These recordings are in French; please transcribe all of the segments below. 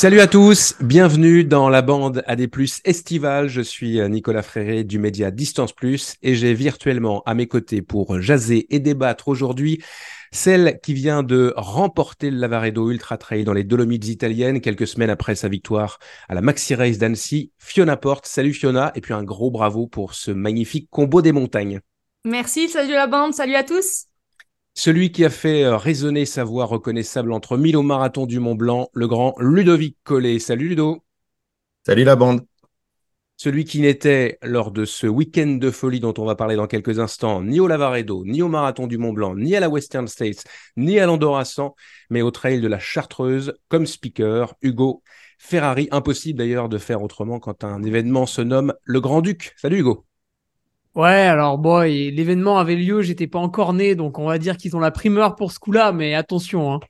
Salut à tous, bienvenue dans la bande AD+, estivale. Je suis Nicolas Fréré du média Distance Plus et j'ai virtuellement à mes côtés pour jaser et débattre aujourd'hui celle qui vient de remporter le Lavaredo Ultra Trail dans les Dolomites italiennes quelques semaines après sa victoire à la Maxi Race d'Annecy, Fiona Porte. Salut Fiona et puis un gros bravo pour ce magnifique combo des montagnes. Merci, salut la bande, salut à tous. Celui qui a fait euh, résonner sa voix reconnaissable entre mille au marathon du Mont Blanc, le grand Ludovic Collet. Salut Ludo. Salut la bande. Celui qui n'était lors de ce week-end de folie dont on va parler dans quelques instants, ni au Lavaredo, ni au marathon du Mont Blanc, ni à la Western States, ni à l'Andorra mais au trail de la Chartreuse comme speaker, Hugo Ferrari. Impossible d'ailleurs de faire autrement quand un événement se nomme le Grand Duc. Salut Hugo. Ouais, alors bon, l'événement avait lieu, j'étais pas encore né, donc on va dire qu'ils ont la primeur pour ce coup-là, mais attention. Hein.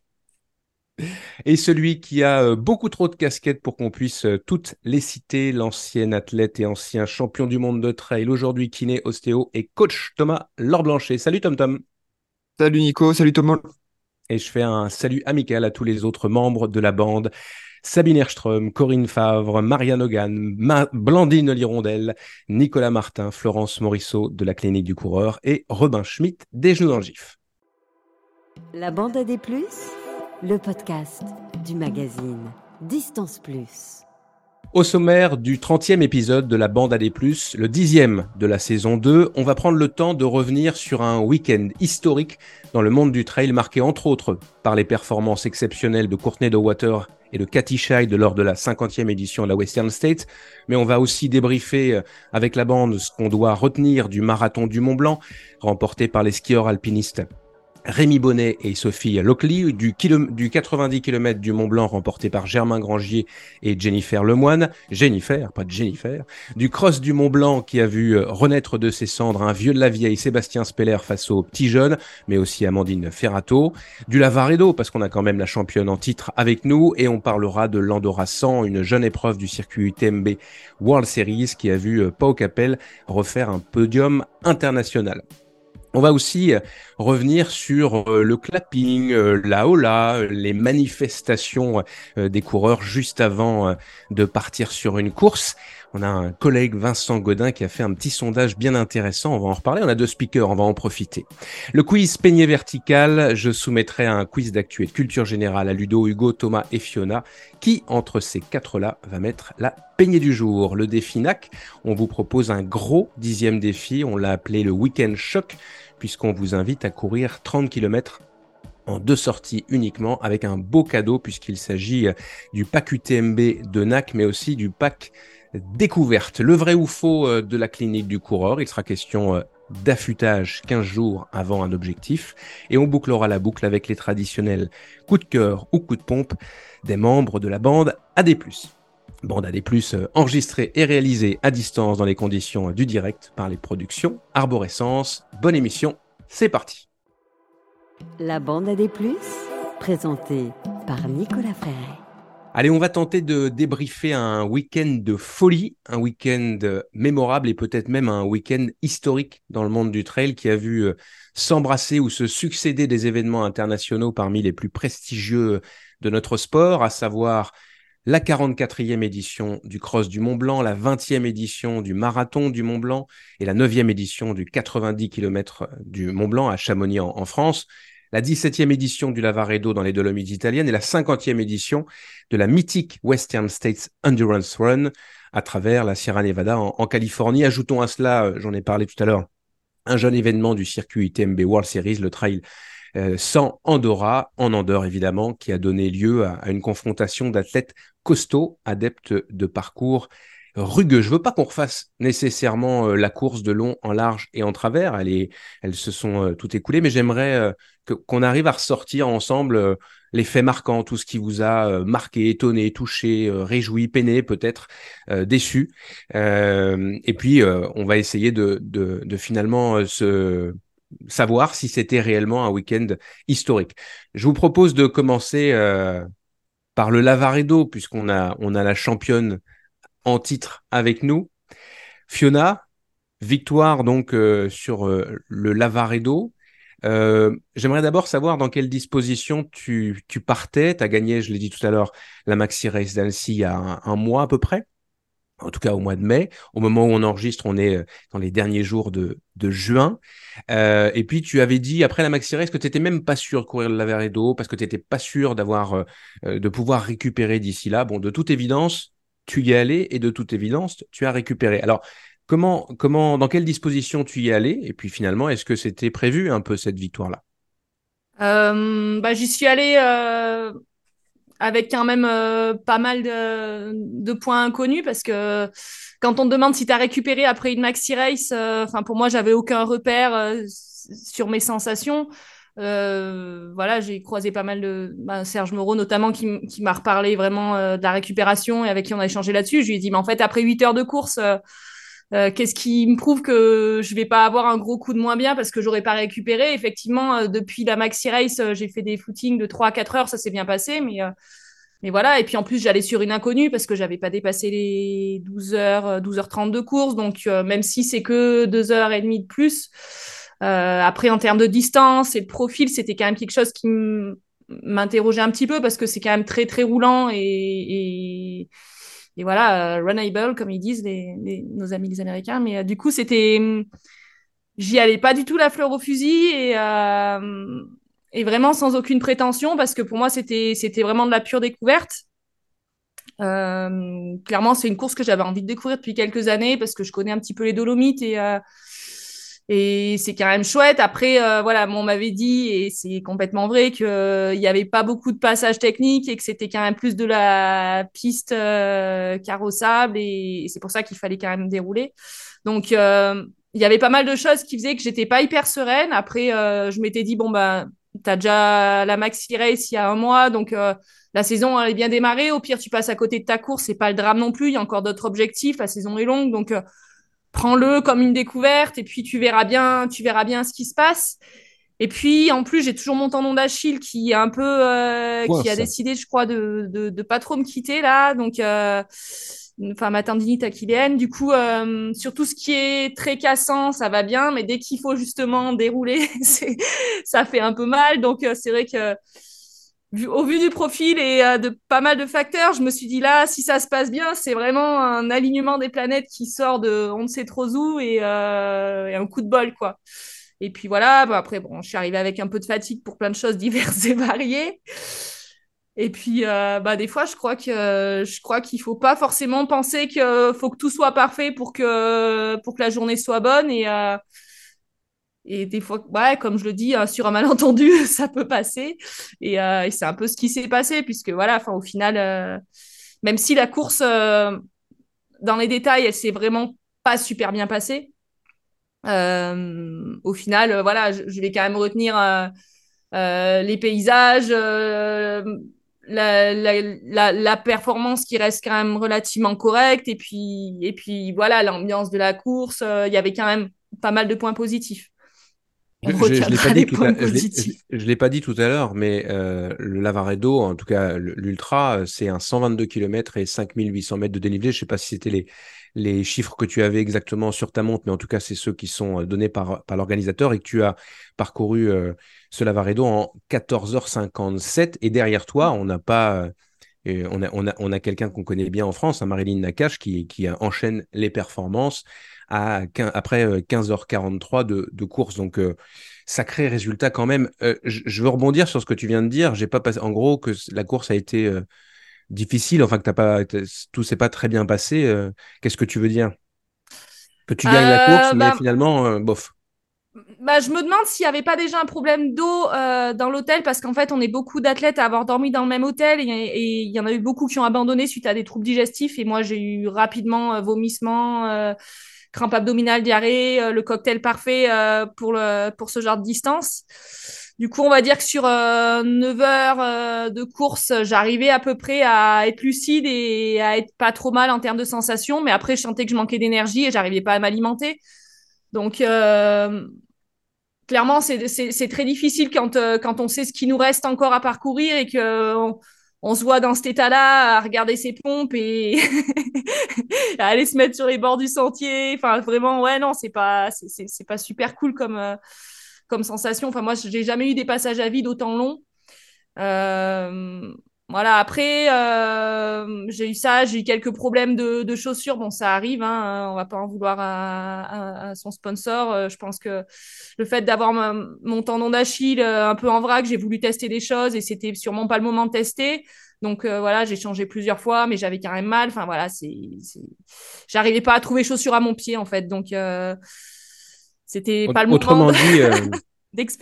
Et celui qui a euh, beaucoup trop de casquettes pour qu'on puisse euh, toutes les citer, l'ancien athlète et ancien champion du monde de trail, aujourd'hui kiné, ostéo et coach Thomas Laure-Blanchet. Salut Tom Tom. Salut Nico, salut Thomas. Et je fais un salut amical à tous les autres membres de la bande. Sabine Erström, Corinne Favre, Marianne Hogan, Blandine Lirondelle, Nicolas Martin, Florence Morisseau de la Clinique du Coureur et Robin Schmitt des Genoux dans le GIF. La bande à des plus, le podcast du magazine Distance Plus. Au sommaire du 30e épisode de la bande AD+, le dixième de la saison 2, on va prendre le temps de revenir sur un week-end historique dans le monde du trail marqué entre autres par les performances exceptionnelles de Courtney de Water et de Cathy Scheid lors de la 50e édition de la Western State, mais on va aussi débriefer euh, avec la bande ce qu'on doit retenir du marathon du Mont Blanc, remporté par les skieurs alpinistes Rémi Bonnet et Sophie Lockley, du, du 90 km du Mont Blanc remporté par Germain Grangier et Jennifer Lemoine, Jennifer, pas Jennifer, du cross du Mont Blanc qui a vu renaître de ses cendres un vieux de la vieille Sébastien Speller face aux petits jeunes, mais aussi Amandine Ferrato, du Lavaredo parce qu'on a quand même la championne en titre avec nous et on parlera de l'Andorra 100, une jeune épreuve du circuit UTMB World Series qui a vu euh, Pau Capel refaire un podium international. On va aussi euh, revenir sur euh, le clapping, euh, la hola, les manifestations des coureurs juste avant de partir sur une course. On a un collègue Vincent Godin qui a fait un petit sondage bien intéressant. On va en reparler. On a deux speakers. On va en profiter. Le quiz peigné vertical. Je soumettrai un quiz d'actu et de culture générale à Ludo, Hugo, Thomas et Fiona. Qui, entre ces quatre-là, va mettre la peignée du jour? Le défi NAC. On vous propose un gros dixième défi. On l'a appelé le week-end choc puisqu'on vous invite à courir 30 km en deux sorties uniquement avec un beau cadeau puisqu'il s'agit du pack UTMB de NAC mais aussi du pack découverte, le vrai ou faux euh, de la clinique du coureur. Il sera question euh, d'affûtage 15 jours avant un objectif et on bouclera la boucle avec les traditionnels coups de cœur ou coups de pompe des membres de la bande AD+. Bande AD+, euh, enregistrée et réalisée à distance dans les conditions du direct par les productions Arborescence. Bonne émission, c'est parti. La bande AD+, présentée par Nicolas Ferret. Allez, on va tenter de débriefer un week-end de folie, un week-end mémorable et peut-être même un week-end historique dans le monde du trail qui a vu euh, s'embrasser ou se succéder des événements internationaux parmi les plus prestigieux de notre sport, à savoir la 44e édition du Cross du Mont Blanc, la 20e édition du Marathon du Mont Blanc et la 9e édition du 90 km du Mont Blanc à Chamonix en France la 17e édition du Lavaredo dans les Dolomites italiennes et la 50e édition de la mythique Western States Endurance Run à travers la Sierra Nevada en, Californie. Ajoutons à cela, euh, j'en ai parlé tout à l'heure, un jeune événement du circuit UTMB World Series, le trail euh, sans Andorra, en Andorre évidemment, qui a donné lieu à, à une confrontation d'athlètes costauds, adeptes de parcours rugueux. Je veux pas qu'on refasse nécessairement euh, la course de long en large et en travers. Elles, elles se sont euh, toutes écoulées, mais j'aimerais euh, qu'on arrive à ressortir ensemble les faits marquants, tout ce qui vous a marqué, étonné, touché, réjoui, peiné, peut-être déçu. et puis, on va essayer de, finalement savoir si c'était réellement un week-end historique. Je vous propose de commencer par le Lavaredo, puisqu'on a, on a la championne en titre avec nous. Fiona, victoire donc euh, sur euh, le Lavaredo. Euh, j'aimerais d'abord savoir dans quelle disposition tu, partais. Tu as gagné, je l'ai dit tout à l'heure, la Maxi Race d'Annecy il y a un, mois à peu près en tout cas au mois de mai. Au moment où on enregistre, on est dans les derniers jours de, juin. Et puis tu avais dit après la Maxi Race que tu n'étais même pas sûr de courir le Lavaredo parce que tu n'étais pas sûr d'avoir de pouvoir récupérer d'ici là. Bon, de toute évidence, tu y es allé et de toute évidence, tu as récupéré. Alors, comment, comment, dans quelle disposition tu y es allé Et puis finalement, est-ce que c'était prévu un peu cette victoire-là? Euh, bah, J'y suis allé euh, avec quand même euh, pas mal de, points inconnus parce que quand on te demande si tu as récupéré après une maxi race, enfin pour moi, j'avais aucun repère sur mes sensations. Euh, voilà, j'ai croisé pas mal de bah, Serge Moreau notamment qui, m'a reparlé vraiment euh, de la récupération et avec qui on a échangé là-dessus. Je lui ai dit, mais en fait, après 8 heures de course, euh, qu'est-ce qui me prouve que je vais pas avoir un gros coup de moins bien parce que j'aurais pas récupéré? Effectivement, depuis la maxi race, j'ai fait des footings de 3 à 4 heures, ça s'est bien passé, mais mais voilà, et puis en plus, j'allais sur une inconnue parce que j'avais pas dépassé les 12 heures, 12h30 de course. Donc, même si c'est que 2 heures et demie de plus, après, en termes de distance et de profil, c'était quand même quelque chose qui m'interrogeait un petit peu parce que c'est quand même très, très roulant et, et, voilà, euh, runable, comme ils disent les, nos amis les Américains. Mais euh, du coup, c'était. J'y allais pas du tout la fleur au fusil et, euh, vraiment sans aucune prétention parce que pour moi, c'était vraiment de la pure découverte. Euh, clairement, c'est une course que j'avais envie de découvrir depuis quelques années parce que je connais un petit peu les Dolomites et, euh, et c'est quand même chouette. Après, euh, voilà, on m'avait dit, et c'est complètement vrai, qu'il euh, n'y avait pas beaucoup de passages techniques et que c'était quand même plus de la piste euh, carrossable. Et, c'est pour ça qu'il fallait quand même dérouler. Donc, euh, il y avait pas mal de choses qui faisaient que j'étais pas hyper sereine. Après, je m'étais dit, bon, bah, as déjà la maxi race il y a un mois, donc la saison elle est bien démarrée. Au pire, tu passes à côté de ta course, c'est pas le drame non plus. Il y a encore d'autres objectifs. La saison est longue, donc prends-le comme une découverte et puis tu verras bien, tu verras bien ce qui se passe. Et puis en plus, j'ai toujours mon tendon d'Achille qui est un peu, euh, qui a décidé, je crois, de, de, de, pas trop me quitter là. Donc, euh, enfin ma tendinite achilléenne. Du coup, euh, sur tout ce qui est très cassant, ça va bien, mais dès qu'il faut justement dérouler, ça fait un peu mal. Donc euh, c'est vrai que au vu du profil et euh, de pas mal de facteurs, je me suis dit là, si ça se passe bien, c'est vraiment un alignement des planètes qui sort de on ne sait trop où et, euh, et un coup de bol, quoi. Et puis voilà, bah après, bon, je suis arrivée avec un peu de fatigue pour plein de choses diverses et variées. Et puis, euh, bah, des fois, je crois que je crois qu'il faut pas forcément penser qu'il faut que tout soit parfait pour que pour que la journée soit bonne et euh, et des fois, ouais, comme je le dis, hein, sur un malentendu, ça peut passer. Et, euh, et c'est un peu ce qui s'est passé, puisque voilà, au final, euh, même si la course, euh, dans les détails, elle s'est vraiment pas super bien passée, au final, voilà, je, vais quand même retenir les paysages, la, la, performance qui reste quand même relativement correcte, et puis, et puis voilà, l'ambiance de la course, il y avait quand même pas mal de points positifs. Je ne l'ai pas, dit tout à l'heure, mais euh, le Lavaredo, en tout cas l'Ultra, c'est un 122 km et 5800 mètres de dénivelé. Je ne sais pas si c'était les, les chiffres que tu avais exactement sur ta montre, mais en tout cas, c'est ceux qui sont euh, donnés par, par l'organisateur et que tu as parcouru euh, ce Lavaredo en 14h57. Et derrière toi, on n'a pas. Euh, on a, on a, on a quelqu'un qu'on connaît bien en France, hein, Marilyn Nakache, qui, qui enchaîne les performances à après 15h43 euh, de, de course. Donc, euh, sacré résultat quand même. Euh, je, veux rebondir sur ce que tu viens de dire. J'ai pas passé, en gros, que la course a été difficile, enfin que t'as pas, tout s'est pas très bien passé. Qu'est-ce que tu veux dire? Que tu gagnes la course, mais bah finalement, bof. Bah, je me demande s'il n'y avait pas déjà un problème d'eau euh, dans l'hôtel, parce qu'en fait, on est beaucoup d'athlètes à avoir dormi dans le même hôtel, et il y en a eu beaucoup qui ont abandonné suite à des troubles digestifs, et moi, j'ai eu rapidement euh, vomissement, euh, crampes abdominales, diarrhée, euh, le cocktail parfait euh, pour, le, pour ce genre de distance. Du coup, on va dire que sur euh, 9 heures euh, de course, j'arrivais à peu près à être lucide et à être pas trop mal en termes de sensations. Mais après, je sentais que je manquais d'énergie et j'arrivais pas à m'alimenter. Donc, clairement, c'est très difficile quand, quand on sait ce qui nous reste encore à parcourir et que on se voit dans cet état-là à regarder ses pompes et à aller se mettre sur les bords du sentier. Enfin, vraiment, ouais, non, c'est pas, c'est pas super cool comme, euh, comme sensation. Enfin, moi, j'ai jamais eu des passages à vide autant longs. Euh, voilà, après, euh, j'ai eu ça, j'ai eu quelques problèmes de, chaussures. Bon, ça arrive, hein, on va pas en vouloir à, son sponsor. Euh, je pense que le fait d'avoir mon tendon d'Achille un peu en vrac, j'ai voulu tester des choses et c'était sûrement pas le moment de tester. Donc voilà, j'ai changé plusieurs fois, mais j'avais quand même mal. Enfin voilà, c'est, j'arrivais pas à trouver chaussures à mon pied en fait. Donc c'était pas le Autrement moment. dit,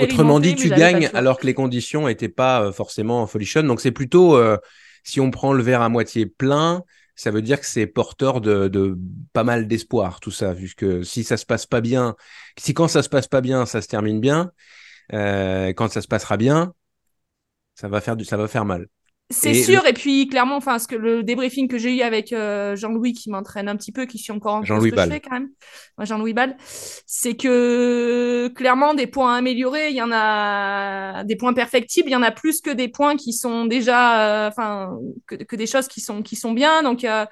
Autrement dit, tu gagnes alors que les conditions n'étaient pas euh, forcément folichonnes. Donc c'est plutôt, euh, si on prend le verre à moitié plein, ça veut dire que c'est porteur de, pas mal d'espoir, tout ça, vu que si ça se passe pas bien, si quand ça se passe pas bien, ça se termine bien, euh, quand ça se passera bien, ça va faire du, ça va faire mal. C'est sûr, et puis clairement, enfin, ce que le débriefing que j'ai eu avec euh, Jean-Louis qui m'entraîne un petit peu, qui suit encore en Jean-Louis Ball. quand même, Jean-Louis Ball, c'est que clairement des points à améliorer, il y en a des points perfectibles, il y en a plus que des points qui sont déjà, euh, enfin, que, des choses qui sont qui sont bien. Donc euh,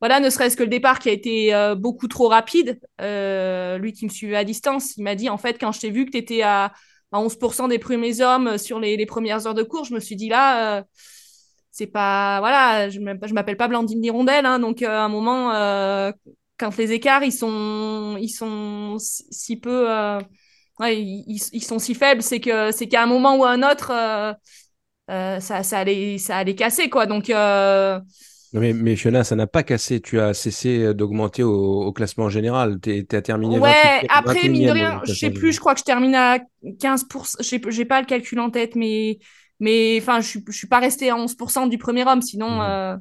voilà, ne serait-ce que le départ qui a été beaucoup trop rapide. lui qui me suivait à distance, il m'a dit en fait quand je t'ai vu que tu étais à, 11% des premiers hommes sur les, les, premières heures de cours, je me suis dit là c'est pas voilà je m'appelle pas Blandine Hirondelle hein, donc euh, à un moment euh, quand les écarts ils sont ils sont si peu euh, ils, sont si faibles c'est que c'est qu'à un moment ou à un autre ça, ça allait ça allait casser quoi donc mais, mais Fiona, ça n'a pas cassé. Tu as cessé d'augmenter au, classement général. Tu as terminé. Ouais, après, mine de rien, je sais plus, je crois que je termine à 15%. Je n'ai pas le calcul en tête, mais mais enfin, je ne suis pas restée à 11% du premier homme. Sinon, mmh. euh,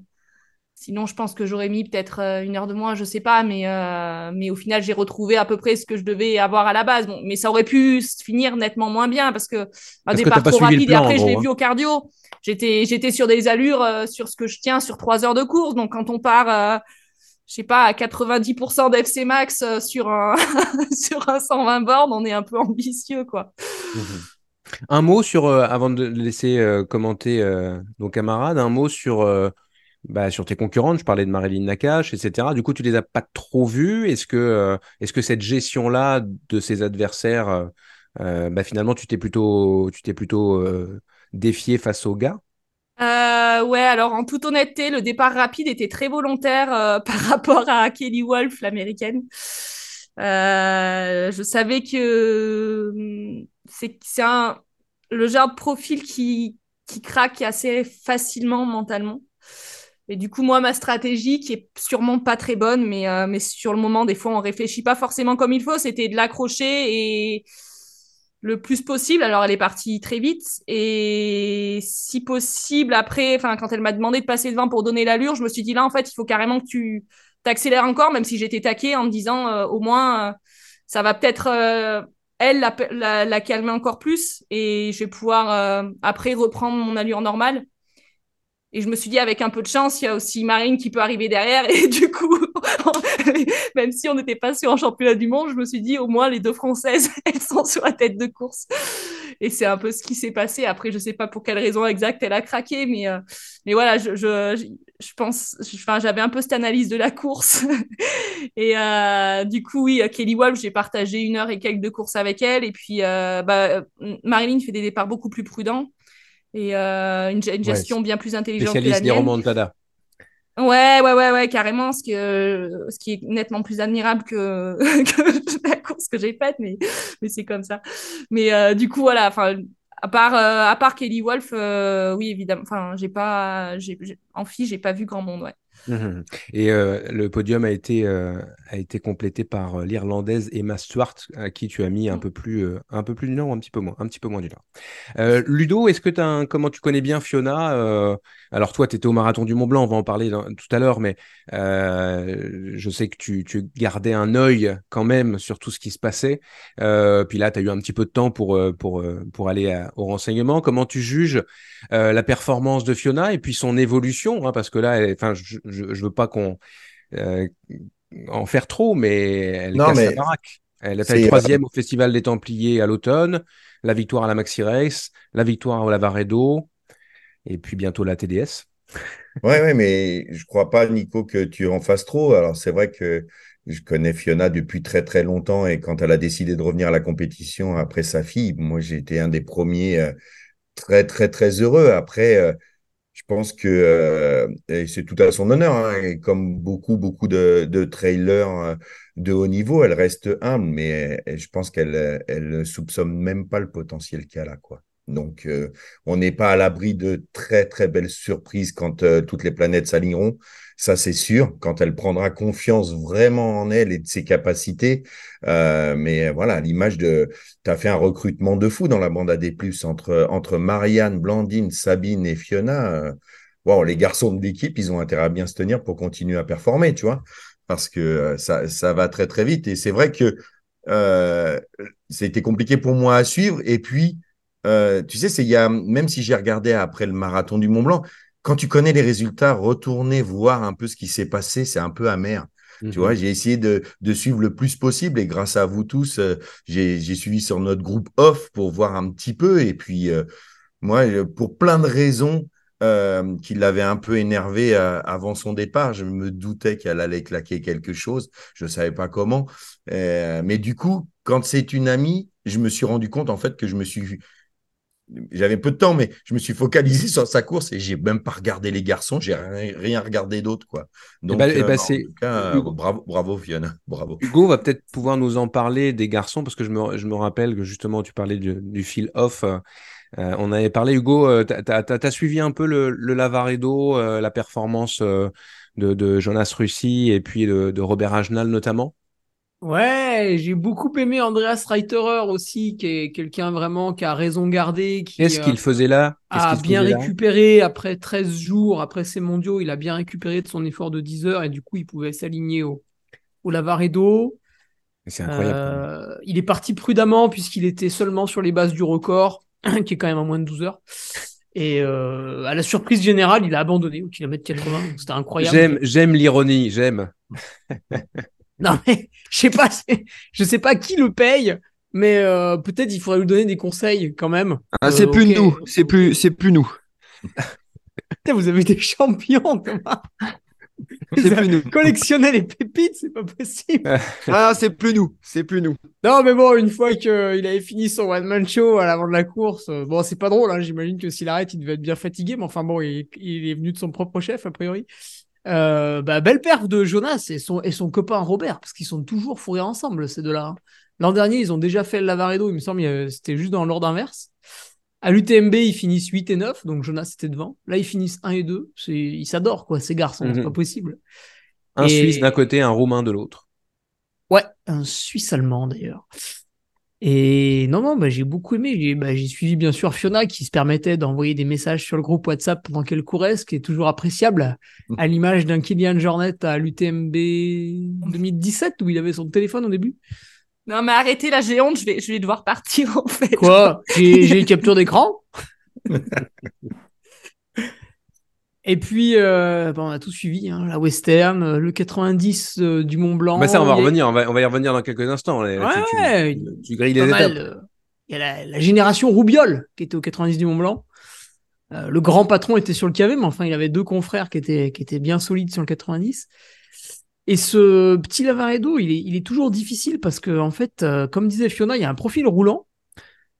sinon je pense que j'aurais mis peut-être euh, une heure de moins, je sais pas. Mais, euh, mais au final, j'ai retrouvé à peu près ce que je devais avoir à la base. Bon, mais ça aurait pu finir nettement moins bien parce que un départ trop rapide et après, je l'ai vu au cardio. J'étais, j'étais sur des allures sur ce que je tiens sur trois heures de course. Donc, quand on part je sais pas, à 90% d'FC Max sur un, sur un 120 bornes, on est un peu ambitieux, quoi. Mmh un mot sur, euh, avant de laisser euh, commenter euh, nos camarades, un mot sur, bah, sur tes concurrentes. Je parlais de Marilyn Nakache, etc. Du coup, tu les as pas trop vues. Est-ce que, est-ce que cette gestion-là de ces adversaires, bah, finalement, tu t'es plutôt, tu défié face aux gars? Ouais, alors en toute honnêteté, le départ rapide était très volontaire par rapport à Kelly Wolf, l'américaine. je savais que c'est un le genre de profil qui, qui craque assez facilement mentalement. Et du coup, moi, ma stratégie, qui est sûrement pas très bonne, mais, euh, mais sur le moment, des fois, on réfléchit pas forcément comme il faut, c'était de l'accrocher et le plus possible. Alors, elle est partie très vite. Et si possible, après, quand elle m'a demandé de passer devant pour donner l'allure, je me suis dit là, en fait, il faut carrément que tu t'accélères encore, même si j'étais taquée en me disant euh, au moins, euh, ça va peut-être elle la, la, calmer encore plus et je vais pouvoir euh, après reprendre mon allure normale. Et je me suis dit, avec un peu de chance, il y a aussi Marine qui peut arriver derrière. Et du coup, même si on n'était pas sur un championnat du monde, je me suis dit, au moins, les deux Françaises, elles sont sur la tête de course. Et c'est un peu ce qui s'est passé. Après, je sais pas pour quelle raison exacte elle a craqué, mais, euh, mais voilà, je, je, je pense, enfin, j'avais un peu cette analyse de la course. et euh, du coup, oui, Kelly Wolf, j'ai partagé une heure et quelques de course avec elle. Et puis, euh, bah, Marilyn fait des départs beaucoup plus prudents et euh, une, gestion bien plus intelligente que la des remontadas. Ouais, ouais, ouais, ouais, carrément, ce qui, ce qui est nettement plus admirable que, que la course que j'ai faite, mais, mais c'est comme ça. Mais du coup, voilà, enfin, à part, euh, à part Kelly Wolf, euh, oui, évidemment. Enfin, j'ai pas, j'ai, en fille, j'ai pas vu grand monde, ouais. Mmh et euh, le podium a été, a été complété par l'Irlandaise Emma Stewart, à qui tu as mis un mmh. peu plus, un peu plus du nord un petit peu moins, un petit peu moins du nord. Ludo, est-ce que tu as comment tu connais bien Fiona Alors toi, tu étais au marathon du Mont Blanc, on va en parler tout à l'heure, mais je sais que tu, tu, gardais un œil quand même sur tout ce qui se passait. puis là, tu as eu un petit peu de temps pour, pour, pour aller au renseignement. Comment tu juges la performance de Fiona et puis son évolution hein, Parce que là, enfin, je, je, je, veux pas qu'on en faire trop, mais elle casse la baraque. Elle a fait troisième au Festival des Templiers à l'automne, la victoire à la Maxi Race, la victoire au Lavaredo, et puis bientôt la TDS. ouais, ouais, mais je crois pas, Nico, que tu en fasses trop. Alors, c'est vrai que je connais Fiona depuis très très longtemps et quand elle a décidé de revenir à la compétition après sa fille, moi j'ai été un des premiers euh, très très très heureux. Après, euh, pense que euh, c'est tout à son honneur. Hein, et comme beaucoup beaucoup de, trailers de haut niveau, elle reste humble, mais je pense qu'elle elle ne soupçonne même pas le potentiel qu'elle a quoi. Donc, on n'est pas à l'abri de très, très belles surprises quand toutes les planètes s'aligneront. Ça, c'est sûr, quand elle prendra confiance vraiment en elle et de ses capacités. Euh, mais voilà, l'image de, tu as fait un recrutement de fou dans la bande AD+, entre, entre Marianne, Blandine, Sabine et Fiona. Euh, bon, les garçons de l'équipe, ils ont intérêt à bien se tenir pour continuer à performer, tu vois, parce que euh, ça, ça va très, très vite. Et c'est vrai que euh, c'était compliqué pour moi à suivre. Et puis, euh, tu sais, c'est il y a, même si j'ai regardé après le marathon du Mont Blanc, quand tu connais les résultats, retourner voir un peu ce qui s'est passé, c'est un peu amer. Tu mhm. vois, j'ai essayé de, de, suivre le plus possible et grâce à vous tous, euh, j'ai suivi sur notre groupe off pour voir un petit peu. Et puis, euh, moi, pour plein de raisons euh, qui l'avaient un peu énervé avant son départ, je me doutais qu'elle allait claquer quelque chose. Je ne savais pas comment. mais du coup, quand c'est une amie, je me suis rendu compte en fait que je me suis j'avais peu de temps, mais je me suis focalisé sur sa course et j'ai même pas regardé les garçons, j'ai rien, regardé d'autre, quoi. Donc, bah, euh, bah, en tout cas, bravo, bravo, Fiona, bravo. Hugo va peut-être pouvoir nous en parler des garçons parce que je me, je me rappelle que justement tu parlais du, fil off. Euh, on avait parlé, Hugo, tu as, suivi un peu le, le Lavaredo, euh, la performance de, de, Jonas Russi et puis de, de Robert Agenal notamment? Ouais, j'ai beaucoup aimé Andreas Reiterer aussi, qui est quelqu'un vraiment qui a raison gardée. Qu'est-ce qu'il faisait là? A bien récupéré après 13 jours, après ces mondiaux, il a bien récupéré de son effort de 10 heures et du coup, il pouvait s'aligner au, au Lavaredo. C'est incroyable. Euh, il est parti prudemment puisqu'il était seulement sur les bases du record, qui est quand même à moins de 12 heures. Et euh, à la surprise générale, il a abandonné au kilomètre 80. C'était incroyable. J'aime, j'aime l'ironie, j'aime. Non mais je sais pas, je sais pas qui le paye, mais euh, peut-être il faudrait lui donner des conseils quand même. Ah, c'est euh, plus nous, c'est plus, c'est plus nous. vous avez des champions, Thomas. C'est plus nous. Collectionner les pépites, c'est pas possible. ah, c'est plus nous, c'est plus nous. Non, mais bon, une fois qu'il avait fini son one man show à l'avant de la course, euh, bon, c'est pas drôle. Hein, J'imagine que s'il arrête, il devait être bien fatigué, mais enfin bon, il, il, est venu de son propre chef a priori. Euh, bah, belle perf de Jonas et son, et son copain Robert, parce qu'ils sont toujours fourrés ensemble, ces deux-là. Hein. L'an dernier, ils ont déjà fait le Lavaredo, il me semble, c'était juste dans l'ordre inverse. À l'UTMB, ils finissent 8 et 9, donc Jonas était devant. Là, ils finissent 1 et 2. Ils s'adorent, quoi, ces garçons, c'est mhm. pas possible. Un Suisse d'un côté, un Roumain de l'autre. Ouais, un Suisse allemand d'ailleurs. Et non, non, bah, j'ai beaucoup aimé. J'ai bah, suivi bien sûr Fiona qui se permettait d'envoyer des messages sur le groupe WhatsApp pendant qu'elle courait, ce qui est toujours appréciable, à l'image d'un Kylian Jornet à l'UTMB 2017 où il avait son téléphone au début. Non, mais arrêtez la géante, je vais, je vais devoir partir en fait. Quoi? J'ai une capture d'écran? Et puis, euh, on a tout suivi, hein, la Western, euh, le 90 euh, du Mont Blanc. Bah ça, on va revenir, on va, on va y revenir dans quelques instants. Ouais, tu, tu, grilles les étapes. Il y a la, génération Roubiol qui était au 90 du Mont Blanc. le grand patron était sur le KV, mais enfin, il avait deux confrères qui étaient, qui étaient bien solides sur le 90. Et ce petit Lavaredo, il est, il est toujours difficile parce que, en fait, comme disait Fiona, il y a un profil roulant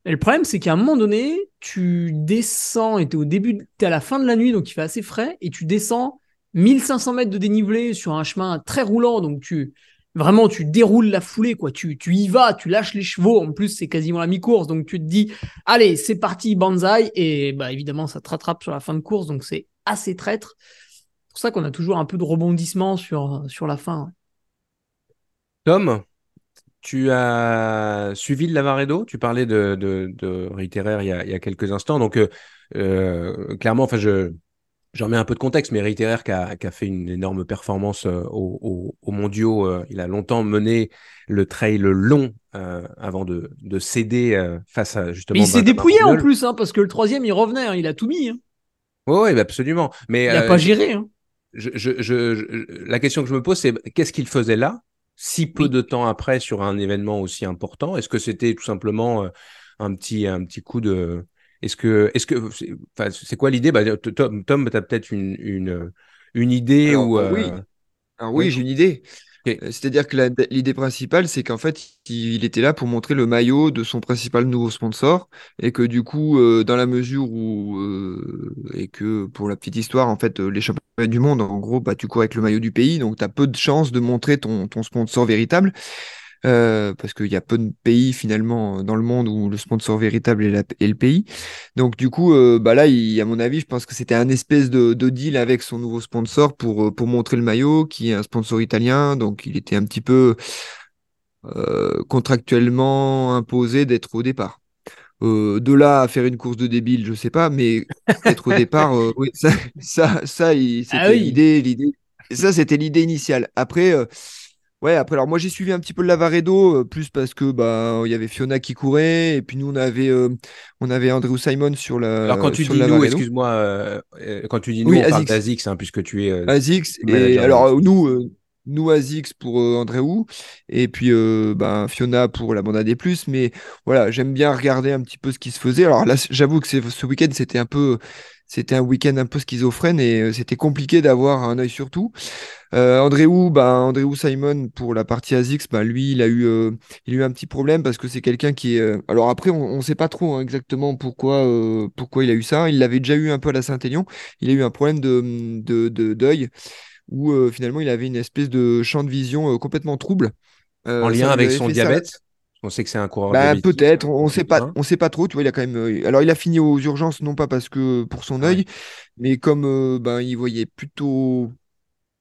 et le problème, c'est qu'à un moment donné, tu descends et tu es au début, tu à la fin de la nuit, donc il fait assez frais, et tu descends 1500 mètres de dénivelé sur un chemin très roulant, donc tu vraiment tu déroules la foulée, quoi. Tu, tu y vas, tu lâches les chevaux. En plus, c'est quasiment la mi-course, donc tu te dis, allez, c'est parti, banzai, et bah évidemment, ça te rattrape sur la fin de course, donc c'est assez traître. C'est pour ça qu'on a toujours un peu de rebondissement sur, sur la fin. Tom, tu as suivi le Lavaredo, tu parlais de, de, de Reiterer il y, a, il y, a, quelques instants. Donc, euh, euh, clairement, enfin, je, j'en mets un peu de contexte, mais Reiterer qui a, qui a fait une énorme performance euh, au, au, mondiaux, euh, il a longtemps mené le trail long euh, avant de, de céder face à justement. Mais il s'est dépouillé en plus, hein, parce que le troisième, il revenait, hein, il a tout mis. Hein. Oui, ouais, bah, absolument. Mais, il n'a pas géré. Hein. Je, je, je, la question que je me pose, c'est qu'est-ce qu'il faisait là si peu de temps après sur un événement aussi important Est-ce que c'était tout simplement euh, un petit, un petit coup de. Est-ce que. Est-ce que c'est quoi l'idée? Bah, Tom, Tom tu as peut-être une, une, une, idée ou, Oui, oui, j'ai une idée. Euh, C'est-à-dire que l'idée principale, c'est qu'en fait, il était là pour montrer le maillot de son principal nouveau sponsor et que du coup, euh, dans la mesure où, euh, et que pour la petite histoire, en fait, les championnats du monde, en gros, bah, tu cours avec le maillot du pays, donc tu peu de chances de montrer ton sponsor véritable. Euh, parce qu'il y a peu de pays finalement dans le monde où le sponsor véritable est, la- est le pays. Donc du coup, euh, bah là, il, à mon avis, je pense que c'était un espèce de, de deal avec son nouveau sponsor pour, euh, pour montrer le maillot, qui est un sponsor italien. Donc il était un petit peu euh, contractuellement imposé d'être au départ. Euh, de là à faire une course de débile, je sais pas, mais être au départ, euh, oui, ça, ça, c'était Ah oui. l'idée, l'idée. Ça, c'était l'idée initiale. Après, euh, ouais, après, alors moi j'ai suivi un petit peu le Lavaredo, euh, plus parce que bah il y avait Fiona qui courait, et puis nous on avait, euh, on avait Andrew Simon sur la. Alors quand tu dis nous, excuse-moi, euh, euh, quand tu dis nous, Oui, on parle Azix. d'Azix, hein, puisque tu es. euh, Azix et alors nous euh, nous Azix pour Andréou et puis euh, ben, Fiona pour la bande des plus mais voilà j'aime bien regarder un petit peu ce qui se faisait alors là j'avoue que ce week-end c'était un peu c'était un week-end un peu schizophrène et euh, c'était compliqué d'avoir un œil sur tout euh, Andréou ben Andréou Simon pour la partie Azix ben lui il a eu euh, il a eu un petit problème parce que c'est quelqu'un qui est euh, alors après on, on sait pas trop hein, exactement pourquoi pourquoi il a eu ça il l'avait déjà eu un peu à la Saint-Élion il a eu un problème de de de- d'œil où finalement il avait une espèce de champ de vision complètement trouble. En lien avec son ça- diabète? On sait que c'est un coureur Bah, peut-être, on, on sait pas, Hein. on sait pas trop. Tu vois, il a quand même. euh, alors, il a fini aux urgences, non pas parce que pour son ouais. œil, mais comme euh, ben il voyait plutôt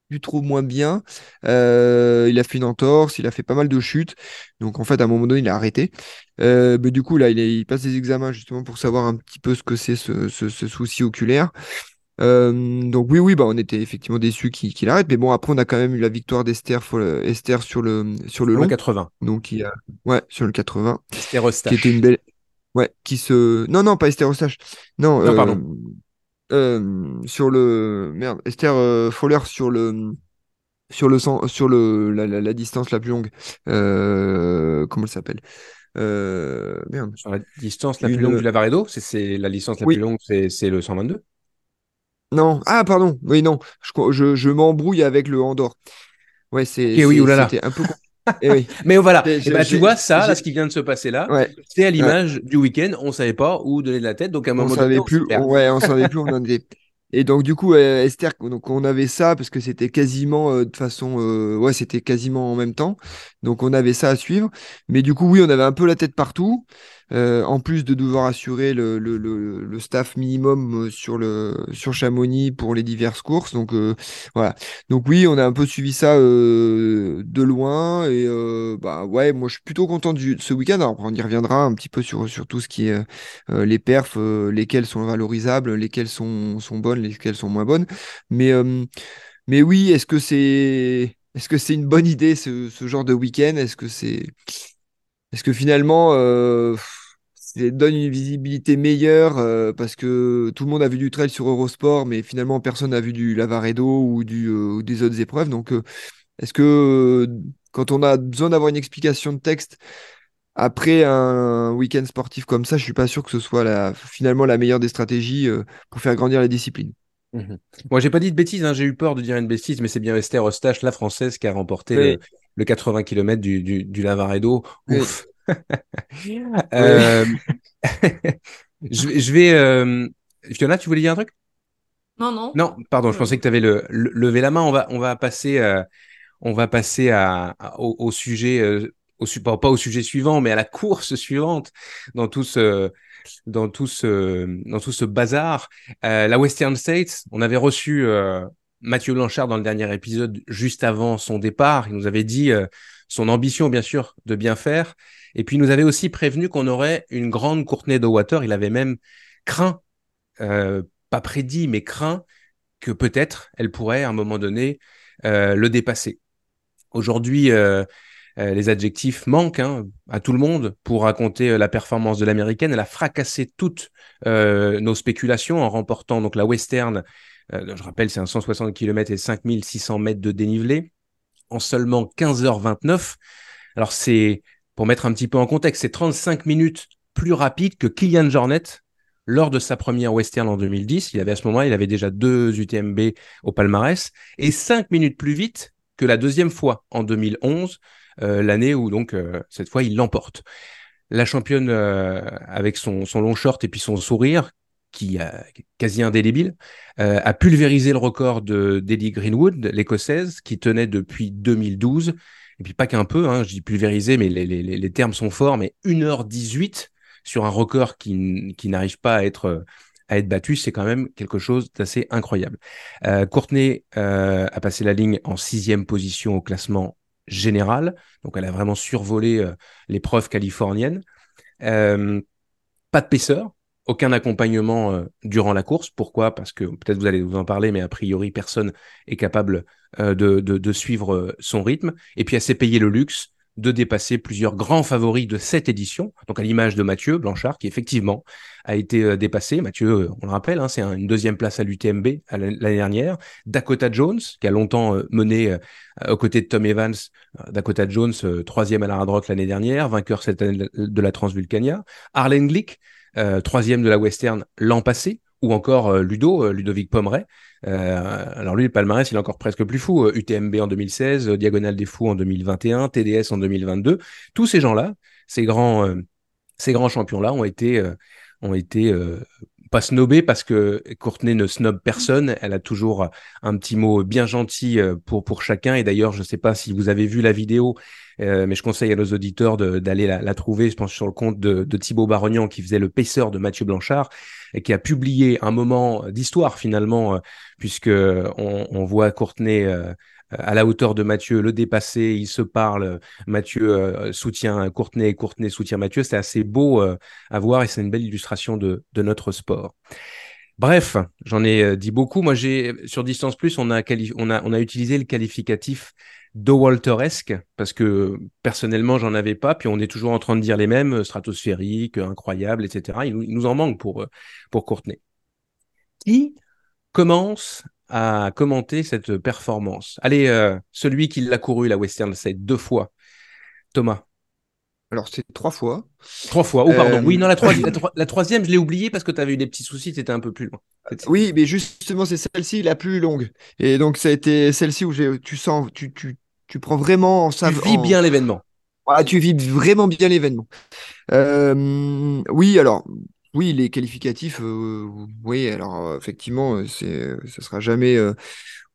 plus trop moins bien. euh, il a fait une entorse, il a fait pas mal de chutes. Donc en fait, à un moment donné, il a arrêté. Euh, mais du coup, là, il, est- il passe des examens justement pour savoir un petit peu ce que c'est ce, ce- ce souci oculaire. Euh, donc oui, oui, bah, on était effectivement déçus qu'il arrête. Mais bon, après, on a quand même eu la victoire d'Esther Esther sur le, sur le long. le 80. Donc il a... Ouais, sur le 80. C'était Restache. Qui était une belle... Ouais, qui se... Non, non, pas Esther Eustache. Non, Non, euh, pardon. euh, sur le... Merde, Esther Fowler sur le... Sur, le, sur le, la, la- la distance la plus longue. Comment elle s'appelle? Euh, Merde. Sur la distance la Une- plus longue du Lavaredo, c'est- c'est la licence la Oui. plus longue, c'est c'est le 122. Non, ah pardon, oui, non, je, je, je m'embrouille avec le Andorre. Ouais, c'est, Ok, oui, c'est- oulala. un peu. Eh oui, Mais voilà, Eh ben, tu vois ça, là, ce qui vient de se passer là, ouais, c'est à l'image du week-end, on savait pas où donner de la tête, donc à un on moment donné, savait on plus, s'y perd. ouais, on savait plus où on en était. Et donc du coup, euh, Esther, donc on avait ça parce que c'était quasiment euh, de façon, euh, ouais, c'était quasiment en même temps. Donc on avait ça à suivre. Mais du coup, oui, on avait un peu la tête partout. Euh, en plus de devoir assurer le, le, le, le staff minimum euh, sur le sur Chamonix pour les diverses courses. Donc euh, voilà. Donc oui, on a un peu suivi ça de loin et bah ouais, moi je suis plutôt content de ce week-end. Alors on y reviendra un petit peu sur sur tout ce qui est les perfs, lesquelles sont valorisables, lesquelles sont sont bonnes, lesquelles sont moins bonnes. Mais mais oui, est-ce que c'est est-ce que c'est une bonne idée ce, ce genre de week-end? Est-ce que c'est est-ce que finalement donne une visibilité meilleure euh, parce que tout le monde a vu du trail sur Eurosport, mais finalement personne n'a vu du Lavaredo ou, du, euh, ou des autres épreuves. Donc, euh, est-ce que quand on a besoin d'avoir une explication de texte après un week-end sportif comme ça, je suis pas sûr que ce soit la, finalement la meilleure des stratégies pour faire grandir la discipline. Mhm. Moi, j'ai pas dit de bêtises, hein, j'ai eu peur de dire une bêtise, mais c'est bien Esther Eustache, la française, qui a remporté Oui. le, le 80 km du, du, du Lavaredo. Oui. Euh, je, vais- je vais. euh, Fiona, tu voulais dire un truc? Non, non. Non, pardon, je pensais que tu avais le, le- levé la main. On va, on va passer, euh, on va passer à, à- au, au sujet, euh, au, pas, pas au sujet suivant, mais à la course suivante dans tout ce, dans tout ce, dans tout ce bazar. Euh, la Western States, on avait reçu euh, Mathieu Blanchard dans le dernier épisode, juste avant son départ. Il nous avait dit euh, son ambition, bien sûr, de bien faire. Et puis, nous avait aussi prévenu qu'on aurait une grande Courtenay de Water. Il avait même craint, euh, pas prédit, mais craint que peut-être elle pourrait à un moment donné euh, le dépasser. Aujourd'hui, euh, les adjectifs manquent hein, à tout le monde pour raconter la performance de l'américaine. Elle a fracassé toutes nos spéculations en remportant donc la Western. je rappelle, c'est un 160 km et 5600 mètres de dénivelé en seulement 15h29. Alors c'est pour mettre un petit peu en contexte, c'est 35 minutes plus rapide que Kylian Jornet lors de sa première Western en 2010. Il avait à ce moment-là, il avait déjà deux UTMB au palmarès et 5 minutes plus vite que la deuxième fois en 2011, l'année où donc cette fois il l'emporte. La championne avec son, son long short et puis son sourire, qui est quasi indélébile, a pulvérisé le record de d'Eddie Greenwood, l'écossaise, qui tenait depuis 2012 et puis pas qu'un peu, hein, je dis pulvérisé, mais les, les, les, termes sont forts, mais 1h18 sur un record qui, qui n'arrive pas à être, à être battu, c'est quand même quelque chose d'assez incroyable. Euh, Courtenay euh, a passé la ligne en sixième position au classement général, donc elle a vraiment survolé euh, l'épreuve californienne. Euh, pas de paisseur, aucun accompagnement euh, durant la course. Pourquoi? Parce que peut-être vous allez vous en parler, mais a priori personne est capable euh, de, suivre euh, son rythme. Et puis elle s'est payé le luxe de dépasser plusieurs grands favoris de cette édition, donc à l'image de Mathieu Blanchard, qui effectivement a été dépassé. Mathieu, on le rappelle, hein, c'est une deuxième place à l'UTMB l'année dernière. Dakota Jones, qui a longtemps mené aux côtés de Tom Evans, Dakota Jones, troisième à la Hard l'année dernière, vainqueur cette année de la Transvulcania. Arlen Glick, troisième de la Western l'an passé, ou encore euh, Ludo, euh, Ludovic Pomeray. alors lui, le palmarès, il est encore presque plus fou. UTMB en 2016, Diagonale des Fous en 2021, TDS en 2022. Tous ces gens-là, ces grands, ces grands champions-là ont été, ont été pas snobés parce que Courtenay ne snob personne. Elle a toujours un petit mot bien gentil pour, pour chacun. Et d'ailleurs, je ne sais pas si vous avez vu la vidéo euh, mais je conseille à nos auditeurs d'aller la, trouver, je pense, sur le compte de, de Thibaut Barognan, qui faisait le paisseur de Mathieu Blanchard, et qui a publié un moment d'histoire, finalement, euh, puisque on, voit Courtenay euh, à la hauteur de Mathieu, le dépasser, ils se parlent, Mathieu soutient Courtenay, Courtenay soutient Mathieu, c'est assez beau à voir et c'est une belle illustration de, notre sport. Bref, j'en ai dit beaucoup. Moi, j'ai sur Distance Plus, on a utilisé le qualificatif de Walteresque, parce que personnellement, j'en avais pas, puis on est toujours en train de dire les mêmes, euh, stratosphériques, incroyables, etc. Il, nous en manque pour, euh, pour Courtenay. Qui commence à commenter cette performance? Allez, euh, celui qui l'a couru, la Western Side, deux fois. Thomas. Alors, c'est trois fois. Trois fois, oh pardon. Oui, non, la, la, troisième, je l'ai oublié parce que tu avais eu des petits soucis, tu étais un peu plus loin. Oui, mais justement, c'est celle-ci la plus longue. Et donc, ça a été celle-ci où tu sens, tu, tu, tu prends vraiment ça. Tu vis bien l'événement. Ah, tu vis vraiment bien l'événement. Euh, oui, alors, oui, les qualificatifs, euh, oui, alors effectivement, c'est, ça sera jamais,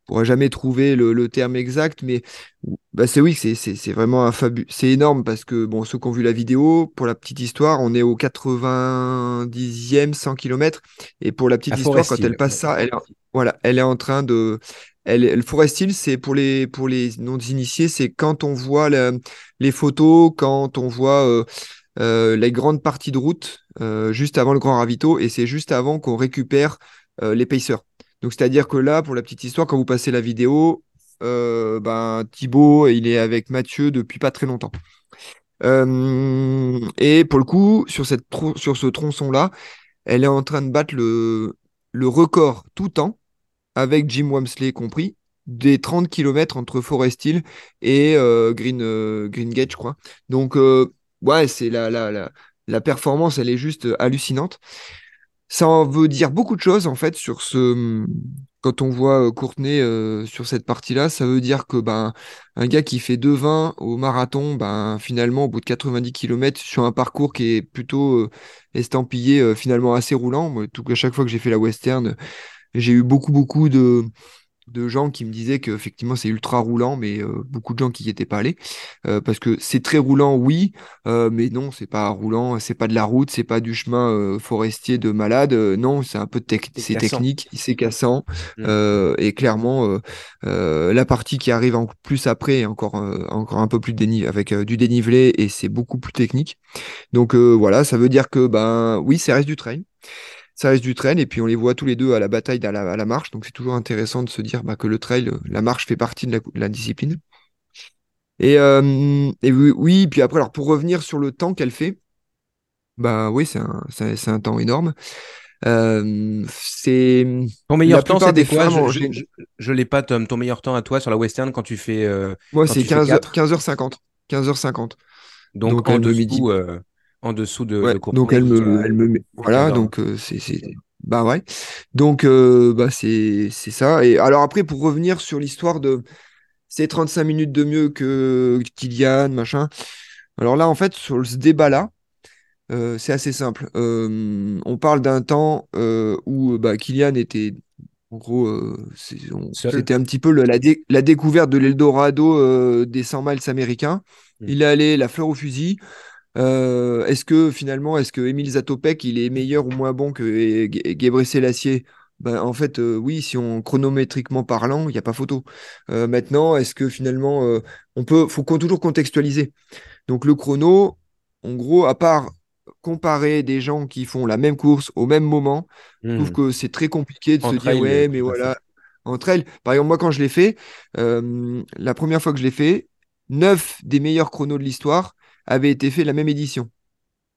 pourra jamais trouver le, terme exact, mais bah, c'est oui, c'est, vraiment un fabuleux, c'est énorme parce que bon, ceux qui ont vu la vidéo, pour la petite histoire, on est au 90e 100 km, et pour la petite histoire, quand elle passe ça, elle, voilà, elle est en train de, elle, le forest c'est pour les, pour les non-initiés, c'est quand on voit les photos, quand on voit euh, euh, les grandes parties de route euh, juste avant le grand ravito, et c'est juste avant qu'on récupère les pacers. Donc c'est-à-dire que là, pour la petite histoire, quand vous passez la vidéo, ben, Thibaut, il est avec Mathieu depuis pas très longtemps. et pour le coup, sur, ce tronçon-là, elle est en train de battre le, record tout temps avec Jim Wamsley compris, des 30 km entre Forest Hill et euh, Green, euh, Gate, je crois. Donc, euh, ouais, c'est la, la, la, la, performance, elle est juste hallucinante. Ça en veut dire beaucoup de choses, en fait, sur ce. Quand on voit Courtenay sur cette partie-là, ça veut dire que ben, un gars qui fait 2,20 au marathon, ben, finalement, au bout de 90 km, sur un parcours qui est plutôt estampillé, finalement assez roulant. Moi, tout, à chaque fois que j'ai fait la western, j'ai eu beaucoup, beaucoup de, de gens qui me disaient que effectivement c'est ultra roulant, mais euh, beaucoup de gens qui n'y étaient pas allés euh, parce que c'est très roulant, oui, euh, mais non, c'est pas roulant, c'est pas de la route, c'est pas du chemin forestier de malade, non, c'est un peu c'est technique, c'est cassant mmh. et clairement la partie qui arrive en plus après est encore encore un peu plus dénivelé avec du dénivelé et c'est beaucoup plus technique. Donc voilà, ça veut dire que ben oui, ça reste du train ça reste du trail et puis on les voit tous les deux à la bataille à la, marche. Donc c'est toujours intéressant de se dire bah, que le trail, la marche fait partie de la, discipline. Et, euh, et, oui, puis après, alors pour revenir sur le temps qu'elle fait, bah oui, c'est un, c'est, un temps énorme. Euh, c'est ton meilleur temps, c'était quoi? Je, l'ai pas, Tom. Ton meilleur temps à toi sur la western quand tu fais. Euh, Moi, c'est 15, h 15h50. 15h50. Donc, Donc en dessous, en dessous de, Donc elle me, elle me voilà, donc euh, c'est bah ouais. Donc euh, bah c'est ça. Et alors après pour revenir sur l'histoire de c'est 35 minutes de mieux que Kylian, machin. Alors là, en fait, sur ce débat-là, euh, c'est assez simple. Euh, on parle d'un temps euh, où bah, Kylian était, en gros, c'était un petit peu la, la, découverte de l'Eldorado des 100 miles américains. Mm. Il est allé la fleur au fusil. Est-ce que finalement, est-ce que Emile Zatopek, il est meilleur ou moins bon que Gebre Selassie ben, en fait, oui, si on chronométriquement parlant, il n'y a pas photo. maintenant, est-ce que finalement, on peut, faut toujours contextualiser. Donc le chrono, en gros, à part comparer des gens qui font la même course au même moment, je trouve hmm. que c'est très compliqué de se dire ouais, mais voilà, entre elles. Par exemple, moi, quand je l'ai fait, euh, la première fois que je l'ai fait, neuf des meilleurs chronos de l'histoire avaient été faits la même édition.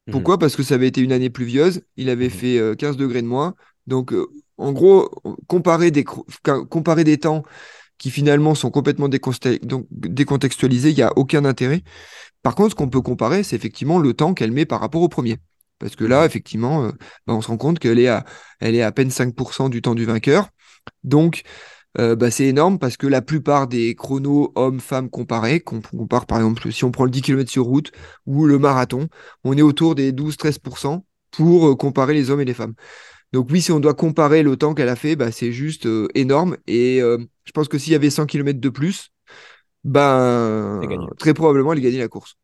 Hmm. Pourquoi? Parce que ça avait été une année pluvieuse, il avait hmm. fait 15 euh, degrés de moins. Donc, euh, en gros, comparer des, comparer des temps qui finalement sont complètement décontextualisés, il n'y a aucun intérêt. Par contre, ce qu'on peut comparer, c'est effectivement le temps qu'elle met par rapport au premier. Parce que là, mmh. effectivement, euh, bah, on se rend compte qu'elle est, à, elle est à peine 5% du temps du vainqueur. Donc, euh, bah, c'est énorme parce que la plupart des chronos hommes-femmes comparés, qu'on compare par exemple, si on prend le 10 km sur route ou le marathon, on est autour des 12-13% pour euh, comparer les hommes et les femmes. Donc oui, si on doit comparer le temps qu'elle a fait, bah, c'est juste énorme. Et je pense que s'il y avait 100 km de plus, ben, très probablement, il gagne la course.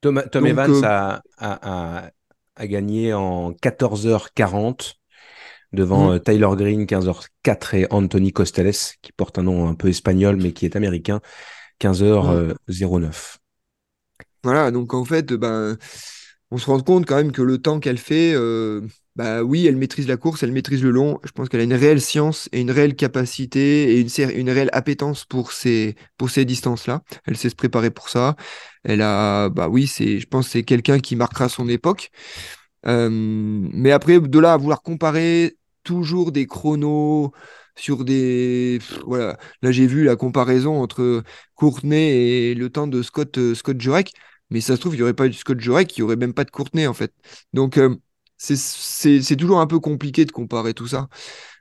Tom, Evans euh, a, gagné en 14h40 devant mm. euh, Tyler Green, 15h04 et Anthony Costelles, qui porte un nom un peu espagnol, mais qui est américain, 15h09. Voilà, donc en fait, ben, on se rend compte quand même que le temps qu'elle fait, euh, bah oui, elle maîtrise la course, elle maîtrise le long. Je pense qu'elle a une réelle science et une réelle capacité et une, une réelle appétence pour ces, pour ces distances-là. Elle sait se préparer pour ça. Elle a, bah oui, c'est, je pense, que c'est quelqu'un qui marquera son époque. Euh, mais après, de là à vouloir comparer toujours des chronos sur des, voilà. Là, j'ai vu la comparaison entre Courtenay et le temps de Scott, euh, Scott Jurek. Mais ça se trouve, il n'y aurait pas eu Scott Jurek, il n'y aurait même pas de Courtenay, en fait. Donc, euh, c'est toujours un peu compliqué de comparer tout ça.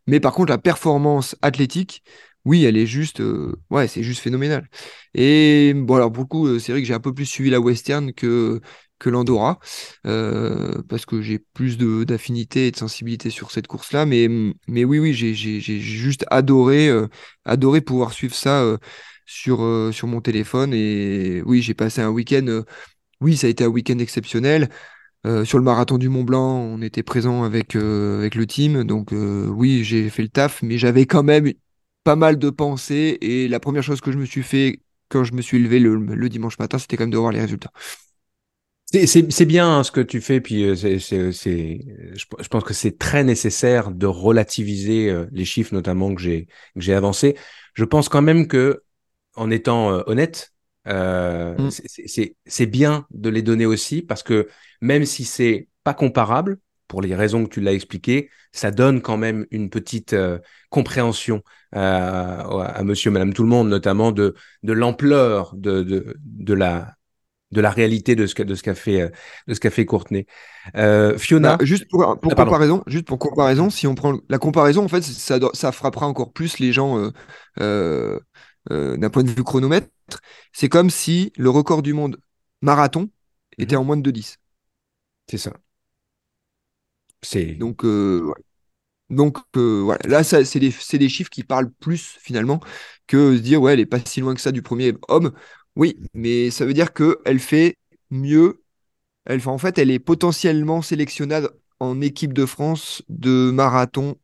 Mais par contre, la performance athlétique, oui, elle est juste, euh, ouais, c'est juste phénoménal. Et bon, alors beaucoup, euh, c'est vrai que j'ai un peu plus suivi la western que l'Andorra euh, parce que j'ai plus d'affinité et de sensibilité sur cette course-là. Mais mais oui, oui, j'ai juste adoré adoré pouvoir suivre ça sur sur mon téléphone. Et oui, j'ai passé un week-end. oui, ça a été un week-end exceptionnel. Euh, sur le marathon du Mont Blanc, on était présent avec, euh, avec le team. Donc euh, oui, j'ai fait le taf, mais j'avais quand même pas mal de pensées. Et la première chose que je me suis fait quand je me suis levé le, dimanche matin, c'était quand même de voir les résultats. C'est bien hein, ce que tu fais, puis c'est, je, pense que c'est très nécessaire de relativiser les chiffres, notamment que j'ai que j'ai avancé. Je pense quand même que, en étant honnête, euh, mm. C'est bien de les donner aussi parce que même si c'est pas comparable, pour les raisons que tu l'as expliqué, ça donne quand même une petite euh, compréhension euh, à monsieur, madame, tout le monde, notamment de, de l'ampleur de, de, de, la, de la réalité de ce qu'a de ce qu'a fait de ce qu'a fait Courtenay. Fiona, bah, juste pour, pour ah, comparaison, juste pour comparaison, si on prend la comparaison, en fait, ça, ça frappera encore plus les gens d'un point de vue chronomètre c'est comme si le record du monde marathon était mhm. en moins de 2-10. C'est ça. C'est donc euh, donc euh, voilà. Là, c'est des, des, chiffres qui parlent plus finalement que se dire ouais, elle est pas si loin que ça du premier homme. Oui, mais ça veut dire que elle fait mieux. Elle, en fait, elle est potentiellement sélectionnable en équipe de France de marathon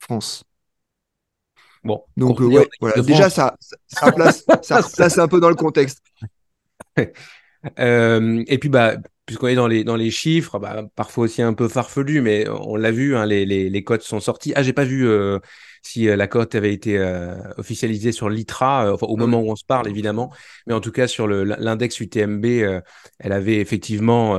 France. Bon, donc euh, voilà. déjà ça, ça, place, ça un peu dans le contexte. Euh, et puis bah puisqu'on est dans les dans les chiffres, bah, parfois aussi un peu farfelu, mais on l'a vu, hein, les, les, les cotes sont sorties. Ah j'ai pas vu euh, si la cote avait été officialisée sur l'ITRA au ah moment où on se parle évidemment, mais en tout cas sur l'index UTMB, elle avait effectivement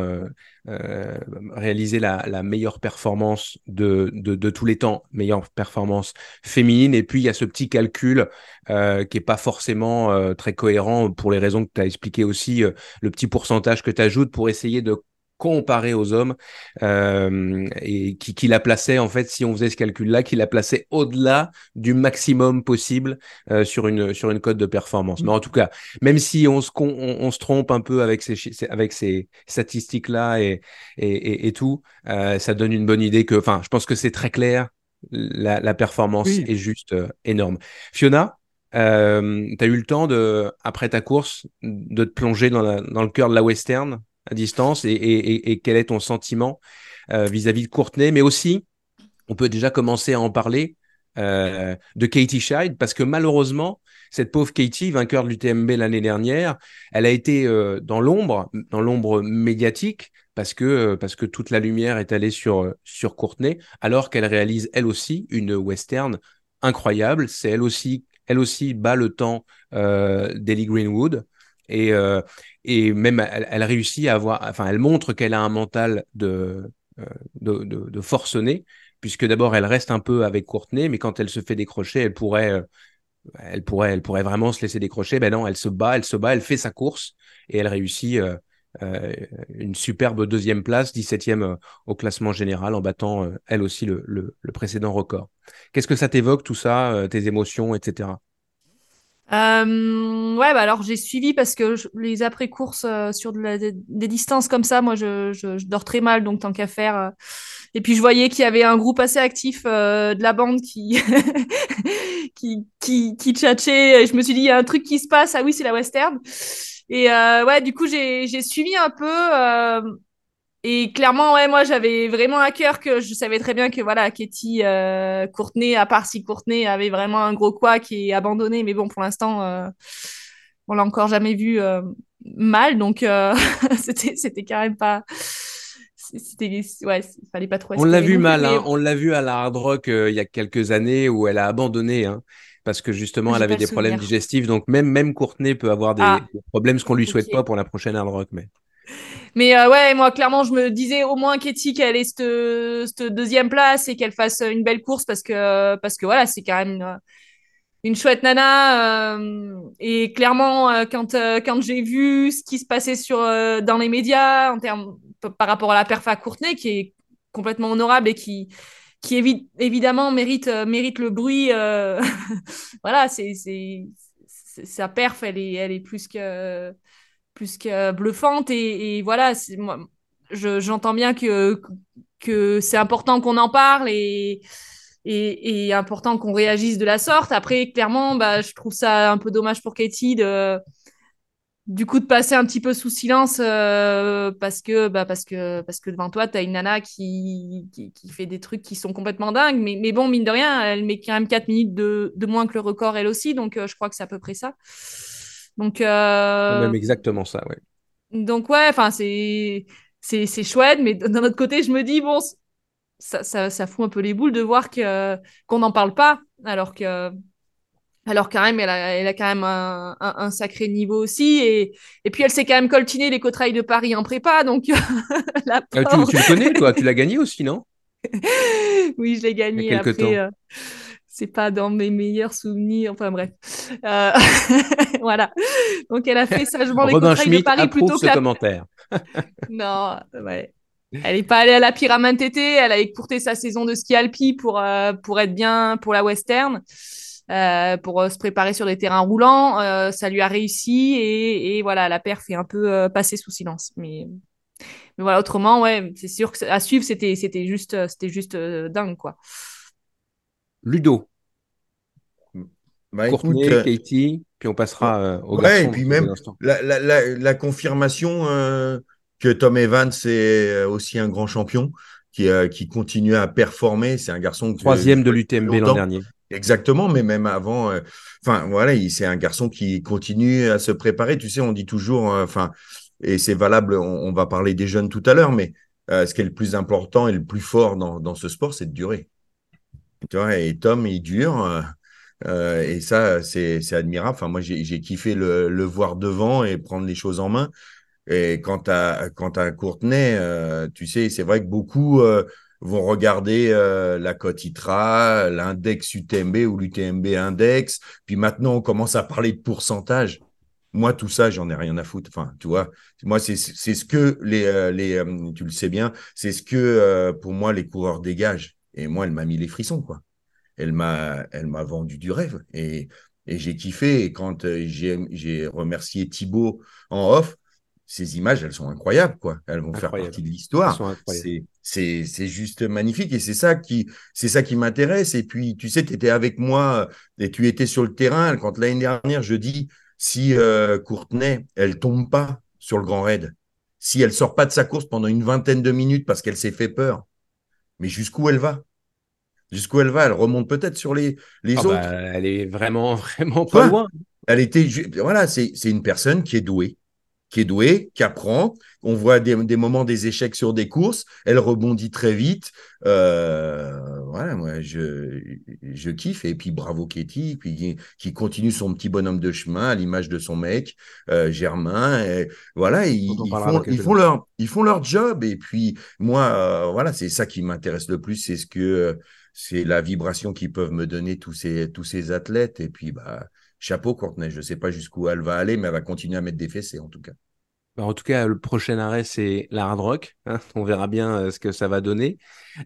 euh, réaliser la, la, meilleure performance de, de, de, tous les temps, meilleure performance féminine. Et puis, il y a ce petit calcul euh, qui est pas forcément euh, très cohérent pour les raisons que tu as expliqué aussi, euh, le petit pourcentage que tu ajoutes pour essayer de comparé aux hommes euh, et qui, qui, la plaçait en fait si on faisait ce calcul là qui la plaçait au-delà du maximum possible euh, sur une sur une cote de performance. Mais en tout cas même si on se on, se trompe un peu avec ces avec ces statistiques là et et, et, tout euh, ça donne une bonne idée que enfin je pense que c'est très clair la, la performance est juste énorme. Fiona euh, tu as eu le temps de après ta course de te plonger dans, la, dans le cœur de la western? À distance et, quel est ton sentiment euh, vis-à-vis de Courtenay, mais aussi, on peut déjà commencer à en parler euh, de Katie Scheid, parce que malheureusement, cette pauvre Katie, vainqueur de l'UTMB l'année dernière, elle a été euh, dans l'ombre, dans l'ombre médiatique, parce que, parce que toute la lumière est allée sur, sur Courtenay, alors qu'elle réalise elle aussi une western incroyable. C'est elle aussi, elle aussi bat le temps d'Ellie Greenwood. Et, et même elle, réussit à avoir, enfin, elle montre qu'elle a un mental de, euh, de, de, forcené, puisque d'abord elle reste un peu avec Courtenay, mais quand elle se fait décrocher, elle pourrait, euh, elle pourrait, elle pourrait vraiment se laisser décrocher. Ben non, elle se bat, elle se bat, elle fait sa course et elle réussit euh, une superbe deuxième place, 17e au classement général, en battant elle aussi le, le précédent record. Qu'est-ce que ça t'évoque tout ça, tes émotions, etc. Euh, ouais, bah alors j'ai suivi parce que les après-courses euh, sur de la, des, distances comme ça, moi je, je, je, dors très mal, donc tant qu'à faire. Euh... Et puis je voyais qu'il y avait un groupe assez actif euh, de la bande qui, qui, qui, qui tchatchait. Je me suis dit, il y a un truc qui se passe. Ah oui, c'est la western. Et euh, ouais, du coup, j'ai suivi un peu. Et clairement, ouais, moi, j'avais vraiment à cœur que je savais très bien que voilà, Katie euh, Courtenay, à part si Courtenay avait vraiment un gros quoi qui est abandonné, mais bon, pour l'instant, euh, on l'a encore jamais vu euh, mal, donc euh, c'était c'était quand même pas. C'était ouais, il fallait pas trop. On l'a vu mal, hein, on l'a vu à la Hard Rock il y a quelques années où elle a abandonné. Hein parce que justement elle avait des problèmes digestifs. Donc même même Courtenay peut avoir des, ah. des problèmes, ce qu'on lui souhaite okay. pas pour la prochaine Hard Rock. Mais mais euh, ouais, moi clairement je me disais au moins qu'Etty qu'elle ait cette, deuxième place et qu'elle fasse une belle course parce que parce que voilà c'est quand même une, chouette nana euh, et clairement euh, quand j'ai vu ce qui se passait sur dans les médias en termes par rapport à la perf à Courtenay qui est complètement honorable et qui qui évi évidemment mérite mérite le bruit voilà c'est sa perf elle est elle est plus que plus que bluffante et, voilà moi j'entends bien que que c'est important qu'on en parle et et, important qu'on réagisse de la sorte. Après clairement bah je trouve ça un peu dommage pour Katie de du coup de passer un petit peu sous silence euh, parce que bah parce que parce que devant toi tu as une nana qui, qui, qui fait des trucs qui sont complètement dingues. Mais mais bon mine de rien elle met quand même 4 minutes de, de moins que le record elle aussi. Donc euh, je crois que c'est à peu près ça donc, euh... même exactement ça, ouais. Donc, ouais, enfin, c'est, c'est, c'est chouette, mais d'un autre côté, je me dis, bon, ça, ça, ça fout un peu les boules de voir que, qu'on n'en parle pas, alors que, alors quand même, elle a, elle a quand même un, un, un, sacré niveau aussi. Et, et puis, elle s'est quand même coltinée les cotrails de Paris en prépa. Donc, la euh, tu, tu, le connais, toi Tu l'as gagné aussi, non? Oui, je l'ai gagné. Il y a quelques après, temps. Euh, c'est pas dans mes meilleurs souvenirs. Enfin bref, euh, voilà. Donc elle a fait sagement les Robin Schmitt de Paris plutôt ce que la... commentaire. non, ouais. Elle est pas allée à la Pyramide TT. Elle a écourté sa saison de ski alpi pour euh, pour être bien pour la western. Euh, pour se préparer sur des terrains roulants, ça lui a réussi et, et, voilà, la perf est un peu passée sous silence. Mais, mais voilà, autrement, ouais, c'est sûr que à suivre, c'était c'était juste c'était juste dingue quoi. Ludo. Bah, écoute, euh, Katie, puis on passera euh, au ouais, et puis même la, la, la, la confirmation euh, que Tom Evans est aussi un grand champion qui, qui continue à performer. C'est un garçon que troisième de l'UTMB l'an dernier. Exactement, mais même avant, enfin voilà, c'est un garçon qui continue à se préparer. Tu sais, on dit toujours, enfin, et c'est valable. On, on, va parler des jeunes tout à l'heure, mais ce qui est le plus important et le plus fort dans, dans ce sport, c'est de durer. Tu vois, et Tom, il dure. Euh, et ça, c'est admirable. Enfin, moi, j'ai kiffé le, le, voir devant et prendre les choses en main. Et quant à, quant à Courtenay, euh, tu sais, c'est vrai que beaucoup euh, vont regarder euh, la cote ITRA, l'index UTMB ou l'UTMB index. Puis maintenant, on commence à parler de pourcentage. Moi, tout ça, j'en ai rien à foutre. Enfin, tu vois, moi, c'est ce que les, les tu le sais bien, c'est ce que pour moi les coureurs dégagent. Et moi, elle m'a mis les frissons, quoi. Elle m'a, elle m'a vendu du rêve. Et, et j'ai kiffé. Et quand j'ai remercié Thibaut en off, ces images, elles sont incroyables, quoi. Elles vont faire partie de l'histoire. C'est, c'est juste magnifique et c'est ça qui, c'est ça qui m'intéresse. Et puis, tu sais, tu étais avec moi et tu étais sur le terrain quand l'année dernière, je dis, si euh, Courtenay, elle tombe pas sur le Grand Raid, si elle sort pas de sa course pendant une vingtaine de minutes parce qu'elle s'est fait peur, mais jusqu'où elle va? Jusqu'où elle va? Elle remonte peut-être sur les, les ah autres. Bah, elle est vraiment, vraiment pas loin. Elle était, voilà, c'est une personne qui est douée, qui est douée, qui apprend. On voit des, moments des échecs sur des courses. Elle rebondit très vite. Euh, voilà, moi, je, je kiffe. Et puis, bravo Katie, puis, qui, continue son petit bonhomme de chemin à l'image de son mec, euh, Germain. Et, voilà, ils, font, ils, font leur, ils font leur job. Et puis, moi, euh, voilà, c'est ça qui m'intéresse le plus. C'est ce que c'est la vibration qu'ils peuvent me donner tous ces, tous ces athlètes. Et puis, bah, chapeau Courtenay. Je ne sais pas jusqu'où elle va aller, mais elle va continuer à mettre des fessées en tout cas. Bah, en tout cas, le prochain arrêt, c'est la hard rock. Hein. On verra bien euh, ce que ça va donner.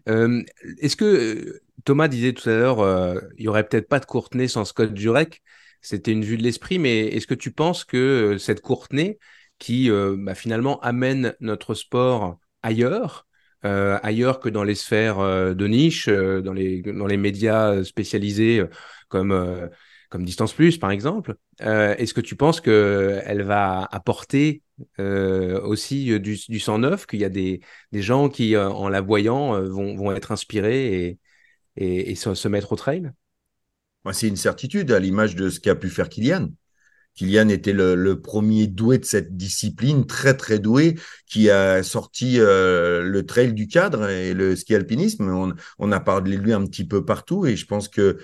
Euh, est-ce que euh, Thomas disait tout à l'heure, il n'y aurait peut-être pas de Courtenay sans Scott Jurek C'était une vue de l'esprit, mais est-ce que tu penses que cette Courtenay, qui bah, finalement amène notre sport ailleurs, ailleurs que dans les sphères de niche, dans les médias spécialisés comme comme Distance Plus, par exemple. Euh, est-ce que tu penses qu'elle va apporter euh, aussi euh, du, sang neuf, qu'il y a des, gens qui, en la voyant, vont, être inspirés et, se, mettre au trail? C'est une certitude, à l'image de ce qu'a pu faire Kylian. Kylian était le, premier doué de cette discipline, très très doué, qui a sorti le trail du cadre et le ski alpinisme. On, a parlé de lui un petit peu partout et je pense que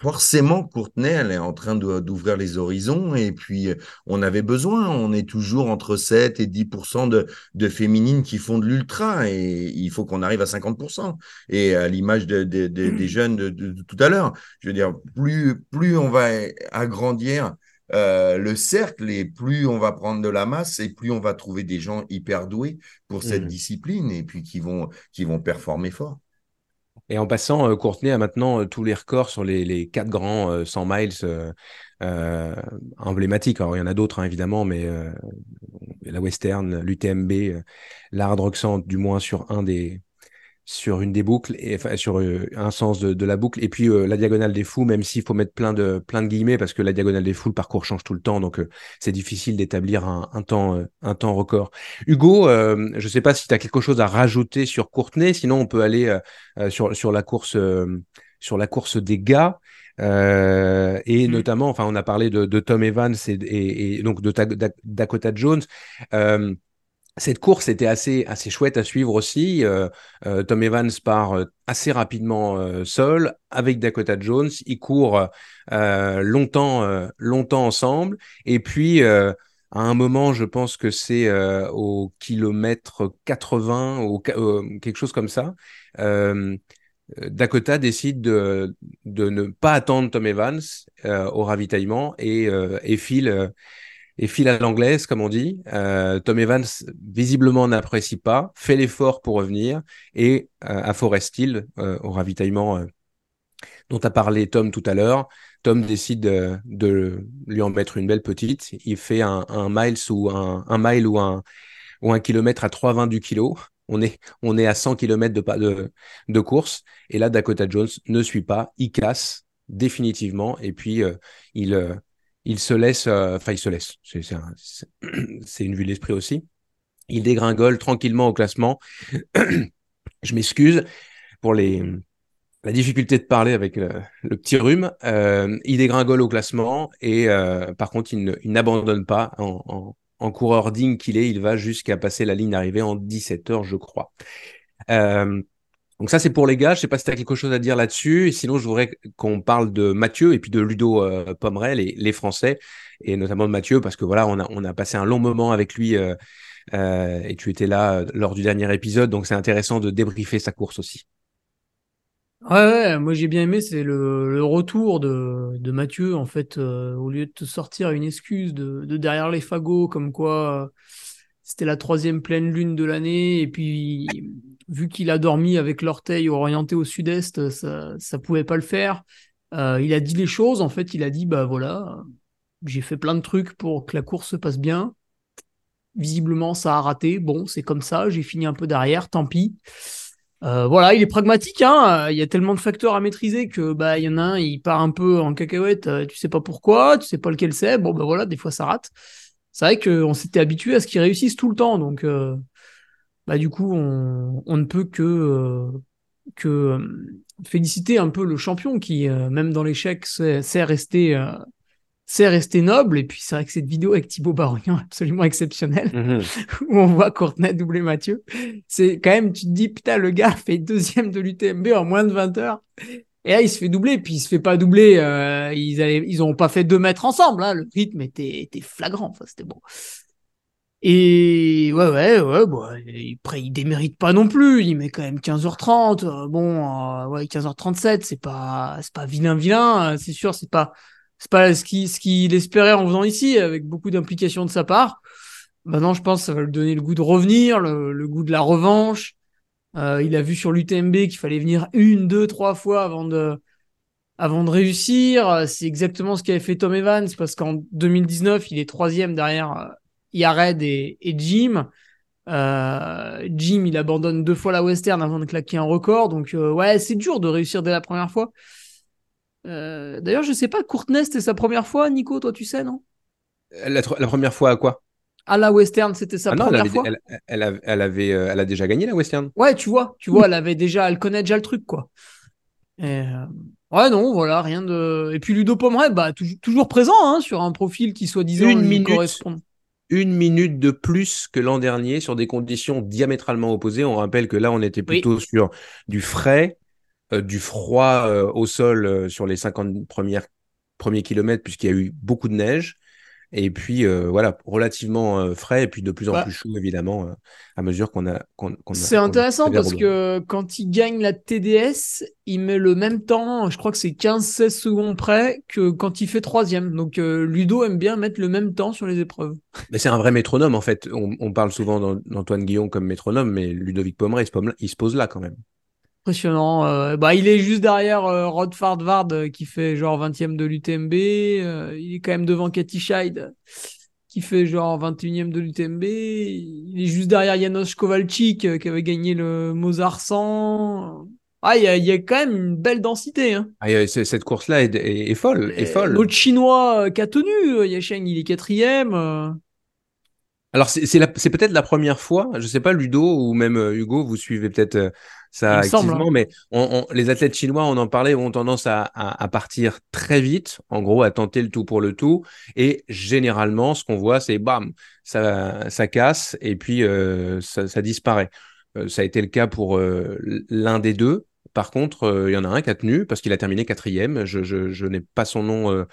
forcément, Courtenay, elle est en train d'ouvrir les horizons et puis on avait besoin. On est toujours entre 7 et 10 de, de féminines qui font de l'ultra et il faut qu'on arrive à 50 Et à l'image de, des jeunes de, tout à l'heure, je veux dire, plus, plus on va agrandir euh, le cercle et plus on va prendre de la masse et plus on va trouver des gens hyper doués pour cette mmh. discipline et puis qui vont, qui vont performer fort. Et en passant, euh, Courtenay a maintenant euh, tous les records sur les, les quatre grands 100 euh, miles emblématiques. Alors, il y en a d'autres, hein, évidemment, mais la Western, l'UTMB, l'Hard Roxant, du moins sur un des, sur une des boucles et enfin, sur euh, un sens de, la boucle. Et puis euh, la diagonale des fous même s'il faut mettre plein de plein de guillemets parce que la diagonale des fous le parcours change tout le temps. Donc euh, c'est difficile d'établir un, temps un temps record. Hugo je sais pas si tu as quelque chose à rajouter sur Courtenay. Sinon on peut aller sur sur la course sur la course des gars. Et mmh. notamment enfin on a parlé de, Tom Evans et, et, donc de Dakota Jones cette course était assez, assez chouette à suivre aussi. Euh, euh, Tom Evans part euh, assez rapidement seul avec Dakota Jones. Ils courent longtemps, longtemps ensemble. Et puis, à un moment, je pense que c'est au kilomètre 80 ou quelque chose comme ça. Dakota décide de, de, ne pas attendre Tom Evans au ravitaillement et, et file et file à l'anglaise, comme on dit. Euh, Tom Evans, visiblement, n'apprécie pas, fait l'effort pour revenir, et euh, à Forest Hill, euh, au ravitaillement dont a parlé Tom tout à l'heure, Tom décide de, lui en mettre une belle petite. Il fait un, miles ou un, mile ou un, ou un kilomètre à 3,20 du kilo. On est, on est à 100 km de, de, de course. Et là, Dakota Jones ne suit pas. Il casse définitivement. Et puis, il, il se laisse, euh, enfin, il se laisse, c'est une vue d'esprit aussi. Il dégringole tranquillement au classement. Je m'excuse pour la difficulté de parler avec le, petit rhume. Euh, il dégringole au classement et euh, par contre, il n'abandonne pas en, en, coureur digne qu'il est. Il va jusqu'à passer la ligne d'arrivée en 17 heures, je crois. Donc ça, c'est pour les gars. Je sais pas si tu as quelque chose à dire là-dessus. Sinon, je voudrais qu'on parle de Mathieu et puis de Ludo euh, Pomerel, les, Français, et notamment de Mathieu, parce que voilà, on a, on a passé un long moment avec lui euh, euh, et tu étais là euh, lors du dernier épisode. Donc c'est intéressant de débriefer sa course aussi. Ouais, ouais, moi j'ai bien aimé, c'est le, retour de, Mathieu, en fait, au lieu de te sortir une excuse de, de derrière les fagots, comme quoi c'était la troisième pleine lune de l'année, et puis vu qu'il a dormi avec l'orteil orienté au sud-est, ça, ça pouvait pas le faire. Euh, il a dit les choses, en fait, il a dit, bah voilà, j'ai fait plein de trucs pour que la course se passe bien. Visiblement, ça a raté. Bon, c'est comme ça, j'ai fini un peu derrière, tant pis. Euh, voilà, il est pragmatique. Hein. Il y a tellement de facteurs à maîtriser que bah il y en a un, il part un peu en cacahuète. euh, Tu sais pas pourquoi, tu sais pas lequel c'est. Bon bah voilà, des fois ça rate. C'est vrai qu'on s'était habitué à ce qu'il réussisse tout le temps, donc bah du coup on, on ne peut que euh, que euh, féliciter un peu le champion qui euh, même dans l'échec sait, sait rester rester noble. Et puis c'est vrai que cette vidéo avec Thibaut Barognan est absolument exceptionnelle Mhm. où on voit Courtenay doubler Mathieu. C'est quand même, tu te dis, putain, le gars fait deuxième de l'UTMB en moins de 20 heures. Et là, il se fait doubler, puis il se fait pas doubler. euh, ils avaient, ils ont pas fait deux mètres ensemble. Hein, le rythme était, était flagrant. Enfin, c'était bon. Et ouais, ouais, ouais, bon, après, il démérite pas non plus. Il met quand même 15h30. euh, bon, euh, ouais, 15h37, c'est pas, c'est pas vilain, vilain. euh, C'est sûr, c'est pas, c'est pas ce qu'il, ce qu'il espérait en venant ici, avec beaucoup d'implication de sa part. Maintenant, je pense que ça va lui donner le goût de revenir, le, goût de la revanche. Il a vu sur l'UTMB qu'il fallait venir une, deux, trois fois avant de, avant de réussir. C'est exactement ce qu'avait fait Tom Evans, parce qu'en 2019, il est troisième derrière Yared et, et Jim. Euh, Jim, il abandonne deux fois la Western avant de claquer un record. Donc, euh, ouais, c'est dur de réussir dès la première fois. Euh, D'ailleurs, je sais pas, Courtenay, c'était sa première fois. Nico, toi, tu sais, non? La, première fois à quoi? À la Western, c'était sa Ah non, elle première avait, fois. elle, elle avait, elle avait, elle a déjà gagné la Western. Ouais, tu vois, tu vois, elle avait déjà, elle connaît déjà le truc, quoi. Et, ouais, non, voilà, rien de. Et puis Ludo Pomeray, bah, tou- toujours présent, hein, sur un profil qui soi-disant Une lui minute. correspond. Une minute de plus que l'an dernier sur des conditions diamétralement opposées. On rappelle que là, on était plutôt sur du frais, euh, du froid euh, au sol euh, sur les 50 premières, premiers kilomètres, puisqu'il y a eu beaucoup de neige. Et puis, euh, voilà, relativement euh, frais et puis de plus en Bah. plus chaud, évidemment, euh, à mesure qu'on a. C'est intéressant parce que quand il gagne la TDS, il met le même temps, je crois que c'est 15-16 secondes près, que quand il fait troisième. Donc Ludo aime bien mettre le même temps sur les épreuves. Mais c'est un vrai métronome, en fait. On, on parle souvent d'An- d'Antoine Guillon comme métronome, mais Ludovic Pomeray, il se pose là quand même. Impressionnant. euh, bah, il est juste derrière euh, Rod Fardvard euh, qui fait genre 20e de l'UTMB. euh, il est quand même devant Cathy Scheid qui fait genre 21e de l'UTMB. Il est juste derrière Janos Kowalczyk qui avait gagné le Mozart 100. Ah, il y a, il y a quand même une belle densité. Hein. Ah, cette course-là est, est- est folle, est folle. L'autre chinois qui a tenu, Yasheng, il est quatrième. Alors, c'est peut-être la première fois, je sais pas, Ludo ou même Hugo, vous suivez peut-être ça semble, hein. mais on- on- les athlètes chinois, on en parlait, ont tendance à, à- à partir très vite, en gros, à tenter le tout pour le tout. Et généralement, ce qu'on voit, c'est bam, ça, ça casse et puis euh, ça, ça disparaît. Euh, ça a été le cas pour euh, l'un des deux. Par contre, euh, il y en a un qui a tenu parce qu'il a terminé quatrième. Je, je, je n'ai pas son nom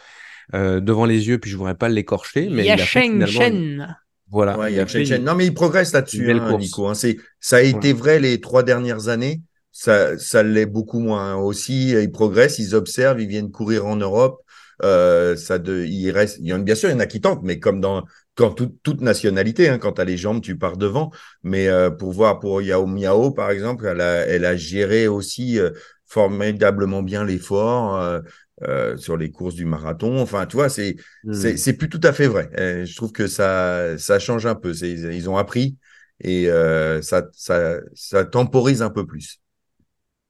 devant les yeux, puis je voudrais pas l'écorcher, mais il a finalement. Voilà. Ouais, il y a Non, mais il progresse là-dessus, hein. Nico. hein. C'est, ça a été vrai les trois dernières années. Ça, ça l'est beaucoup moins. Aussi, ils progressent, ils observent, ils viennent courir en Europe. Euh, ça de, il reste, il y en a bien sûr, il y en a qui tentent, mais comme dans quand toute, toute nationalité, hein, quand tu as les jambes, tu pars devant. Mais euh, pour voir pour Yao Miao, par exemple, elle a, elle a géré aussi euh, formidablement bien l'effort euh, sur les courses du marathon. Enfin, tu vois, c'est Hmm. c'est c'est plus tout à fait vrai. Je trouve que ça, ça change un peu. Ils ont appris et euh, ça, ça, ça temporise un peu plus.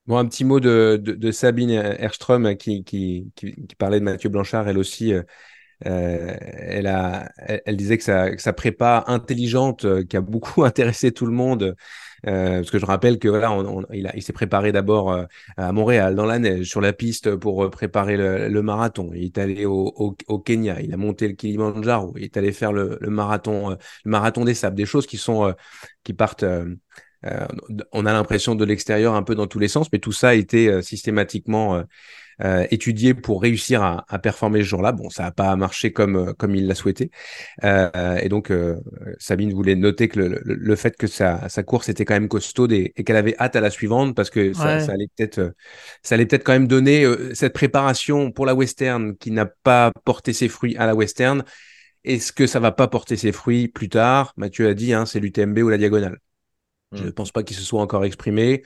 Bon, un petit mot de, de, de Sabine Erström qui, qui, qui, qui parlait de Mathieu Blanchard. Elle aussi, euh, elle, a, elle, elle disait que sa, que sa prépa intelligente, qui a beaucoup intéressé tout le monde, euh, parce que je rappelle que voilà, on, on- il, il s'est préparé d'abord euh, à Montréal, dans la neige, sur la piste pour euh, préparer le, le marathon. Il est allé au, au, au Kenya, il a monté le Kilimanjaro, il est allé faire le, le marathon, euh, le marathon des sables, des choses qui sont qui partent. on a l'impression de l'extérieur un peu dans tous les sens, mais tout ça a été systématiquement euh, euh, étudié pour réussir à, à performer ce jour-là. Bon, ça n'a pas marché comme comme il l'a souhaité. Euh, et donc Sabine voulait noter que le, le, fait que sa, sa course était quand même costaud et, et qu'elle avait hâte à la suivante parce que ça, ça allait peut-être ça allait peut-être quand même donner cette préparation pour la western qui n'a pas porté ses fruits à la western. Est-ce que ça va pas porter ses fruits plus tard? Mathieu a dit, hein, c'est l'UTMB ou la diagonale. Je ne mm. pense pas qu'il se soit encore exprimé.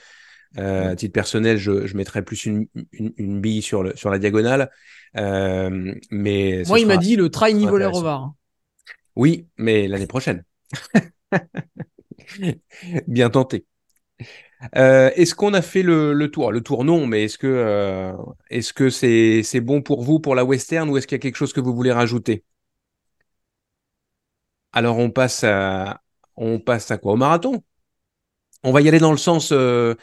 Euh, à titre personnel, je, je mettrais plus une, une, une, bille sur, le, sur la diagonale. Euh, mais Moi, il m'a dit le trail niveau Rovar. Oui, mais l'année prochaine. Bien tenté. Euh, est-ce qu'on a fait le, le, tour? Le tour non, mais est-ce que est-ce que c'est c'est bon pour vous pour la western ou est-ce qu'il y a quelque chose que vous voulez rajouter? Alors on passe à on passe à quoi? Au marathon? On va y aller dans le sens, euh,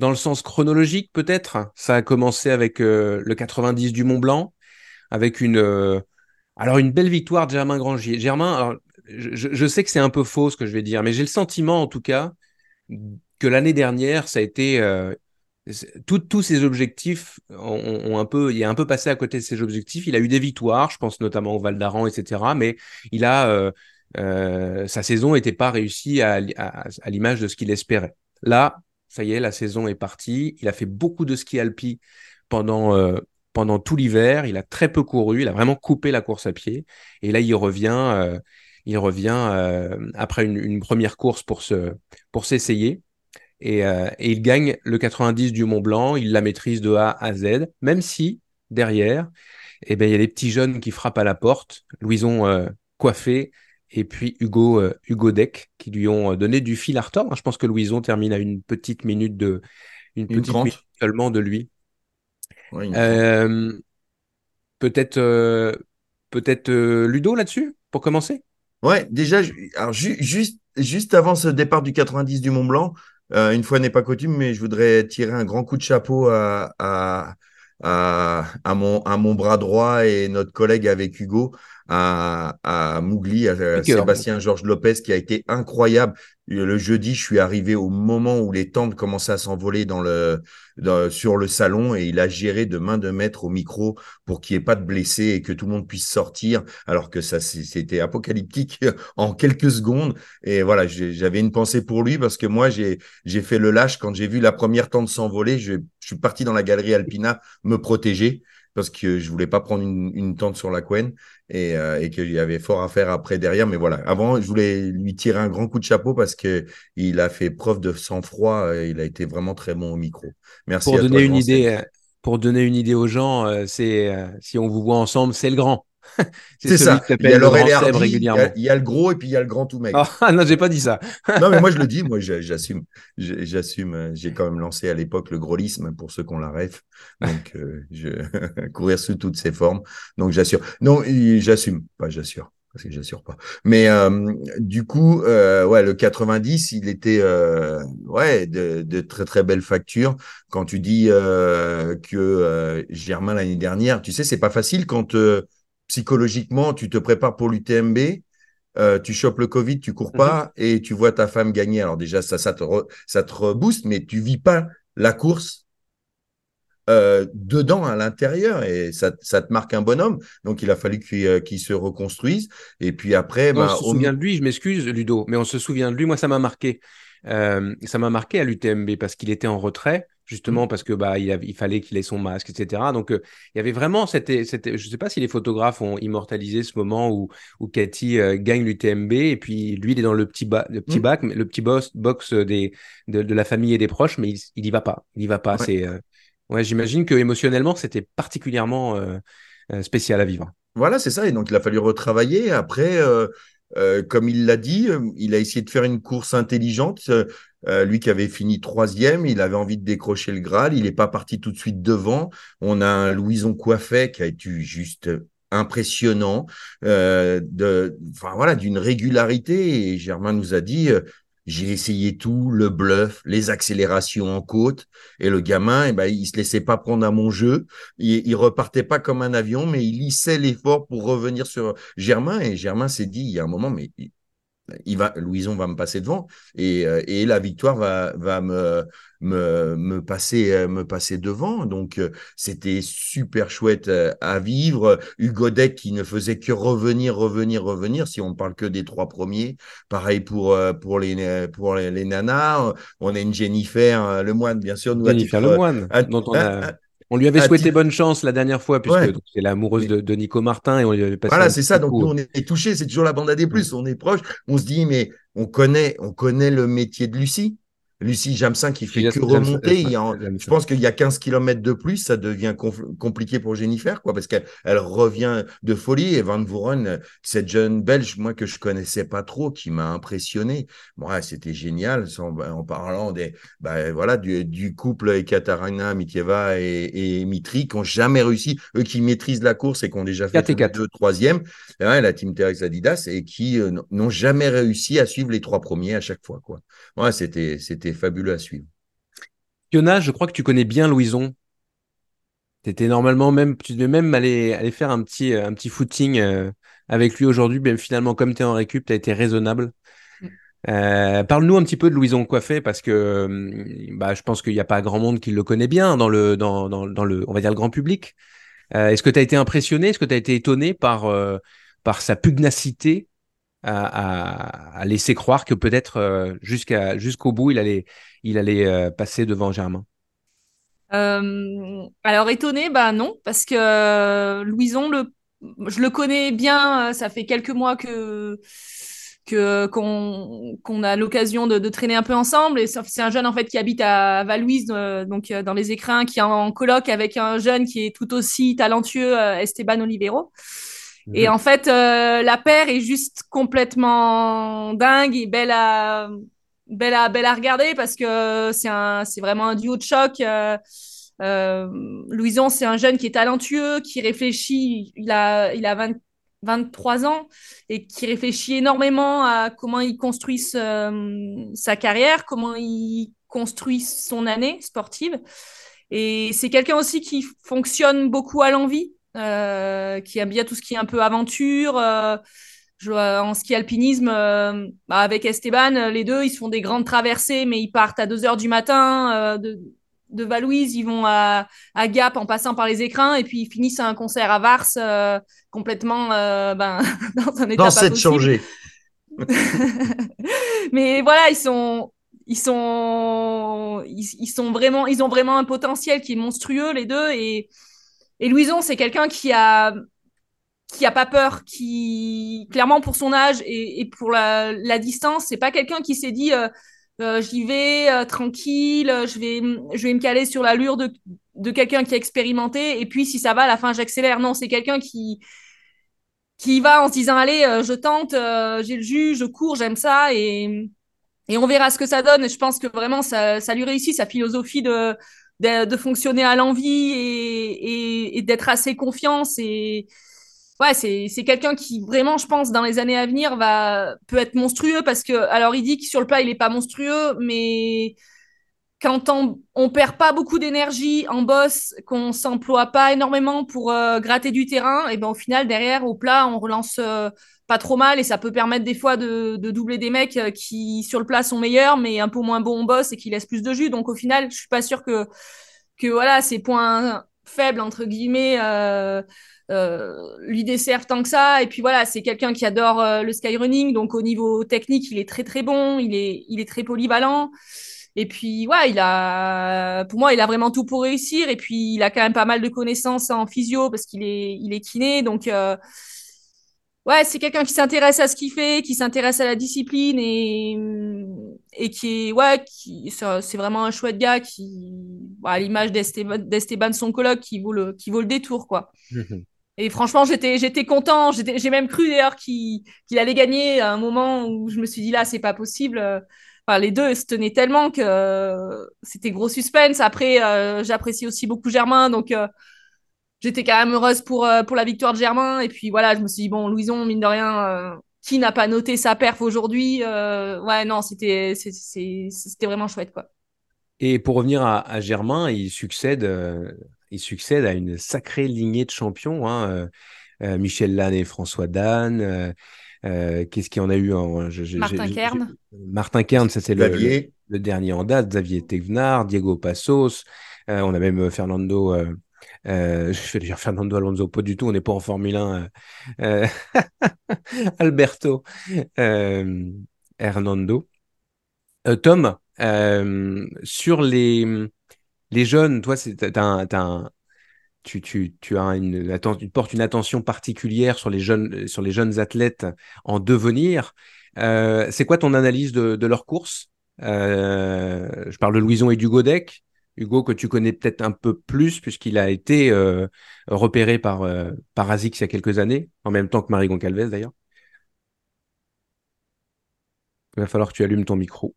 dans le sens chronologique peut-être. Ça a commencé avec euh, le 90 du Mont Blanc, avec une, euh, alors une belle victoire de Germain Grangier. Germain, je, sais que c'est un peu faux ce que je vais dire, mais j'ai le sentiment en tout cas que l'année dernière, ça a été tous ses objectifs ont, un peu, il est un peu passé à côté de ses objectifs. Il a eu des victoires, je pense notamment au Val d'Aran, etc. Mais il a euh, sa saison n'était pas réussie à, à, l'image de ce qu'il espérait. Là, ça y est, la saison est partie. Il a fait beaucoup de ski alpi pendant, euh, pendant tout l'hiver. Il a très peu couru. Il a vraiment coupé la course à pied. Et là, il revient, euh, il revient après une, première course pour se, pour s'essayer. Et, il gagne le 90 du Mont Blanc. Il la maîtrise de A à Z, même si derrière, eh ben, il y a les petits jeunes qui frappent à la porte. Louison coiffé, et puis Hugo, euh, Hugo Deck qui lui ont euh, donné du fil à retordre. Je pense que Louison termine à une petite minute de une, petite minute seulement de lui. euh, peut-être peut-être Ludo là-dessus pour commencer? Ouais, déjà alors juste juste avant ce départ du 90 du Mont Blanc, une fois n'est pas coutume, mais je voudrais tirer un grand coup de chapeau à, à, à, à, mon, à mon bras droit et notre collègue avec Hugo à, à Mougli, à, Sébastien Georges Lopez, qui a été incroyable. Le jeudi, je suis arrivé au moment où les tentes commençaient à s'envoler dans le, sur le salon et il a géré de main de maître au micro pour qu'il n'y ait pas de blessés et que tout le monde puisse sortir, alors que ça, c'était apocalyptique en quelques secondes. Et voilà, j'avais une pensée pour lui parce que moi, j'ai fait le lâche quand j'ai vu la première tente s'envoler. Je, je suis parti dans la galerie Alpina me protéger parce que je voulais pas prendre une, tente sur la couenne et, euh, et qu'il y avait fort à faire après derrière. Mais voilà, avant, je voulais lui tirer un grand coup de chapeau parce que il a fait preuve de sang-froid. Il a été vraiment très bon au micro. Merci. Pour donner une idée, euh, pour donner une idée aux gens, euh, c'est si on vous voit ensemble, c'est le grand. c'est ça. Il y, a le régulièrement. Il, y a, le gros et puis il y a le grand tout mec. Ah non, j'ai pas dit ça. non, mais moi je le dis, moi j'assume. J'assume. J'ai quand même lancé à l'époque le grollisme pour ceux qu'on la rêve. Donc, euh, je courir sous toutes ses formes. Donc j'assure. Non, j'assume. Pas j'assure parce que j'assure pas. Mais euh, du coup, euh, ouais, le 90, il était euh, ouais de, de, très très belles factures. Quand tu dis euh, que euh, Germain l'année dernière, tu sais, c'est pas facile quand psychologiquement, tu te prépares pour l'UTMB, euh, tu chopes le Covid, tu cours pas mhm. et tu vois ta femme gagner. Alors déjà, ça, ça te, ça te rebooste, mais tu vis pas la course euh, dedans à l'intérieur et ça, ça, te marque un bonhomme. Donc il a fallu qu'il euh, se reconstruise. Et puis après, on bah, se souvient de lui. Je m'excuse, Ludo, mais on se souvient de lui. Moi, ça m'a marqué. Ça m'a marqué à l'UTMB parce qu'il était en retrait justement mmh. parce que bah il, il fallait qu'il ait son masque, etc. Donc euh, il y avait vraiment cette, cette je sais pas si les photographes ont immortalisé ce moment où où Cathy euh, gagne l'UTMB et puis lui il est dans le petit ba le petit mmh. bac, le petit box, box des de, de, la famille et des proches, mais il, il y va pas, il y va pas. C'est euh, ouais, j'imagine que émotionnellement c'était particulièrement spécial à vivre. Voilà, c'est ça. Et donc il a fallu retravailler. Après, euh, comme il l'a dit, euh, il a essayé de faire une course intelligente. Euh, lui qui avait fini troisième, il avait envie de décrocher le Graal. Il n'est pas parti tout de suite devant. On a un Louison Coiffet qui a été juste impressionnant, de, enfin voilà, d'une régularité. Et Germain nous a dit, j'ai essayé tout, le bluff, les accélérations en côte, et le gamin, eh ben, il se laissait pas prendre à mon jeu. Il, repartait pas comme un avion, mais il lissait l'effort pour revenir sur Germain. Et Germain s'est dit, il y a un moment, mais il va, Louison va me passer devant et, euh, et la victoire va, va me, me, me, passer, euh, me passer devant. Donc, euh, c'était super chouette à vivre. Hugo Deck qui ne faisait que revenir, revenir, revenir. Si on ne parle que des trois premiers. Pareil pour, pour, les, pour les, nanas. On a une Jennifer Lemoine, bien sûr. Nous, Jennifer Lemoine, dont on a... On lui avait souhaité bonne chance la dernière fois, puisque c'est l'amoureuse de, Nico Martin et on lui avait passé. Voilà, c'est ça. Donc, nous, on est touchés. C'est toujours la bande à des plus. On est proche. On se dit, mais on connaît, on connaît le métier de Lucie. Lucie Jamsin qui fait que remonter. je pense qu'il y a 15 km de plus, ça devient compliqué pour Jennifer, quoi, parce qu'elle elle revient de folie. Et Van Voren, cette jeune Belge, moi que je connaissais pas trop, qui m'a impressionné. Bon, c'était génial, en, parlant des, bah, voilà, du, couple Ekaterina Mitieva et, et Mitri, qui n'ont jamais réussi, eux qui maîtrisent la course et qui ont déjà fait deux troisième, la team Terex Adidas, et qui euh, n'ont jamais réussi à suivre les trois premiers à chaque fois, quoi. Ouais, c'était, c'était fabuleux à suivre. Fiona, je crois que tu connais bien Louison. Tu étais normalement même, tu devais même aller, aller faire un petit, un petit footing euh, avec lui aujourd'hui. Bien finalement, comme tu es en récup, tu as été raisonnable. Mm. Euh, parle-nous un petit peu de Louison Coiffé parce que euh, bah, je pense qu'il n'y a pas grand monde qui le connaît bien dans le, dans, dans, dans le, on va dire le grand public. Est-ce que tu as été impressionné? Est-ce que tu as été étonné par, par sa pugnacité? À, laisser croire que peut-être euh, jusqu'à jusqu'au bout il allait il allait euh, passer devant Germain. Euh, alors étonné bah non parce que Louison le je le connais bien ça fait quelques mois que que qu'on a l'occasion de, traîner un peu ensemble et c'est un jeune en fait qui habite à Valouise donc dans les écrins qui est en colloque avec un jeune qui est tout aussi talentueux Esteban Olivero et en fait, euh, la paire est juste complètement dingue et belle à, belle à, belle à regarder parce que c'est un, c'est vraiment un duo de choc. Euh, euh, Louison, c'est un jeune qui est talentueux, qui réfléchit. Il a, il a 23 ans et qui réfléchit énormément à comment il construit sa carrière, comment il construit son année sportive. Et c'est quelqu'un aussi qui fonctionne beaucoup à l'envie. Euh, qui aime bien tout ce qui est un peu aventure. Euh, en ski alpinisme, euh, bah, avec Esteban, les deux, ils se font des grandes traversées, mais ils partent à 2 heures du matin de, de Valouise, ils vont à, à, Gap en passant par les écrins, et puis ils finissent un concert à Vars complètement ben, dans un état dans cette changé. mais voilà, ils sont, ils sont, ils, sont vraiment, ils ont vraiment un potentiel qui est monstrueux les deux et et Louison, c'est quelqu'un qui a qui a pas peur, qui clairement pour son âge et, pour la, distance, c'est pas quelqu'un qui s'est dit euh, euh, j'y vais euh, tranquille, je vais je vais me caler sur l'allure de, de quelqu'un qui a expérimenté et puis si ça va à la fin j'accélère. Non, c'est quelqu'un qui qui va en se disant allez je tente, j'ai le jus, je cours, j'aime ça et et on verra ce que ça donne. Et je pense que vraiment ça, ça lui réussit sa philosophie de de, fonctionner à l'envie et, et, d'être assez confiant. C'est ouais, c'est quelqu'un qui vraiment, je pense, dans les années à venir, va peut être monstrueux parce que alors il dit que sur le plat il est pas monstrueux, mais quand on, on perd pas beaucoup d'énergie en boss, qu'on s'emploie pas énormément pour euh, gratter du terrain, et ben au final derrière au plat on relance euh, pas trop mal et ça peut permettre des fois de, doubler des mecs euh, qui sur le plat sont meilleurs mais un peu moins bons en boss et qui laissent plus de jus. Donc au final je suis pas sûr que que voilà ces points faibles entre guillemets lui desservent tant que ça. Et puis voilà c'est quelqu'un qui adore le skyrunning donc au niveau technique il est très très bon, il est très polyvalent. Et puis, ouais, il a, pour moi, il a vraiment tout pour réussir. Et puis, il a quand même pas mal de connaissances en physio parce qu'il est, il est kiné. Donc, euh, ouais, c'est quelqu'un qui s'intéresse à ce qu'il fait, qui s'intéresse à la discipline et, et qui est, ouais, qui, c'est vraiment un chouette gars qui, à l'image d'Esteban, son coloc, qui vaut le, qui vaut le détour, quoi. Et franchement, j'étais, j'étais content. j'ai même cru d'ailleurs qu'il, qu'il allait gagner à un moment où je me suis dit là, c'est pas possible les deux se tenaient tellement que euh, c'était gros suspense. Après, euh, j'apprécie aussi beaucoup Germain, donc euh, j'étais quand même heureuse pour, pour la victoire de Germain. Et puis voilà, je me suis dit, bon, Louison, mine de rien, qui n'a pas noté sa perf aujourd'hui Ouais, non, c'était, vraiment chouette, quoi. Et pour revenir à, Germain, il succède, il succède à une sacrée lignée de champions. Hein, Michel Lannes et François Dan. Euh, Qu'est-ce qu'il y en a eu en, je- je- Martin Kern. Martin Kern, ça c'est le, le, Xavier, le dernier en date. Xavier Thévenard, Diego Passos. Euh, on a même euh, Fernando. euh, euh, je vais dire Fernando Alonso, pas du tout. On n'est pas en Formule 1. euh, euh, Alberto euh, Hernando. Euh, Tom, euh, sur les, les jeunes, toi, un- t'as un- tu, as une, portes une attention particulière sur les jeunes, athlètes en devenir. Euh, c'est quoi ton analyse de, leur course? Euh, Je parle de Louison et du Godec. Hugo, que tu connais peut-être un peu plus, puisqu'il a été euh, repéré par, par ASICS il y a quelques années, en même temps que Marie Goncalves d'ailleurs. Il va falloir que tu allumes ton micro.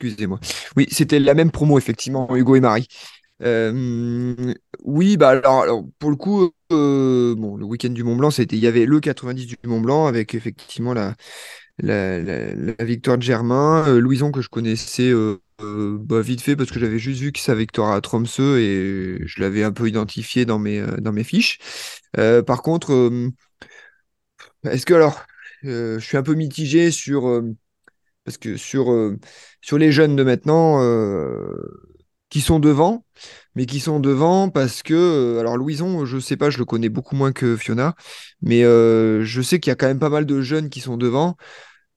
Excusez-moi. Oui, c'était la même promo, effectivement, Hugo et Marie. Euh, oui, bah alors, pour le coup, euh, bon, le week-end du Mont Blanc, c'était, il y avait le 90 du Mont Blanc avec effectivement la, victoire de Germain, euh, Louison que je connaissais bah, vite fait parce que j'avais juste vu que sa victoire à Tromsø et je l'avais un peu identifié dans mes, dans mes fiches. Par contre, est-ce que alors, je suis un peu mitigé sur parce que sur, euh, sur les jeunes de maintenant euh, qui sont devant, mais qui sont devant parce que, euh, alors Louison, je sais pas, je le connais beaucoup moins que Fiona, mais je sais qu'il y a quand même pas mal de jeunes qui sont devant,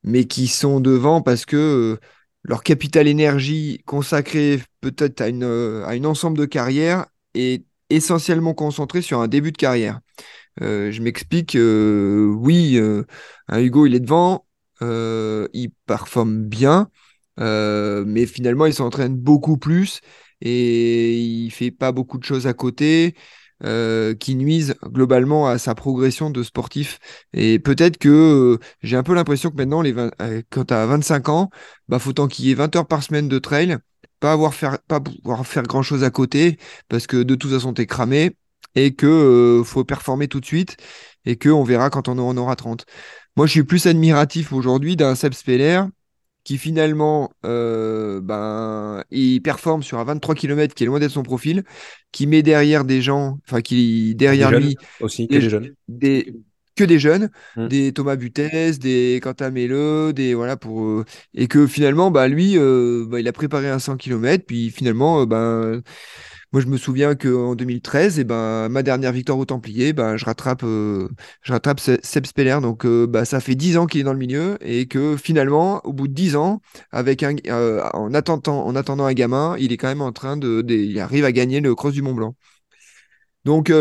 mais qui sont devant parce que leur capital énergie consacré peut-être à une, à une ensemble de carrière est essentiellement concentré sur un début de carrière. Je m'explique, oui, Hugo, il est devant, euh, il performe bien, euh, mais finalement, il s'entraîne beaucoup plus et il fait pas beaucoup de choses à côté euh, qui nuisent globalement à sa progression de sportif. Et peut-être que j'ai un peu l'impression que maintenant, les 20 quand tu as 25 ans, bah, faut tant qu'il y ait 20 heures par semaine de trail, pas avoir faire, pas pouvoir faire grand-chose à côté, parce que de toute façon, tu es cramé et que faut performer tout de suite et que on verra quand on en aura 30. Moi, je suis plus admiratif aujourd'hui d'un Seb Speller qui finalement euh, ben, il performe sur un 23 km qui est loin d'être son profil, qui met derrière des gens, enfin qui derrière Des lui aussi, que des- jeunes. des que des jeunes, des Thomas Butès, des Quentin Melleux, des voilà pour euh, et que finalement bah lui euh, bah, il a préparé un 100 km puis finalement ben moi je me souviens que en 2013 et ben ma dernière victoire au Templier ben je rattrape euh, je rattrape Se- Seb Speller. Donc euh, bah ça fait 10 ans qu'il est dans le milieu et que finalement au bout de 10 ans avec un euh, en attendant en attendant un gamin il est quand même en train de, il arrive à gagner le cross du Mont Blanc. Donc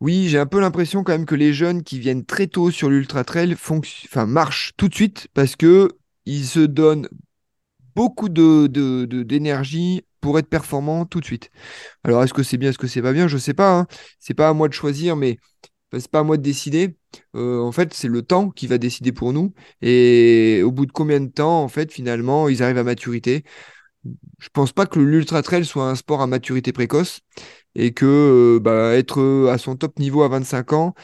oui, j'ai un peu l'impression quand même que les jeunes qui viennent très tôt sur l'ultra trail marchent tout de suite parce que ils se donnent beaucoup de, de- de- d'énergie pour être performants tout de suite. Alors est-ce que c'est bien, est-ce que c'est pas bien? Je sais pas. Hein. C'est pas à moi de choisir, mais c'est pas à moi de décider. Euh, en fait, c'est le temps qui va décider pour nous. Et au bout de combien de temps, en fait, finalement, ils arrivent à maturité? Je pense pas que l'ultra trail soit un sport à maturité précoce et que euh, bah, être à son top niveau à 25 ans,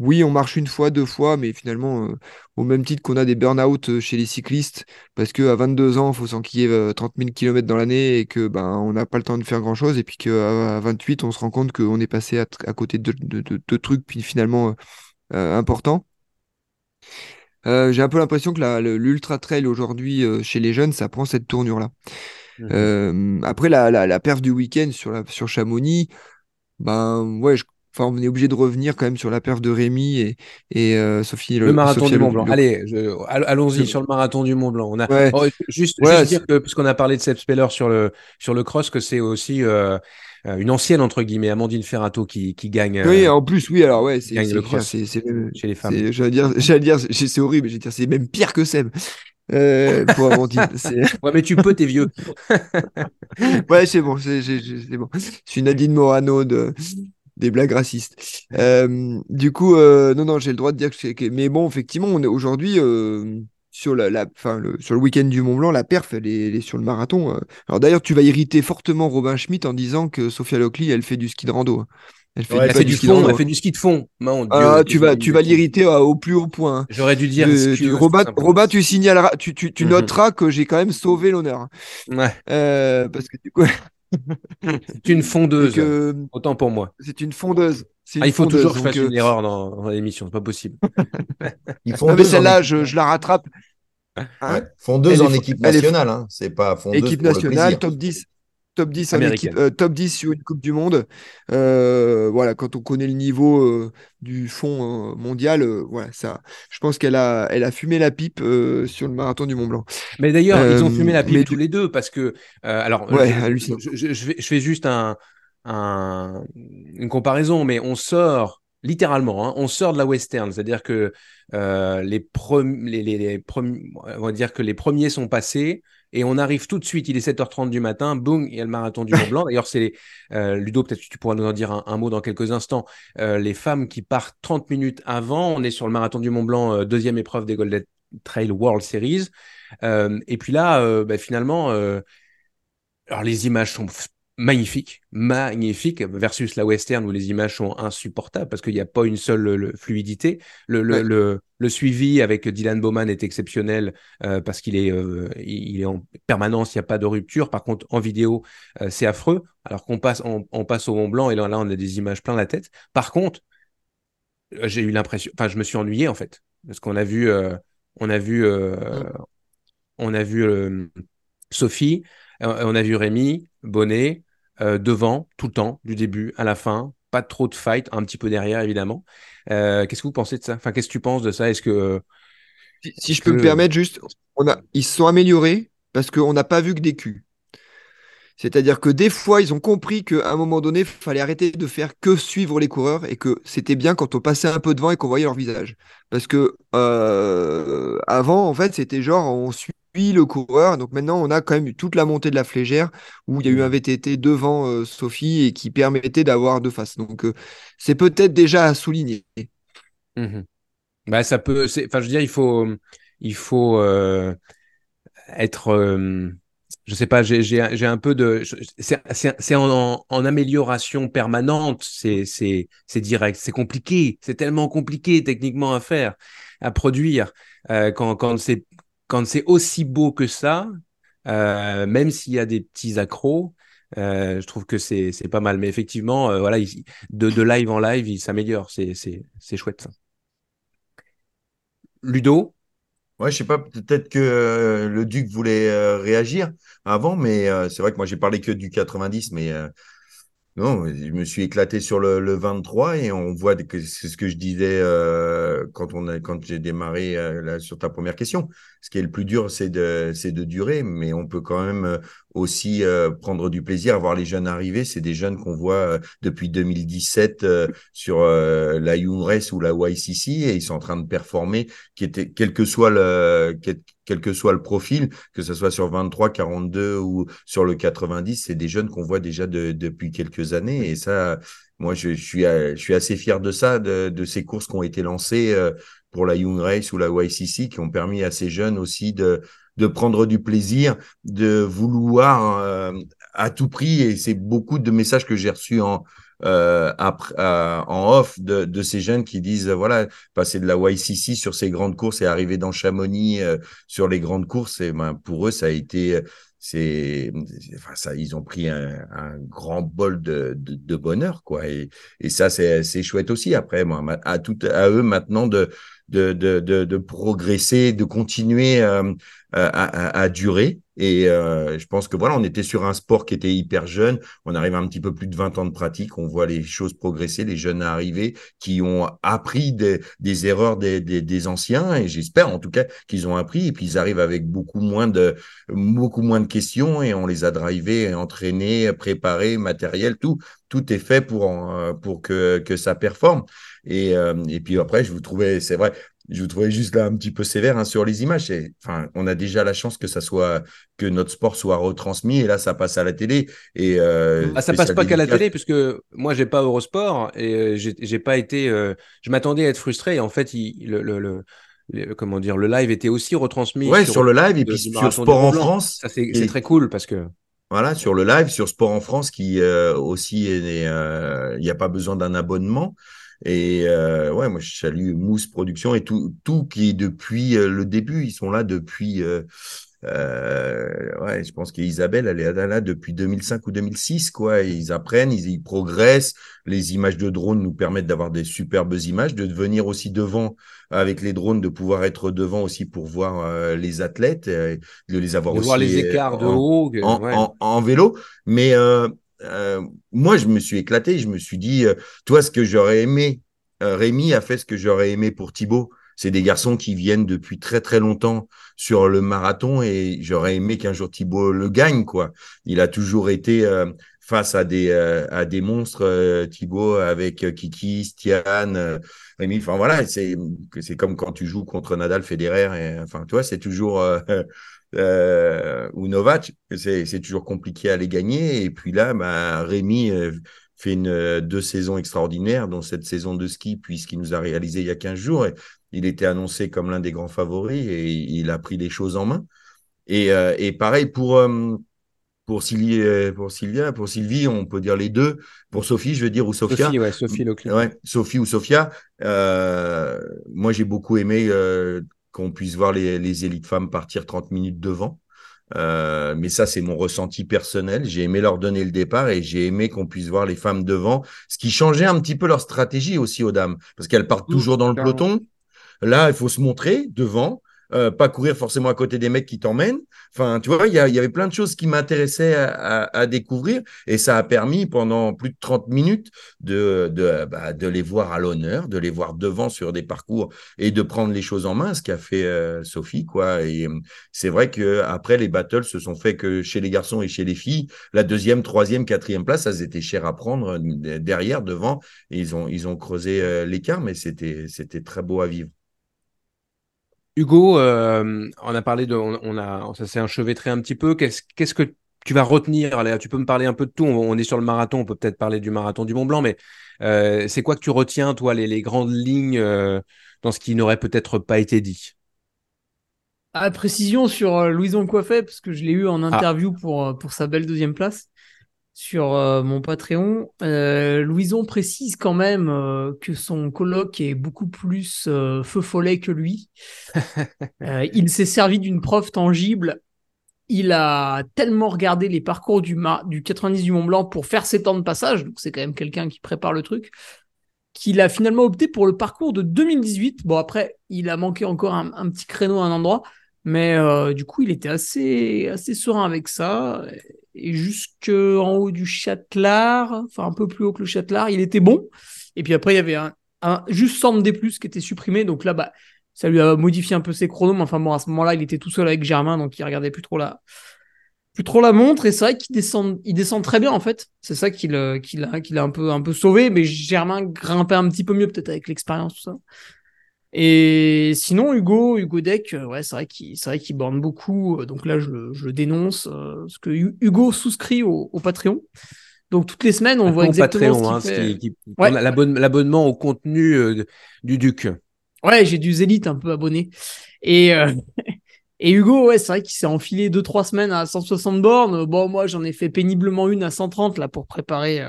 oui, on marche une fois, deux fois, mais finalement, euh, au même titre qu'on a des burn-out euh, chez les cyclistes, parce qu'à 22 ans, il faut s'enquiller euh, 30 000 km dans l'année et que ben on n'a pas le temps de faire grand-chose, et puis qu'à 28, on se rend compte qu'on est passé à, côté de, de- de- de trucs puis finalement euh, euh, importants. Euh, j'ai un peu l'impression que l'ultra trail aujourd'hui euh, chez les jeunes, ça prend cette tournure-là. Mhm. Euh, après la, la, la perf du week-end sur, la, sur Chamonix, ben ouais, je- enfin, on est obligé de revenir quand même sur la perf de Rémi et, et euh, Sophie Le marathon du Mont Blanc. Le- Allez, je- allons-y sur le marathon du Mont Blanc. On a Ouais. Oh, juste, Ouais, juste dire que parce qu'on a parlé de Seb Speller sur le sur le cross, que c'est aussi euh, euh, une ancienne entre guillemets Amandine Ferrato qui qui gagne Oui, euh, en plus, oui, alors ouais, c'est le cross même- chez les femmes. c'est- j'allais dire, j'allais dire, c'est horrible, j'allais dire, c'est même pire que Seb. Euh, pour Amandine, Ouais, mais tu peux, t'es vieux. ouais, c'est bon, c'est bon. Je suis Nadine Morano de des blagues racistes. Euh, du coup, euh, non, non, j'ai le droit de dire que c'est. que- Mais bon, effectivement, on est aujourd'hui euh, sur la, la, enfin, le, sur le week-end du Mont Blanc, la perf, elle est, elle est sur le marathon. Alors d'ailleurs, tu vas irriter fortement Robin Schmitt en disant que Sophia Lockley, elle fait du ski de rando. hein. Elle fait, Ouais, Elle pas fait du ski de fond, rando. elle fait du ski de fond. Dieu, Ah, tu vas, tu vas l'irriter au plus haut point. hein. J'aurais dû dire. Euh, tu- de- Robin, tu signaleras, tu, tu, tu Mhm. noteras que j'ai quand même sauvé l'honneur. hein. Ouais. Euh, parce que du coup, C'est une fondeuse. que Autant pour moi. c'est une fondeuse. C'est Ah, il faut toujours que je fasse une erreur dans, dans l'émission, c'est pas possible. Euh, non, mais celle-là, je, je la rattrape. Hein ouais, fondeuse en équipe nationale, hein. c'est pas fondeuse Équipe pour le nationale, top 10, top 10 en Américaine. équipe, euh, top 10 sur une Coupe du Monde. Euh, voilà, quand on connaît le niveau euh, du fond mondial, voilà, ça, je pense qu'elle a, elle a fumé la pipe sur le marathon du Mont Blanc. Mais d'ailleurs, ils ont fumé la pipe mais tous les deux parce que, alors, Ouais, je, hallucinant. je, je- je fais, juste un, un- une comparaison, mais on sort littéralement, hein, on sort de la western, c'est-à-dire que les, prem- les, les, les premi- on va dire que les premiers sont passés et on arrive tout de suite. Il est 7h30 du matin, boum, il y a le marathon du Mont Blanc. D'ailleurs, c'est euh, Ludo, peut-être que tu pourras nous en dire un, un mot dans quelques instants. Euh, les femmes qui partent 30 minutes avant, on est sur le marathon du Mont Blanc, euh, deuxième épreuve des Golden Trail World Series. Et puis là, bah, finalement, alors les images sont magnifiques, magnifiques, versus la western où les images sont insupportables parce qu'il n'y a pas une seule le- fluidité. Le, le, Ouais. le, le suivi avec Dylan Bowman est exceptionnel euh, parce qu'il est, euh, il est en permanence, il n'y a pas de rupture. Par contre, en vidéo, euh, c'est affreux. Alors qu'on passe, on, on passe au Mont Blanc et là, là, on a des images plein la tête. Par contre, j'ai eu l'impression, enfin, je me suis ennuyé en fait parce qu'on a vu, on a vu, euh, on a vu Sophie, on a vu Rémi, Bonnet, euh, devant, tout le temps, du début à la fin. Pas trop de fight, un petit peu derrière, évidemment. Euh, qu'est-ce que vous pensez de ça? Enfin, qu'est-ce que tu penses de ça? Est-ce que. Si, si je peux me permettre, juste, on a, ils se sont améliorés parce qu'on n'a pas vu que des culs. C'est-à-dire que des fois, ils ont compris qu'à un moment donné, il fallait arrêter de faire que suivre les coureurs et que c'était bien quand on passait un peu devant et qu'on voyait leur visage. Parce que euh, avant, en fait, c'était genre on suit le coureur. Donc maintenant, on a quand même toute la montée de la flégère où il y a eu un VTT devant euh, Sophie et qui permettait d'avoir deux faces. Donc euh, c'est peut-être déjà à souligner. Mhm. Bah, ça peut. Enfin, je veux dire, il faut, il faut euh, être. je sais pas. J'ai, un peu de. C'est, en, en, amélioration permanente. C'est, direct. C'est compliqué. C'est tellement compliqué techniquement à faire, à produire. Quand, quand c'est, quand c'est aussi beau que ça, euh, même s'il y a des petits accros. euh, je trouve que c'est pas mal, mais effectivement, euh, voilà, il- de, live en live, il s'améliore. C'est chouette ça. Ludo, Ouais, je sais pas, peut-être que le Duc voulait réagir avant, mais c'est vrai que moi j'ai parlé que du 90, mais non, je me suis éclaté sur le, le 23 et on voit que c'est ce que je disais euh, quand on a, quand j'ai démarré euh, là, sur ta première question. Ce qui est le plus dur, c'est de, c'est de durer, mais on peut quand même euh, aussi euh, prendre du plaisir à voir les jeunes arriver. C'est des jeunes qu'on voit euh, depuis 2017 euh, sur la Race ou la YCC et ils sont en train de performer, qui quel que soit le quel que soit le profil, que ce soit sur 23, 42 ou sur le 90, c'est des jeunes qu'on voit déjà de- depuis quelques années. Et ça, moi, je, euh, suis assez fier de ça, de, ces courses qui ont été lancées euh, pour la Young Race ou la YCC, qui ont permis à ces jeunes aussi de, de prendre du plaisir, de vouloir euh, à tout prix. Et c'est beaucoup de messages que j'ai reçus en, euh, après, euh, en off de, de ces jeunes qui disent, euh, voilà, passer de la YCC sur ces grandes courses et arriver dans Chamonix euh, sur les grandes courses, et ben, pour eux, ça a été euh, c'est enfin ça ils ont pris un, un grand bol de, de, de, bonheur quoi. Et, et ça c'est c'est chouette aussi. Après moi à tout à eux maintenant de de, de, de, de progresser, de continuer euh, à, à, à, durer. Et euh, je pense que voilà, on était sur un sport qui était hyper jeune. On arrive à un petit peu plus de 20 ans de pratique. On voit les choses progresser, les jeunes arriver qui ont appris des, des erreurs des, des, des, anciens. Et j'espère en tout cas qu'ils ont appris. Et puis ils arrivent avec beaucoup moins de beaucoup moins de questions et on les a drivés, entraînés, préparés, matériel, tout tout est fait pour pour que que ça performe. Et, euh, et puis après, je vous trouvais, c'est vrai, je vous trouvais juste là un petit peu sévère hein, sur les images. Et, enfin, on a déjà la chance que ça soit que notre sport soit retransmis et là, ça passe à la télé. Et euh, ah, ça passe pas qu'à la télé puisque moi, j'ai pas Eurosport et euh, j'ai pas été. euh, je m'attendais à être frustré. Et en fait, il, le, le, le le, comment dire, le live était aussi retransmis. Ouais, sur, sur le live et puis sur Sport en France. Ça, c'est et... très cool parce que. Voilà, sur le live, sur Sport en France, qui euh, aussi, il n'y a pas besoin d'un abonnement. Et euh, ouais, moi je salue Mousse Production et tout, tout qui est depuis euh, le début, ils sont là depuis. Euh, euh, ouais, je pense qu'Isabelle, elle est là depuis 2005 ou 2006, quoi. Ils apprennent, ils, ils progressent. Les images de drones nous permettent d'avoir des superbes images, de venir aussi devant avec les drones, de pouvoir être devant aussi pour voir euh, les athlètes, euh, de les avoir de aussi voir les écarts de haut. en, ouais. en- en vélo. Mais euh, moi, je me suis éclaté. Je me suis dit, euh, toi, ce que j'aurais aimé, euh, Rémi a fait ce que j'aurais aimé pour Thibaut. C'est des garçons qui viennent depuis très très longtemps sur le marathon et j'aurais aimé qu'un jour Thibaut le gagne quoi. Il a toujours été euh, face à des à des monstres Thibaut avec Kiki, Stian, Rémi. Enfin voilà, c'est c'est comme quand tu joues contre Nadal, Federer et enfin tu vois, c'est toujours euh, ou Novak, c'est toujours compliqué à les gagner et puis là bah Rémi euh, fait une euh, deux saisons extraordinaires dont cette saison de ski puisqu'il nous a réalisé il y a 15 jours et il était annoncé comme l'un des grands favoris et il a pris les choses en main. Et, euh, et pareil pour, euh, pour, Sylvie, pour Sylvia, pour Sylvie, on peut dire les deux. Pour Sophie, je veux dire, ou Sophia. Sophie, ouais, Sophie. Ouais, Sophie ou Sophia. Euh, moi, j'ai beaucoup aimé qu'on puisse voir les, les élites femmes partir 30 minutes devant. Euh, mais ça, c'est mon ressenti personnel. J'ai aimé leur donner le départ et j'ai aimé qu'on puisse voir les femmes devant, ce qui changeait un petit peu leur stratégie aussi aux dames, parce qu'elles partent toujours dans le peloton. Là, il faut se montrer devant, euh, pas courir forcément à côté des mecs qui t'emmènent. Enfin, tu vois, il y, avait plein de choses qui m'intéressaient à, à- à découvrir et ça a permis pendant plus de 30 minutes de, de, bah, de les voir à l'honneur, de les voir devant sur des parcours et de prendre les choses en main, ce qu'a fait euh, Sophie, quoi. Et euh, c'est vrai que après les battles se sont faits que chez les garçons et chez les filles, la deuxième, troisième, quatrième place, ça c'était cher à prendre euh, derrière, devant. Ils ont, ils ont creusé l'écart, mais c'était, c'était très beau à vivre. Hugo, euh, on a parlé de, on, on a, ça s'est enchevêtré un petit peu. Qu'est-ce, qu'est-ce que tu vas retenir? Là Tu peux me parler un peu de tout. On, on est sur le marathon, on peut peut-être parler du marathon du Mont Blanc, mais euh, c'est quoi que tu retiens, toi, les, les grandes lignes euh, dans ce qui n'aurait peut-être pas été dit? Ah, précision sur Louison Coiffet, parce que je l'ai eu Ah. en interview pour, euh, pour sa belle deuxième place sur euh, mon Patreon. Euh, Louison précise quand même euh, que son coloc est beaucoup plus feu follet que lui. Il s'est servi d'une preuve tangible. Il a tellement regardé les parcours du, du 90 du Mont Blanc pour faire ses temps de passage, donc c'est quand même quelqu'un qui prépare le truc, qu'il a finalement opté pour le parcours de 2018. Bon, après, il a manqué encore un, un petit créneau à un endroit, mais du coup, il était assez, assez serein avec ça. Et jusqu'en haut du Châtelard, enfin un peu plus haut que le Châtelard, il était bon. Et puis après, il y avait un, un juste 100 D+, qui était supprimé. Donc là, bah, ça lui a modifié un peu ses chronos. Mais enfin bon, à ce moment-là, il était tout seul avec Germain, donc il regardait plus trop la, plus trop la montre. Et c'est vrai qu'il descend, il descend très bien, en fait. C'est ça qui l'a, qui l'a, qui l'a un peu, un peu sauvé. Mais Germain grimpait un petit peu mieux, peut-être avec l'expérience, tout ça. Et sinon, Hugo, Hugo Deck, euh, ouais, c'est vrai qu'il, c'est vrai qu'il borne beaucoup. euh, Donc là, je le, je le dénonce. euh, parce que Hu- Hugo souscrit au, au Patreon. Donc toutes les semaines, on voit exactement Patreon, ce hein, qu'il ce fait. qui, qui- Ouais. l'abonnement au contenu euh, du Duc. Ouais, j'ai du Zélite un peu abonné. Et, euh, et Hugo, ouais, c'est vrai qu'il s'est enfilé deux, trois semaines à 160 bornes. Bon, moi, j'en ai fait péniblement une à 130 là pour préparer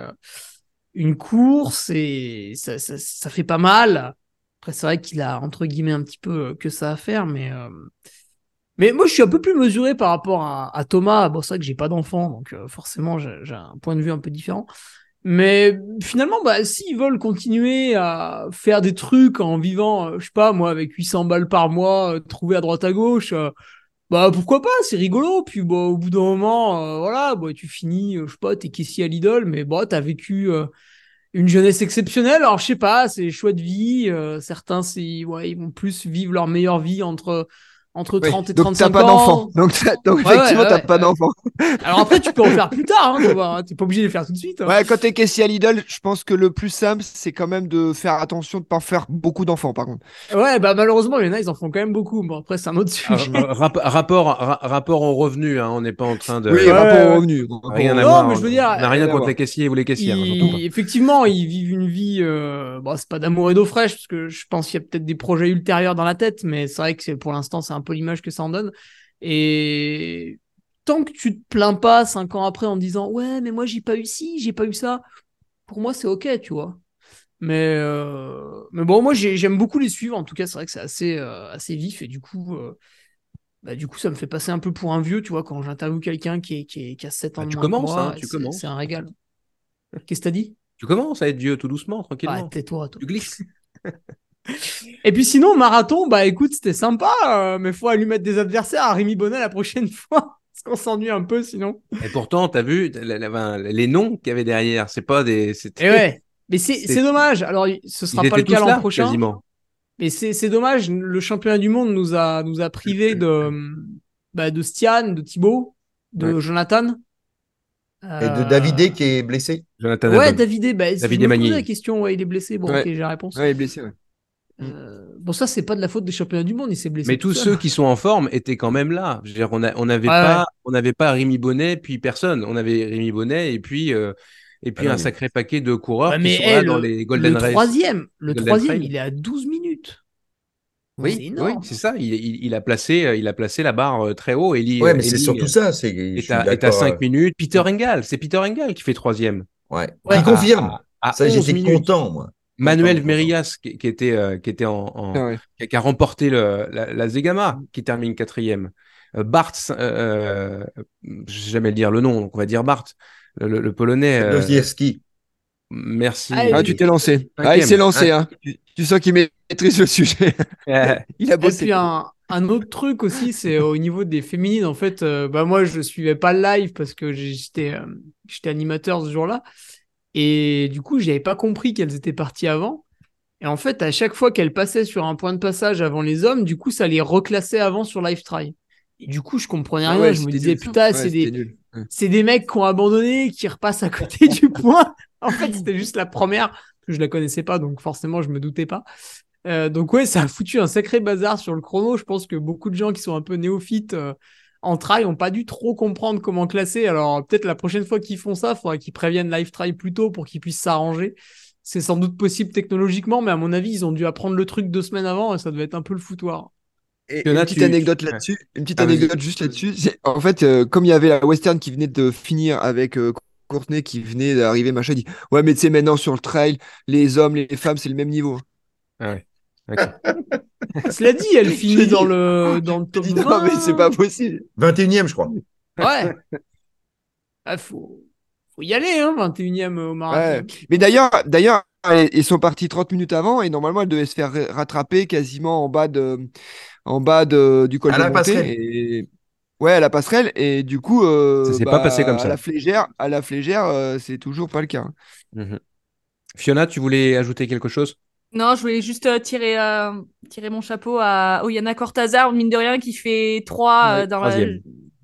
une course et ça, ça, ça fait pas mal. Après, c'est vrai qu'il a entre guillemets un petit peu euh, que ça à faire, mais euh, mais moi, je suis un peu plus mesuré par rapport à, Thomas. Bon, c'est vrai que j'ai pas d'enfant, donc euh, forcément, j'ai un point de vue un peu différent. Mais finalement, bah, s'ils veulent continuer à faire des trucs en vivant, euh, je sais pas, moi, avec 800 balles par mois, euh, trouvées à droite à gauche, bah pourquoi pas, c'est rigolo. Puis bah, au bout d'un moment, voilà, bah, tu finis, je sais pas, t'es caissier à Lidl, mais bon, t'as vécu une jeunesse exceptionnelle. Alors je sais pas, c'est choix de vie. euh, certains, ouais, ils vont plus vivre leur meilleure vie entre entre Oui, 30 et donc 35 t'as pas ans. d'enfant. Donc, t'as- donc Ouais, effectivement, ouais, t'as ouais, pas ouais. d'enfant. Alors après, tu peux en faire plus tard, hein, hein, t'es pas obligé de les faire tout de suite. hein. Ouais, quand t'es caissier à Lidl, je pense que le plus simple, c'est quand même de faire attention de pas faire beaucoup d'enfants, par contre. Ouais, bah malheureusement, il y en a, ils en font quand même beaucoup. Bon, après, c'est un autre Ah, sujet. rap- rapport, ra- rapport au revenu, hein, on n'est pas en train de. Oui, ouais, rapport ouais. au revenu. rapport Rien au- à Non, voir. mais je veux dire, on n'a rien contre les caissiers ou les caissières. Ils- pas. effectivement, ils vivent une vie. Euh... Bon, c'est pas d'amour et d'eau fraîche, parce que je pense qu'il y a peut-être des projets ultérieurs dans la tête, mais c'est vrai que pour l'instant, c'est un peu l'image que ça en donne. Et tant que tu te plains pas cinq ans après en disant ouais, mais moi j'ai pas eu ci, j'ai pas eu ça, pour moi c'est ok, tu vois. Mais, euh, mais bon, moi j'ai- j'aime beaucoup les suivre. En tout cas, c'est vrai que c'est assez, euh, assez vif et du coup, euh, bah, du coup, ça me fait passer un peu pour un vieux, tu vois, quand j'interviewe quelqu'un qui, est, qui, est- qui a 7 ans Ah, de tu commences, moi, hein, tu commences. C'est un régal. Qu'est-ce que t'as dit? Tu commences à être vieux tout doucement, Ah, tranquillement. tais-toi, toi. tu glisses. Et puis sinon, marathon, bah écoute, c'était sympa, euh, mais faut lui mettre des adversaires à Rémi Bonnet la prochaine fois. Parce qu'on s'ennuie un peu sinon. Et pourtant, t'as vu la- la- enfin, les noms qu'il y avait derrière. C'est pas des. Et ouais. Mais c'est dommage. Alors, ce Ils sera pas le cas l'an prochain. quasiment. Mais c'est c'est dommage. Le championnat du monde nous a, nous a privé de, bah, de Stian, de Thibaut, de Ouais. Jonathan. Et de Davidé qui est blessé. Jonathan Ouais, Adam. Davidé, bah, si David je me Emmanuel. posais la question, ouais, il est blessé. Bon, Ouais. ok, j'ai la réponse. Ouais, il est blessé. ouais. Euh, bon, ça, c'est pas de la faute des championnats du monde, il s'est blessé. Mais tous seul. ceux qui sont en forme étaient quand même là. Je veux dire, on n'avait Ouais, pas, on n'avait pas Rémi Bonnet puis personne. On avait Rémi Bonnet et puis euh, et puis Ah un sacré paquet de coureurs qui mais sont là le, dans les Golden le Race. troisième, le Golden troisième, Trail. il est à 12 minutes. c'est Oui, c'est ça. Il, il- il a placé, euh, il a placé la barre très haut. Eli, Ouais, mais c'est surtout ça. C'est, je Est suis à, est à d'accord, 5 euh, minutes. Peter Engel, c'est Peter Engel qui fait troisième. Ouais. Ouais. Qui confirme. À, à ça, 11 j'étais minutes. content, moi. Manuel Merias qui, qui était, euh, qui était en, en- Ah ouais. qui a, qui a remporté le, la, la Zegama, qui termine quatrième. Euh, Bart, euh, je sais jamais le dire le nom, donc on va dire Bart, le, le- le polonais. euh, Lozierski. merci. Ah, Ah, tu t'es lancé. Ah, il s'est lancé. Hein. Tu, tu sens qu'il maîtrise le sujet. Il a Et bossé. puis un, un autre truc aussi, c'est au niveau des féminines. En fait, euh, bah moi, je suivais pas le live parce que j'étais euh, j'étais animateur ce jour-là. Et du coup, j'avais pas compris qu'elles étaient parties avant. Et en fait, à chaque fois qu'elles passaient sur un point de passage avant les hommes, du coup, ça les reclassait avant sur Live Try. Et du coup, je comprenais Ah rien. ouais, je me disais, nul. putain, Ouais, c'est des, c'est des mecs qui ont abandonné, qui repassent à côté du point. En fait, c'était juste la première, que je la connaissais pas, donc forcément, je me doutais pas. Euh, donc ouais, ça a foutu un sacré bazar sur le chrono. Je pense que beaucoup de gens qui sont un peu néophytes euh, en trail ont pas dû trop comprendre comment classer. Alors peut-être la prochaine fois qu'ils font ça, il faudra qu'ils préviennent Live Try plus tôt pour qu'ils puissent s'arranger. C'est sans doute possible technologiquement, mais à mon avis, ils ont dû apprendre le truc deux semaines avant et ça devait être un peu le foutoir. Et Fiona, une petite tu- anecdote là-dessus. Une petite Ah, anecdote juste là-dessus. En fait, euh, comme il y avait la Western qui venait de finir avec euh, Courtenay qui venait d'arriver, machin, il dit Ouais, mais tu sais, maintenant sur le trail, les hommes, les femmes, c'est le même niveau. ah ouais. Cela dit, elle finit dans le, dans le top dis, 20. Non, mais c'est pas possible. 21e, je crois. Ouais. Ah, faut, faut y aller, hein, 21e au marathon. Ouais. Mais d'ailleurs, d'ailleurs, ils sont partis 30 minutes avant et normalement, elles devaient se faire rattraper quasiment en bas de, en bas de, du col À de la montée. passerelle. Et... Ouais, à la passerelle. Et du coup, euh, Ça s'est pas passé comme ça. À la flégère, à la flégère, euh, c'est toujours pas le cas. hein. Mhm. Fiona, tu voulais ajouter quelque chose? Non, je voulais juste euh, tirer, euh, tirer mon chapeau à Oyana Cortazar, mine de rien, qui fait 3 Ouais, dans la...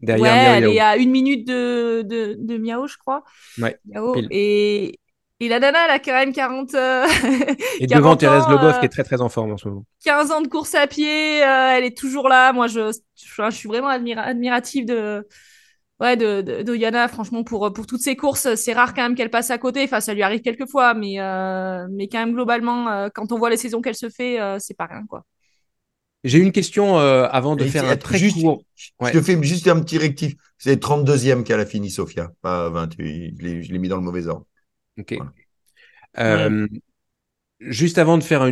Derrière ouais, Miao elle est à une minute de, de, de Miao, je crois. Ouais, Miao. Et, et la nana, elle a quand même 40, euh, Et 40 devant Thérèse ans, Leboeuf euh, qui est très très en forme en ce moment. 15 ans de course à pied. euh, elle est toujours là. Moi, je, je, je suis vraiment admira- admirative de, ouais, de, de, d'Oyana, franchement, pour, pour toutes ces courses. C'est rare quand même qu'elle passe à côté. Enfin, ça lui arrive quelques fois, mais, euh, mais quand même, globalement, euh, quand on voit les saisons qu'elle se fait, euh, c'est pas rien, quoi. J'ai une question euh, avant de Et faire un très juste- court. Je te fais juste un petit rectif. C'est 32e qu'elle a fini, Sofia, pas 28. Je l'ai, je l'ai mis dans le mauvais ordre. Ok. Voilà. Euh, Juste avant de faire un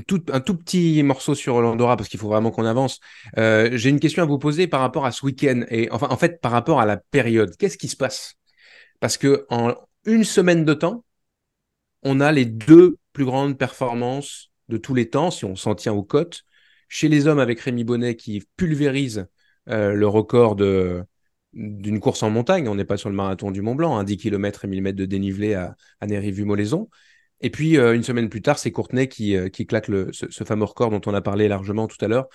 tout petit morceau sur l'Andorra, parce qu'il faut vraiment qu'on avance, euh, j'ai une question à vous poser par rapport à ce week-end et enfin en fait par rapport à la période. Qu'est-ce qui se passe? Parce que en une semaine de temps, on a les deux plus grandes performances de tous les temps, si on s'en tient aux cotes. Chez les hommes, avec Rémi Bonnet qui pulvérise euh, le record d'une course en montagne. On n'est pas sur le marathon du Mont Blanc, hein, 10 km et 1000 mètres de dénivelé à, à Néry-Vue-Molaison. Et puis, euh, une semaine plus tard, c'est Courtenay qui, euh, qui claque le, ce, ce fameux record dont on a parlé largement tout à l'heure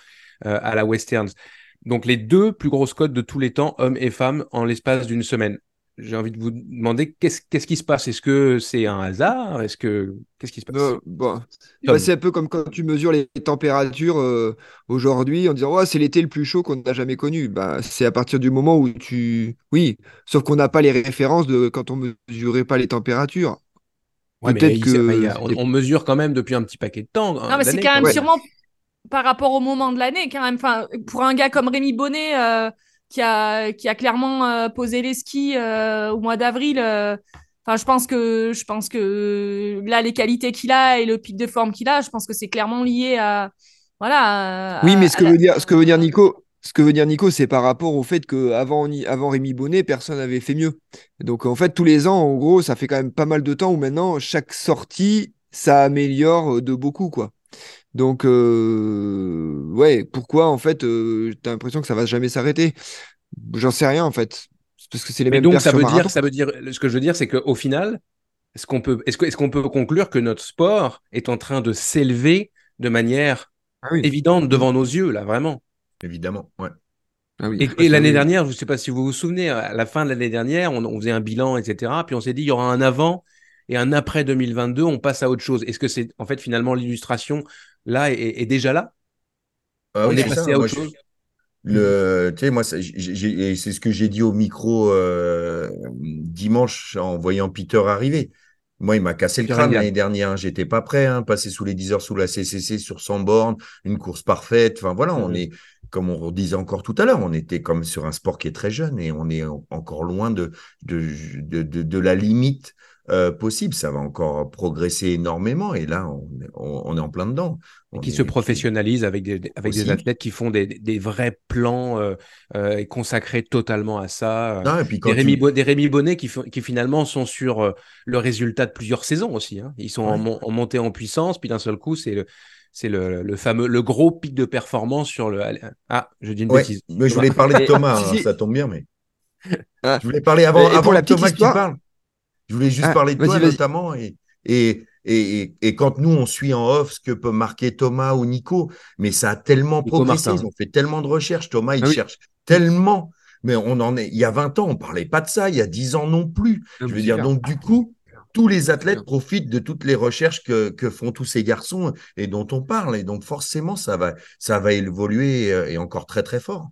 euh, à la Westerns. Donc, les deux plus grosses cotes de tous les temps, hommes et femmes, en l'espace d'une semaine. J'ai envie de vous demander qu'est-ce qui se passe? Est-ce que c'est un hasard? Est-ce que qu'est-ce qui se passe? Bon. Bah, c'est un peu comme quand tu mesures les températures aujourd'hui en disant ouais, c'est l'été le plus chaud qu'on n'a jamais connu. Bah, c'est à partir du moment où tu. Oui, sauf qu'on n'a pas les références de quand on mesurait pas les températures. Ouais, Peut-être que. bah, il a- on, on mesure quand même depuis un petit paquet de temps. Non, mais c'est quand même Ouais. sûrement par rapport au moment de l'année, quand même. Enfin, pour un gars comme Rémi Bonnet, euh, qui, a, qui a clairement euh, posé les skis euh, au mois d'avril, euh, enfin, je pense que je pense que là, les qualités qu'il a et le pic de forme qu'il a, je pense que c'est clairement lié à voilà. à- Oui, mais ce que la- veut dire, ce que veut dire Nico, ce que veut dire Nico, c'est par rapport au fait qu'avant avant Rémi Bonnet, personne n'avait fait mieux. Donc en fait, tous les ans, en gros, ça fait quand même pas mal de temps où maintenant, chaque sortie, ça améliore de beaucoup, quoi. Donc, euh, ouais, pourquoi en fait, euh, t'as l'impression que ça va jamais s'arrêter? J'en sais rien en fait. Parce que c'est les Mais mêmes donc ça veut dire, ça veut dire, ce que je veux dire, c'est qu'au final, est-ce qu'on peut, est-ce que- est-ce qu'on peut conclure que notre sport est en train de s'élever de manière Ah oui. évidente devant nos yeux, là, vraiment? Évidemment, ouais. Ah oui. Et, Ah, l'année oui. dernière, je ne sais pas si vous vous souvenez, à la fin de l'année dernière, on, on faisait un bilan, etc. Puis on s'est dit, il y aura un avant et un après 2022, on passe à autre chose. Est-ce que c'est en fait finalement l'illustration là est, est déjà là? Ah On oui, est passé ça. à Moi, autre je- chose? Le, tu sais, moi, c'est ce que j'ai dit au micro euh, dimanche en voyant Peter arriver. Moi, il m'a cassé le crâne l'année dernière. hein. J'étais pas prêt, hein, passer sous les 10 heures sous la CCC sur 100 bornes, une course parfaite. Enfin voilà, on Mhm. est, comme on disait encore tout à l'heure, on était comme sur un sport qui est très jeune et on est en- encore loin de, de, de, de, de la limite euh, possible. Ça va encore progresser énormément et là, on, on, on est en plein dedans. On qui est- se professionnalisent avec des, avec des athlètes qui font des, des vrais plans euh, euh, et consacrés totalement à ça. Non, et puis quand Des Rémi, tu- Bo- des Rémi Bonnet qui, qui finalement sont sur euh, le résultat de plusieurs saisons aussi. hein. Ils sont Ouais. en montée en puissance, puis d'un seul coup, c'est le, c'est le, le fameux, le gros pic de performance sur le. Ah, je dis une Ouais, bêtise. mais je voulais parler de Thomas, hein, ça tombe bien, mais. Ah. Je voulais parler avant, avant la Thomas qui histoire- parle. Je voulais juste Ah, parler de toi notamment et, et, et, et, et quand nous on suit en off ce que peut marquer Thomas ou Nico, mais ça a tellement Nico progressé, Martin. ils ont fait tellement de recherches. Thomas, il Ah oui. cherche tellement, mais on en est. Il y a 20 ans, on parlait pas de ça. Il y a 10 ans non plus. Ah, Je veux dire, clair. donc du coup, tous les athlètes profitent de toutes les recherches que, que font tous ces garçons et dont on parle. Et donc forcément, ça va, ça va évoluer euh, et encore très très fort.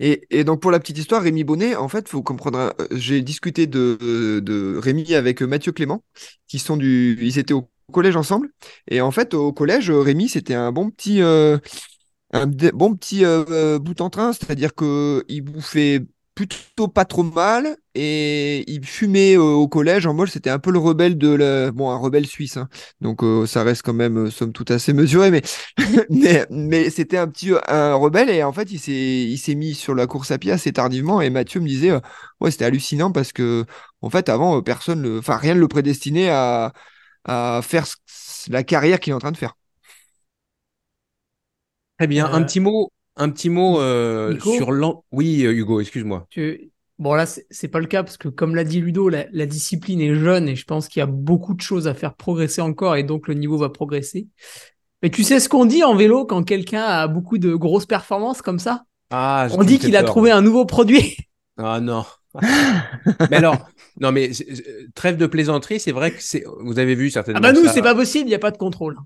Et, et donc pour la petite histoire, Rémi Bonnet, en fait, faut comprendre. euh, J'ai discuté de, de Rémi avec Mathieu Clément, qui sont du, ils étaient au collège ensemble. Et en fait, au collège, Rémi, c'était un bon petit, euh, un bon petit euh, euh, bout en train, c'est-à-dire que il bouffait plutôt pas trop mal et il fumait euh, au collège. En mode, c'était un peu le rebelle de la, bon, un rebelle suisse. hein. Donc euh, ça reste quand même, euh, somme toute, assez mesuré, mais mais, mais c'était un petit un rebelle et en fait il s'est il s'est mis sur la course à pied assez tardivement et Mathieu me disait euh, ouais c'était hallucinant parce que en fait avant personne le enfin rien ne le prédestinait à à faire la carrière qu'il est en train de faire. Très bien. Un petit mot, un petit mot euh, sur l'an. Oui, Hugo, excuse-moi. Tu- Bon, là, c'est pas le cas parce que, comme l'a dit Ludo, la, la discipline est jeune et je pense qu'il y a beaucoup de choses à faire progresser encore et donc le niveau va progresser. Mais tu sais ce qu'on dit en vélo quand quelqu'un a beaucoup de grosses performances comme ça? Ah, On dit qu'il a trouvé un nouveau produit. Ah non. mais alors, non mais c'est- trêve de plaisanterie, c'est vrai que c'est. Vous avez vu certainement. Ah bah nous, c'est pas possible, il n'y a pas de contrôle.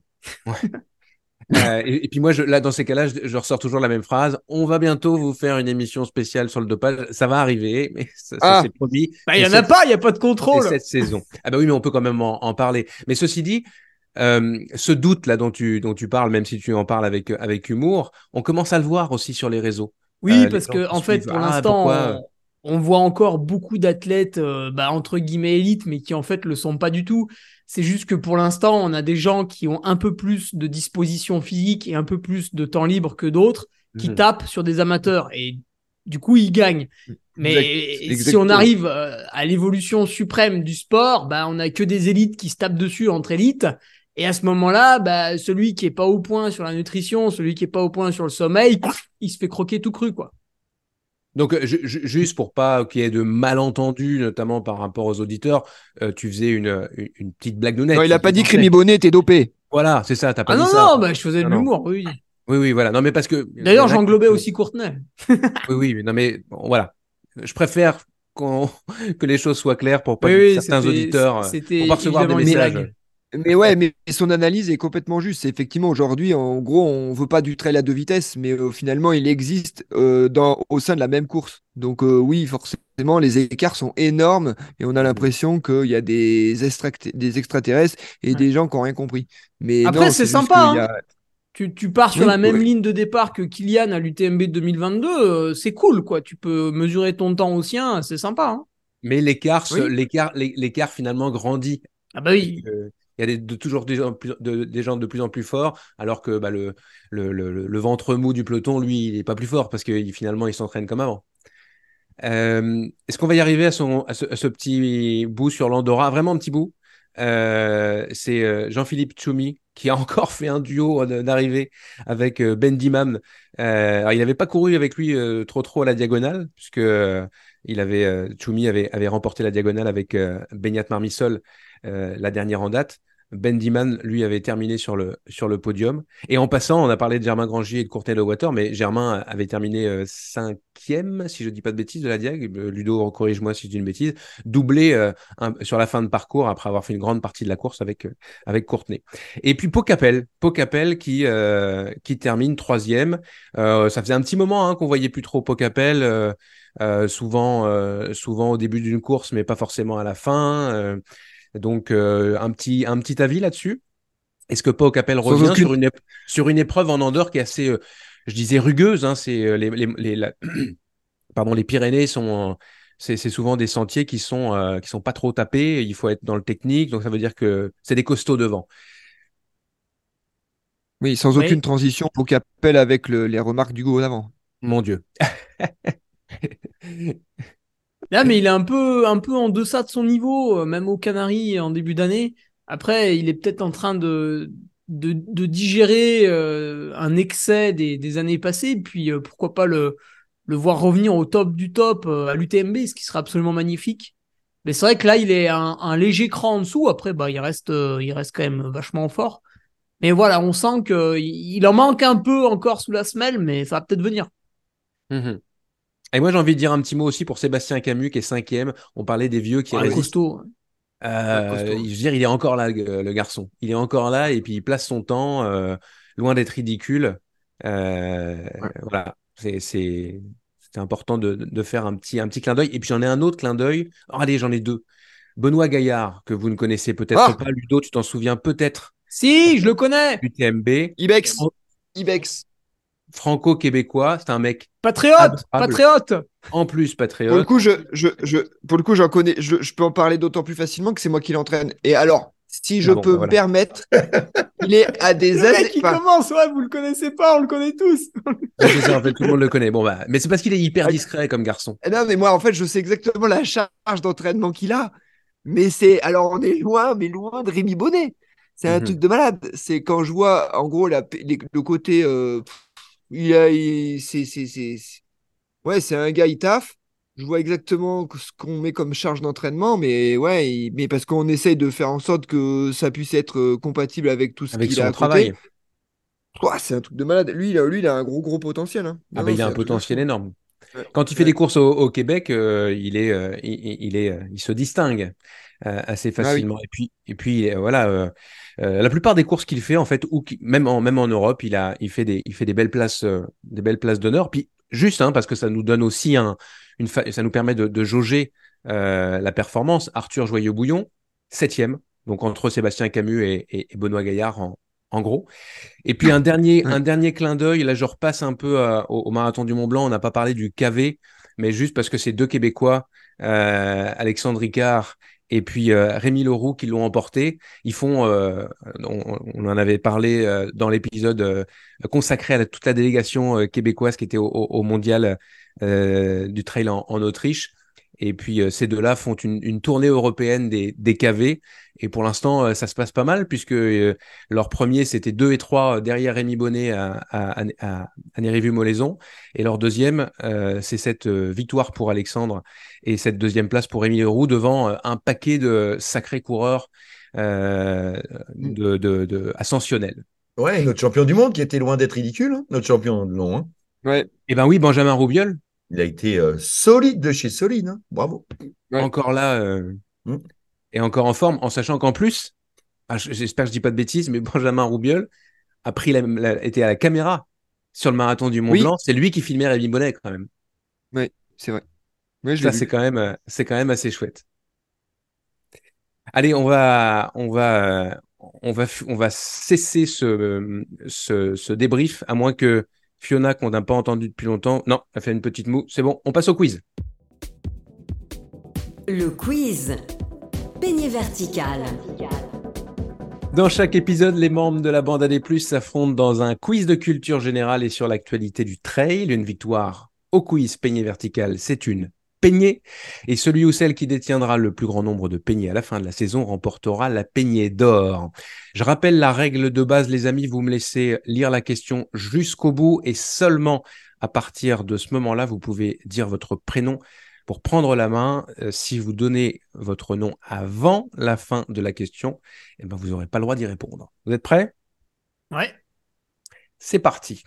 Euh, et, et puis moi, je, là, dans ces cas-là, je, je ressors toujours la même phrase. On va bientôt vous faire une émission spéciale sur le dopage. Ça va arriver, mais ça, ça, Ah. c'est promis. Bah, il y Et en a pas, il n'y a pas de contrôle. cette saison. Ah bah oui, mais on peut quand même en, en parler. Mais ceci dit, euh, ce doute là dont tu dont tu parles, même si tu en parles avec avec humour, on commence à le voir aussi sur les réseaux. Oui, Euh, parce que en fait, suivent, pour ah, l'instant, on, on voit encore beaucoup d'athlètes, bah, entre guillemets élites, mais qui en fait le sont pas du tout. C'est juste que pour l'instant, on a des gens qui ont un peu plus de disposition physique et un peu plus de temps libre que d'autres, qui Mhm. tapent sur des amateurs et du coup ils gagnent. Mais Exact- si on arrive euh, à l'évolution suprême du sport, bah, on a que des élites qui se tapent dessus entre élites. Et à ce moment-là, bah, celui qui est pas au point sur la nutrition, celui qui est pas au point sur le sommeil, il se fait croquer tout cru, quoi. Donc, euh, ju- ju- juste pour pas qu'il y ait de malentendus, notamment par rapport aux auditeurs, euh, tu faisais une, une, une petite blague Non, il a pas dit que Rémi Bonnet était dopé. Voilà, c'est ça, t'as pas Ah dit non, ça. non, bah, je faisais de l'humour, oui. Oui, oui, voilà. Non, mais parce que. D'ailleurs, en a j'englobais qui- aussi Courtenay. Oui, oui, mais non, mais bon, voilà. Je préfère qu'on- que les choses soient claires pour pas Oui, que oui, certains auditeurs. euh, c'était pour pas recevoir des messages. Mais ouais, mais son analyse est complètement juste. C'est effectivement aujourd'hui, en gros, on veut pas du trail à deux vitesses, mais euh, finalement, il existe euh, dans, au sein de la même course. Donc euh, oui, forcément, les écarts sont énormes et on a l'impression qu'il y a des, extraterrestres et Ouais. des gens qui n'ont rien compris. Mais Après, c'est sympa, a- Tu, tu pars sur Oui, la même ouais. ligne de départ que Kylian à l'UTMB 2022, euh, c'est cool, quoi. Tu peux mesurer ton temps au sien, c'est sympa. hein. Mais l'écart, Oui. l'écart, l'é- l'écart finalement grandit. ah bah oui. Euh, Il y a toujours des gens, de, plus en plus forts, alors que bah, le, ventre mou du peloton, lui, il n'est pas plus fort parce que finalement, il s'entraîne comme avant. Euh, Est-ce qu'on va y arriver à, son, à, ce, petit bout sur l'Andorra? Vraiment un petit bout euh, C'est euh, Jean-Philippe Choumi qui a encore fait un duo d'arrivée avec Ben Dimam. Il n'avait pas couru avec lui trop trop à la diagonale, puisque il avait avait, remporté la diagonale avec Benyat Marmisol la dernière en date. Ben Diman, lui, avait terminé sur le, sur le podium. Et en passant, on a parlé de Germain Grangier et de Courtenay Water, mais Germain avait terminé euh, cinquième, si je ne dis pas de bêtises, de la Diag. Euh, Ludo, corrige-moi si je dis une bêtise. Doublé euh, sur la fin de parcours après avoir fait une grande partie de la course avec, avec Courtenay. Et puis Pocapel, Pocapel qui, qui termine troisième. ça faisait un petit moment hein, qu'on voyait plus trop Pocapel. souvent, souvent au début d'une course, mais pas forcément à la fin. Donc, euh, un, petit, un petit avis là-dessus Est-ce que Pau Capel revient sur, une sur une épreuve en Andorre qui est assez, euh, je disais, rugueuse hein, c'est, euh, les, les, Pardon, les Pyrénées sont. C'est, souvent des sentiers qui sont, qui sont pas trop tapés. Il faut être dans le technique. Donc, ça veut dire que c'est des costauds devant. Oui, sans aucune transition, Pau Capel avec les remarques du go en avant. Mon Dieu. Là, mais il est un peu, un peu en deçà de son niveau, euh, même au Canaries en début d'année. Après, il est peut-être en train de, de, de digérer euh, un excès des, des, années passées, puis euh, pourquoi pas le, le voir revenir au top du top à l'UTMB, ce qui sera absolument magnifique. Mais c'est vrai que là, il est un, un, léger cran en dessous. Après, bah, il reste, il reste quand même vachement fort. Mais voilà, on sent qu'il il en manque un peu encore sous la semelle, mais ça va peut-être venir. Mmh et moi, j'ai envie de dire un petit mot aussi pour Sébastien Camus, qui est cinquième. On parlait des vieux qui ah. Costaud. Euh, Je veux dire, il est encore là, le, garçon. Il est encore là et puis il place son temps, euh, loin d'être ridicule. Euh, Voilà, c'est important de, de, faire un petit, un petit clin d'œil. Et puis j'en ai un autre clin d'œil. Oh, allez, j'en ai deux. Benoît Gaillard, que vous ne connaissez peut-être ah pas. Ludo, tu t'en souviens peut-être. Si, je le connais. UTMB. Ibex. Ibex franco-québécois. C'est un mec patriote, patriote. En plus, patriote. Pour le coup, je, je, je pour le coup, j'en connais. Je, je, peux en parler d'autant plus facilement que c'est moi qui l'entraîne. Et alors, si je ah peux bah me permettre, il est à des années. Le mec qui commence, ouais, vous le connaissez pas, on le connaît tous. en fait, tout le monde le connaît. Bon bah, mais c'est parce qu'il est hyper discret comme garçon. Non, mais moi, en fait, je sais exactement la charge d'entraînement qu'il a. Mais c'est, alors, on est loin, mais loin de Rémi Bonnet. C'est un mhm. truc de malade. C'est quand je vois, en gros, la, le côté. Euh, il a, c'est, c'est, ouais, c'est un gars, il taffe. Je vois exactement ce qu'on met comme charge d'entraînement, mais ouais, mais parce qu'on essaye de faire en sorte que ça puisse être euh, compatible avec tout ce qu'il a à travail. c'est un truc de malade. Lui, il a, lui, il a un gros, gros potentiel. Hein. Ah, il a un, potentiel énorme. Quand il fait des courses au, Québec, euh, il est, euh, il, est, il se distingue assez ah facilement. Et puis, et puis, voilà euh, la plupart des courses qu'il fait, en fait, ou même en même en Europe, il a, il fait des, il fait des belles places, euh, des belles places d'honneur. Puis juste, hein, parce que ça nous donne aussi un, une, ça nous permet de, de jauger euh, la performance. Arthur Joyeux-Bouillon, septième, donc entre Sébastien Camus et, et, Benoît Gaillard en, en gros. Et puis un dernier, un dernier clin d'œil. Là, je repasse un peu au, au, marathon du Mont Blanc. On n'a pas parlé du KV, mais juste parce que c'est deux Québécois, euh, Alexandre Ricard et puis euh, Rémi Leroux qui l'ont emporté. Ils font, euh, on, en avait parlé euh, dans l'épisode consacré à toute la délégation québécoise qui était au, mondial du trail en, Autriche. Et puis ces deux-là font une, tournée européenne des, des KV. Et pour l'instant, ça se passe pas mal puisque leur premier, c'était 2 et 3 derrière Rémi Bonnet à, à, à, à molaison Et leur deuxième, c'est cette victoire pour Alexandre et cette deuxième place pour Émile Roux devant euh, un paquet de sacrés coureurs euh, de, de, ascensionnels. Ouais, notre champion du monde qui était loin d'être ridicule, hein, notre champion de long. Hein. Ouais. Et eh ben oui, Benjamin Roubiol. Il a été euh, solide de chez solide, hein. bravo. Encore là mm. et encore en forme, en sachant qu'en plus, ah, j'espère que je dis pas de bêtises, mais Benjamin Roubiol a pris la, était à la caméra sur le marathon du Mont Blanc. C'est lui qui filmait Rémi Bonnet quand même. Oui, c'est vrai ça, c'est quand, même, euh, c'est quand même assez chouette. Allez, on va, on va, on va, on va cesser ce, ce, ce débrief, à moins que Fiona, qu'on n'a pas entendu depuis longtemps, non, elle fait une petite moue. C'est bon, on passe au quiz. Le quiz. Peigné vertical. Dans chaque épisode, les membres de la bande AD+, s'affrontent dans un quiz de culture générale et sur l'actualité du trail. Une victoire au quiz peigné vertical, c'est une peignée. Et celui ou celle qui détiendra le plus grand nombre de peignets à la fin de la saison remportera la peignée d'or. Je rappelle la règle de base, les amis, vous me laissez lire la question jusqu'au bout et seulement à partir de ce moment-là, vous pouvez dire votre prénom pour prendre la main. Euh, si vous donnez votre nom avant la fin de la question, eh ben, vous n'aurez pas le droit d'y répondre. Vous êtes prêts? Ouais. C'est parti.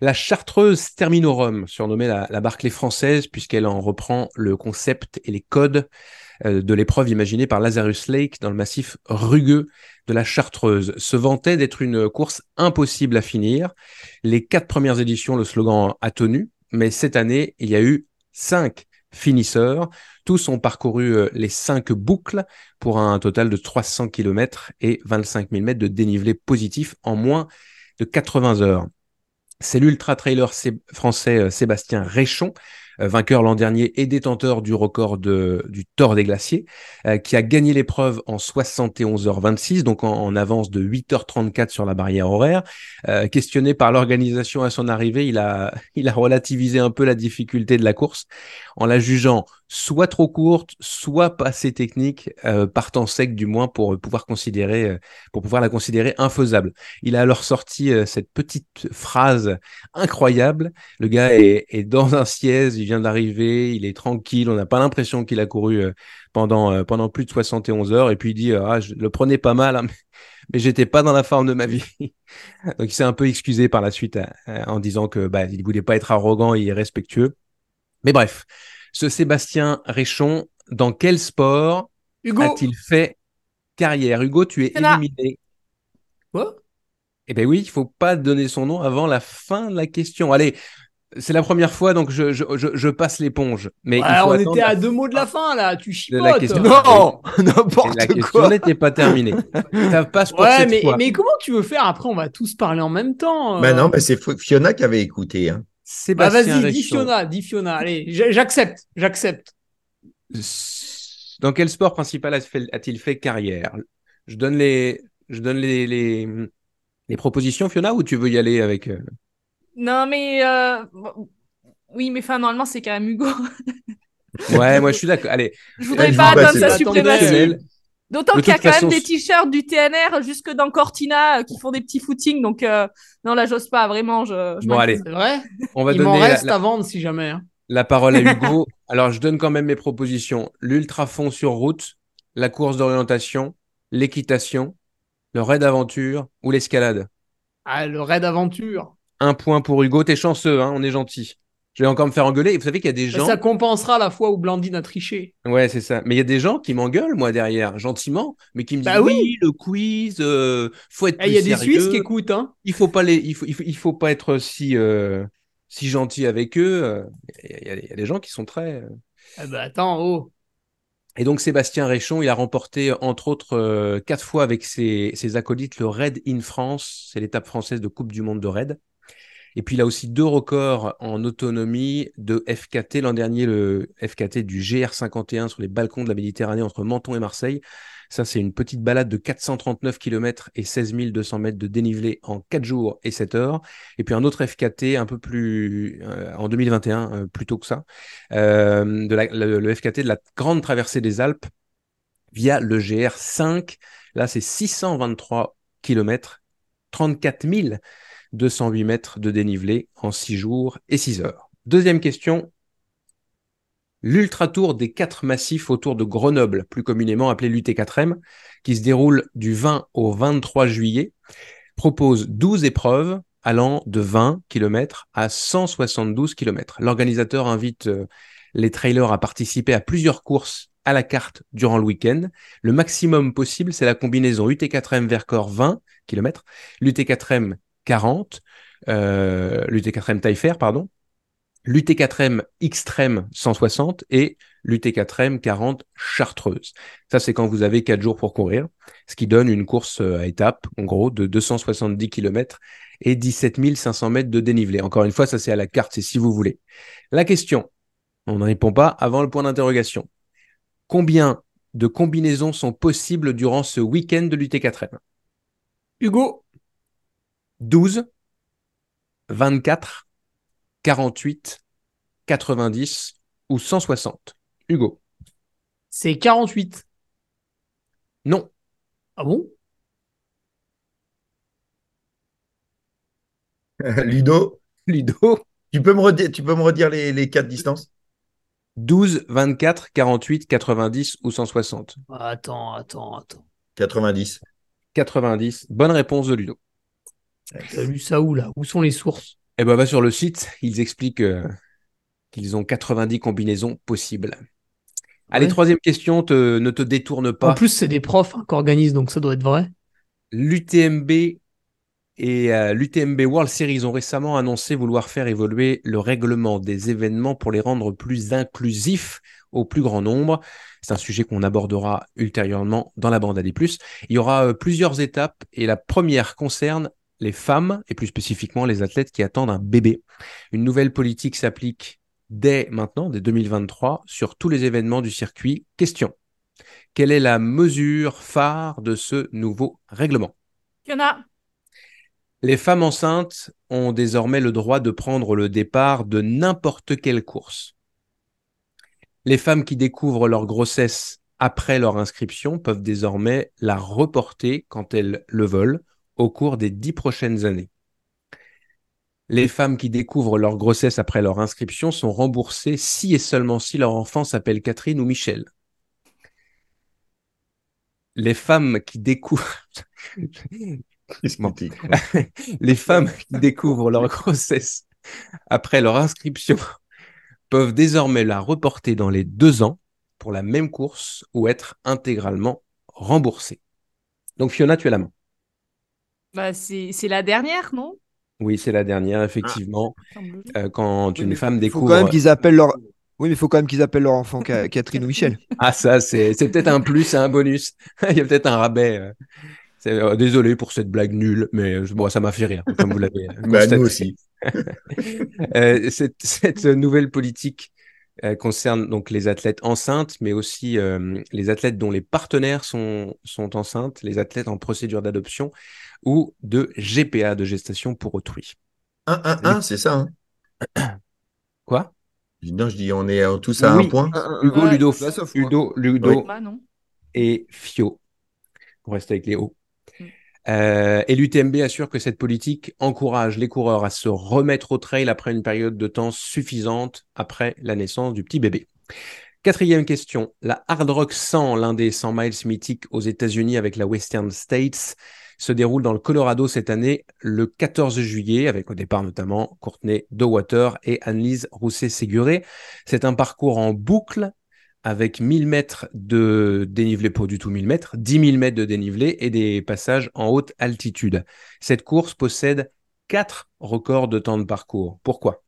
La chartreuse Terminorum, surnommée la, la Barclay française, puisqu'elle en reprend le concept et les codes euh, de l'épreuve imaginée par Lazarus Lake dans le massif rugueux de la Chartreuse, se vantait d'être une course impossible à finir. Les quatre premières éditions, le slogan a tenu, mais cette année, il y a eu cinq finisseurs. Tous ont parcouru euh, les cinq boucles pour un total de 300 km et 25 000 mètres de dénivelé positif en moins de 80 heures. C'est l'ultra trailer français euh, Sébastien Réchon euh, vainqueur l'an dernier et détenteur du record du Tour des Glaciers, euh, qui a gagné l'épreuve en 71h26, donc en, avance de 8h34 sur la barrière horaire. Questionné par l'organisation à son arrivée, il a relativisé un peu la difficulté de la course en la jugeant soit trop courte, soit pas assez technique, euh, par temps sec du moins pour pouvoir considérer, euh, pour pouvoir la considérer infaisable. Il a alors sorti euh, cette petite phrase incroyable. Le gars est, dans un siège, il vient d'arriver, il est tranquille, on n'a pas l'impression qu'il a couru euh, pendant euh, pendant plus de 71 heures. Et puis il dit ah je le prenais pas mal, hein, mais j'étais pas dans la forme de ma vie. Donc il s'est un peu excusé par la suite en disant que bah il voulait pas être arrogant et irrespectueux. Mais bref, ce Sébastien Réchon, dans quel sport a-t-il fait carrière? Hugo, tu es éliminé. Quoi? Eh bien oui, il faut pas donner son nom avant la fin de la question. Allez, c'est la première fois, donc je, je, je, je passe l'éponge. Mais ouais, on était à deux mots de la fin, là. Tu chipotes. La question. Non, n'importe La quoi. question n'était pas terminée. Ça passe pour Ouais, cette mais, fois. mais comment tu veux faire? Après, on va tous parler en même temps. euh. Ben non, mais c'est Fiona qui avait écouté. Hein. Bah Sébastien vas-y, dis. Fiona, dis Fiona. Allez, j'accepte, j'accepte. Dans quel sport principal a-t-il fait, carrière? Je donne les, je donne les, les, les propositions, Fiona, ou tu veux y aller avec euh, Non, mais euh, oui, mais enfin, normalement, c'est quand même Hugo. Ouais, moi je suis d'accord. Allez, Je voudrais pas attendre sa suprématie. D'autant qu'il y a quand façon, même des t-shirts du TNR jusque dans Cortina euh, qui font des petits footings. Donc, euh, non, là, j'ose pas, vraiment. Je, je Bon, allez, C'est vrai on va Il m'en donner la, reste la- à vendre si jamais. hein. la parole à Hugo. Alors, je donne quand même mes propositions. L'ultra-fond sur route, la course d'orientation, l'équitation, le raid aventure ou l'escalade. Ah, le raid aventure. Un point pour Hugo. T'es chanceux, hein, on est gentil. Je vais encore me faire engueuler. Et vous savez qu'il y a des gens. Ça compensera la fois où Blandine a triché. Ouais, c'est ça. Mais il y a des gens qui m'engueulent, moi, derrière, gentiment, mais qui me disent Bah oui. oui, le quiz, euh, faut être Eh, Il y a des. Suisses qui écoutent. Hein. Il faut pas les, il faut, il faut, il faut pas être si, euh, si gentil avec eux. Il y, a- il y des gens qui sont très. Eh ben, attends, oh. Et donc Sébastien Réchon, il a remporté entre autres euh, quatre fois avec ses, ses acolytes le Raid in France, c'est l'étape française de Coupe du Monde de Raid. Et puis il a aussi deux records en autonomie de FKT. L'an dernier, le FKT du GR51 sur les balcons de la Méditerranée entre Menton et Marseille. Ça, c'est une petite balade de 439 km et 16 200 mètres de dénivelé en 4 jours et 7 heures. Et puis un autre FKT un peu plus euh, en 2021, euh, plus tôt que ça, euh, de la- le, le FKT de la grande traversée des Alpes via le GR5. Là, c'est 623 km, 34 208 mètres de dénivelé en 6 jours et 6 heures. Deuxième question. L'Ultra Tour des quatre massifs autour de Grenoble, plus communément appelé l'UT4M, qui se déroule du 20 au 23 juillet, propose 12 épreuves allant de 20 km à 172 km. L'organisateur invite euh, les trailers à participer à plusieurs courses à la carte durant le week-end. Le maximum possible, c'est la combinaison UT4M Vercors 20 km, l'UT4M 40, euh, l'UT4M Taillefer, pardon, l'UT4M Extrême 160 et l'UT4M 40 Chartreuse. Ça, c'est quand vous avez 4 jours pour courir, ce qui donne une course euh, à étapes, en gros, de 270 km et 17 500 mètres de dénivelé. Encore une fois, ça c'est à la carte, c'est si vous voulez. La question, on ne répond pas avant le point d'interrogation. Combien de combinaisons sont possibles durant ce week-end de l'UT4M Hugo, 12, 24, 48, 90 ou 160 Hugo c'est 48. Non. Ah bon? Ludo, Ludo tu peux me redire, tu peux me redire les, les quatre distances? 12, 24, 48, 90 ou 160 Attends, attends, attends. 90. 90. Bonne réponse de Ludo. Lu ça où là? Où sont les sources? Eh ben, va sur le site, ils expliquent euh, qu'ils ont 90 combinaisons possibles. Allez, troisième question, te- ne te détourne pas. En plus, c'est des profs hein, qui organisent, donc ça doit être vrai. L'UTMB et euh, l'UTMB World Series ont récemment annoncé vouloir faire évoluer le règlement des événements pour les rendre plus inclusifs au plus grand nombre. C'est un sujet qu'on abordera ultérieurement dans la bande AD+. Il y aura euh, plusieurs étapes et la première concerne les femmes et plus spécifiquement les athlètes qui attendent un bébé. Une nouvelle politique s'applique dès maintenant, dès 2023, sur tous les événements du circuit. Question. Quelle est la mesure phare de ce nouveau règlement? Fiona, les femmes enceintes ont désormais le droit de prendre le départ de n'importe quelle course. Les femmes qui découvrent leur grossesse après leur inscription peuvent désormais la reporter quand elles le veulent au cours des dix prochaines années. Les femmes qui découvrent leur grossesse après leur inscription sont remboursées si et seulement si leur enfant s'appelle Catherine ou Michel. Les femmes qui découvrent Bon. les femmes qui découvrent leur grossesse après leur inscription peuvent désormais la reporter dans les deux ans pour la même course ou être intégralement remboursées. Donc Fiona, tu es la main. Bah, c'est c'est la dernière, non? Oui, c'est la dernière, effectivement. Semble- Euh, quand Oui, une femme Il faut découvre... quand même qu'ils appellent leur. Oui, mais il faut quand même qu'ils appellent leur enfant Ca- Catherine ou Michel. Ah ça, c'est peut-être un plus, un bonus. Il y a peut-être un rabais. euh. C'est- euh, désolé pour cette blague nulle, mais euh, bon, ça m'a fait rire, comme vous l'avez euh, Bah, nous aussi. Euh, cette, cette nouvelle politique euh, concerne donc les athlètes enceintes, mais aussi euh, les athlètes dont les partenaires sont, sont enceintes, les athlètes en procédure d'adoption ou de GPA, de gestation pour autrui. 1, 1, 1, c'est ça. Hein Quoi? Non, je dis, on est tous à Oui. un point. Hugo, Ouais. Ludo. Ludo, Ludo Bah, non. et Fio. On reste avec les hauts. Euh, et l'UTMB assure que cette politique encourage les coureurs à se remettre au trail après une période de temps suffisante après la naissance du petit bébé. Quatrième question. La Hard Rock 100, l'un des 100 miles mythiques aux États-Unis avec la Western States, se déroule dans le Colorado cette année le 14 juillet, avec au départ notamment Courtney Dowater et Annelise Rousset-Séguré. C'est un parcours en boucle avec 1000 mètres de dénivelé, pas du tout 1000 mètres, 10 000 mètres de dénivelé et des passages en haute altitude. Cette course possède quatre records de temps de parcours. Pourquoi?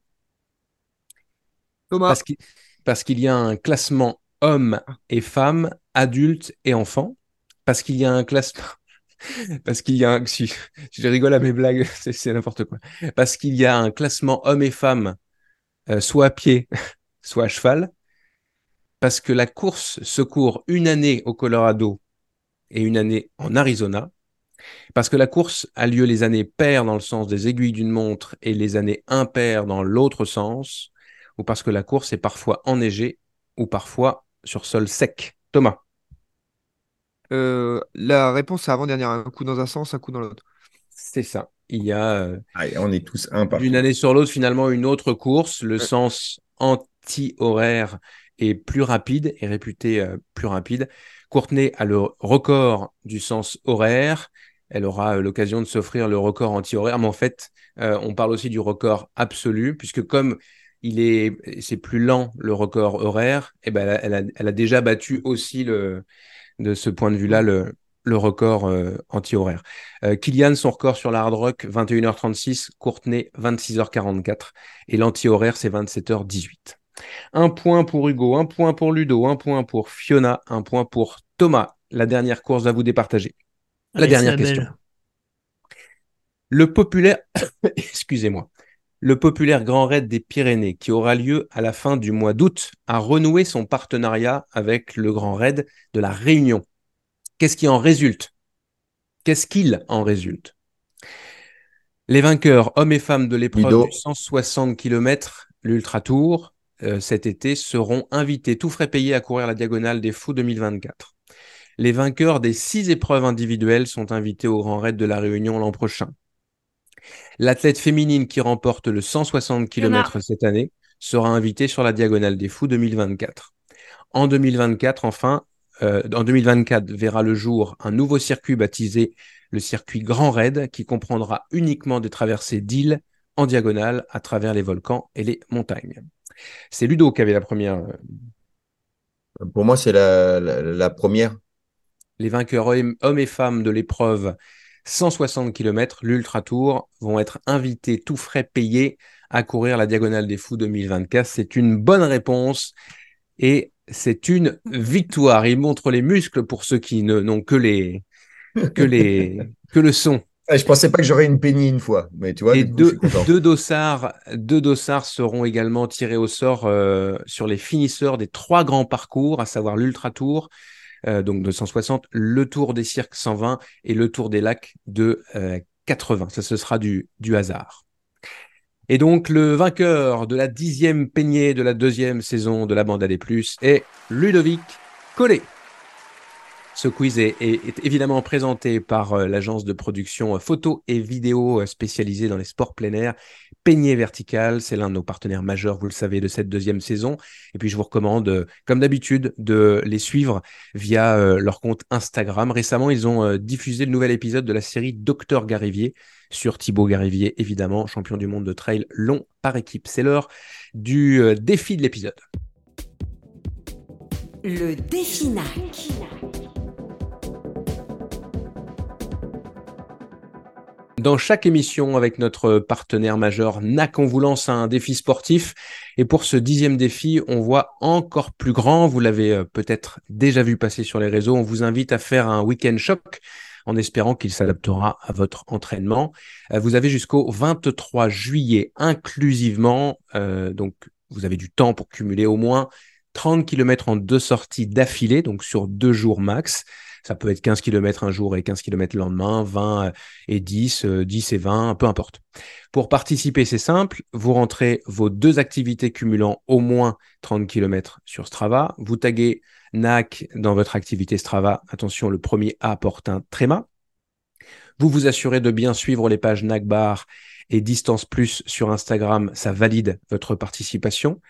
Thomas. Parce qu'il parce qu'il y a un classement hommes et femmes, adultes et enfants. Parce qu'il y a un classement. Parce qu'il y a un. Si, je rigole à mes blagues, c'est c'est n'importe quoi. Parce qu'il y a un classement hommes et femmes, euh, soit à pied, soit à cheval. Parce que la course se court une année au Colorado et une année en Arizona. Parce que la course a lieu les années paires dans le sens des aiguilles d'une montre et les années impaires dans l'autre sens, ou parce que la course est parfois enneigée ou parfois sur sol sec. Thomas, Euh, la réponse c'est avant-dernière. Un coup dans un sens, un coup dans l'autre. c'est ça. Il y a euh, Allez, on est tous un par d'une année sur l'autre finalement une autre course. Le sens anti-horaire est plus rapide, est réputé euh, plus rapide. Courtenay a le record du sens horaire. Elle aura euh, l'occasion de s'offrir le record anti-horaire, mais en fait, euh, on parle aussi du record absolu, puisque comme il est, c'est plus lent le record horaire, et ben elle a, déjà battu aussi de ce point de vue-là le, record anti-horaire. Euh, Kylian, son record sur la Hard Rock, 21h36, Courtenay, 26h44, et l'anti-horaire, c'est 27h18. Un point pour Hugo, un point pour Ludo, un point pour Fiona, un point pour Thomas. La dernière course va vous départager. La Allez, dernière question. belle. Le populaire, excusez-moi, Le populaire Grand Raid des Pyrénées, qui aura lieu à la fin du mois d'août, a renoué son partenariat avec le Grand Raid de la Réunion. Qu'est-ce qui en résulte? Qu'est-ce qu'il en résulte? Les vainqueurs, hommes et femmes de l'épreuve du 160 km, l'Ultra Tour, euh, cet été, seront invités, tout frais payés, à courir la Diagonale des Fous 2024. Les vainqueurs des six épreuves individuelles sont invités au Grand Raid de la Réunion l'an prochain. L'athlète féminine qui remporte le 160 km cette année sera invitée sur la Diagonale des Fous 2024. En 2024, enfin, euh, en 2024 verra le jour un nouveau circuit baptisé le circuit Grand Raid qui comprendra uniquement des traversées d'îles en diagonale à travers les volcans et les montagnes. C'est Ludo qui avait la première. Euh, Pour moi, c'est la, première. Les vainqueurs hommes et femmes de l'épreuve 160 km, l'Ultra Tour, vont être invités tout frais payés à courir la Diagonale des Fous 2024. C'est une bonne réponse et c'est une victoire. Il montre les muscles pour ceux qui n'ont que les que les que le son. Je pensais pas que j'aurais une peignée une fois, mais tu vois. Et deux, deux, dossards, deux dossards seront également tirés au sort euh, sur les finisseurs des trois grands parcours, à savoir l'Ultra Tour, euh, donc de 160, le Tour des Cirques 120 et le Tour des Lacs de 80. Euh, Ça, ce sera du, du hasard. Et donc, le vainqueur de la dixième peignée de la deuxième saison de la bande à des plus est Ludovic Collet. Ce quiz est, évidemment présenté par euh, l'agence de production euh, photo et vidéo euh, spécialisée dans les sports plein air, Peigné Vertical. C'est l'un de nos partenaires majeurs, vous le savez, de cette deuxième saison. Et puis, je vous recommande, comme d'habitude, de les suivre via leur compte Instagram. Récemment, ils ont diffusé le nouvel épisode de la série Docteur Garivier sur Thibaut Garivier, évidemment, champion du monde de trail long par équipe. C'est l'heure du défi de l'épisode. Le défi NAC. Dans chaque émission avec notre partenaire majeur NAC, on vous lance un défi sportif. Et pour ce dixième défi, on voit encore plus grand. Vous l'avez euh, peut-être déjà vu passer sur les réseaux. On vous invite à faire un week-end choc en espérant qu'il s'adaptera à votre entraînement. Euh, vous avez jusqu'au 23 juillet inclusivement. Euh, donc, vous avez du temps pour cumuler au moins 30 km en deux sorties d'affilée, donc sur deux jours max. Ça peut être 15 km un jour et 15 km le lendemain, 20 et 10, 10 et 20, peu importe. Pour participer, c'est simple. Vous rentrez vos deux activités cumulant au moins 30 km sur Strava. Vous taguez NAC dans votre activité Strava. Attention, le premier A porte un tréma. Vous vous assurez de bien suivre les pages NAC Bar et Distance Plus sur Instagram, ça valide votre participation.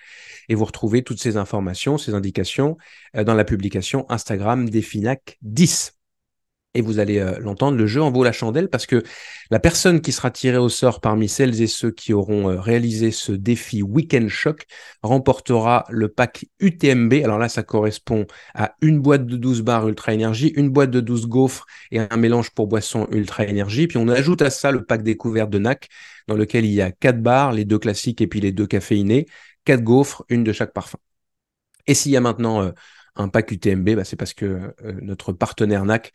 Et vous retrouvez toutes ces informations, ces indications euh, dans la publication Instagram des FINAC 10 et vous allez euh, l'entendre, le jeu en vaut la chandelle parce que la personne qui sera tirée au sort parmi celles et ceux qui auront euh, réalisé ce défi Weekend Shock remportera le pack UTMB. Alors là, ça correspond à une boîte de 12 barres Ultra Énergie, une boîte de 12 gaufres et un mélange pour boisson Ultra Énergie. Puis on ajoute à ça le pack découverte de NAC dans lequel il y a quatre barres, les deux classiques et puis les deux caféinés, quatre gaufres, une de chaque parfum. Et s'il y a maintenant euh, un pack UTMB, bah, c'est parce que notre partenaire NAC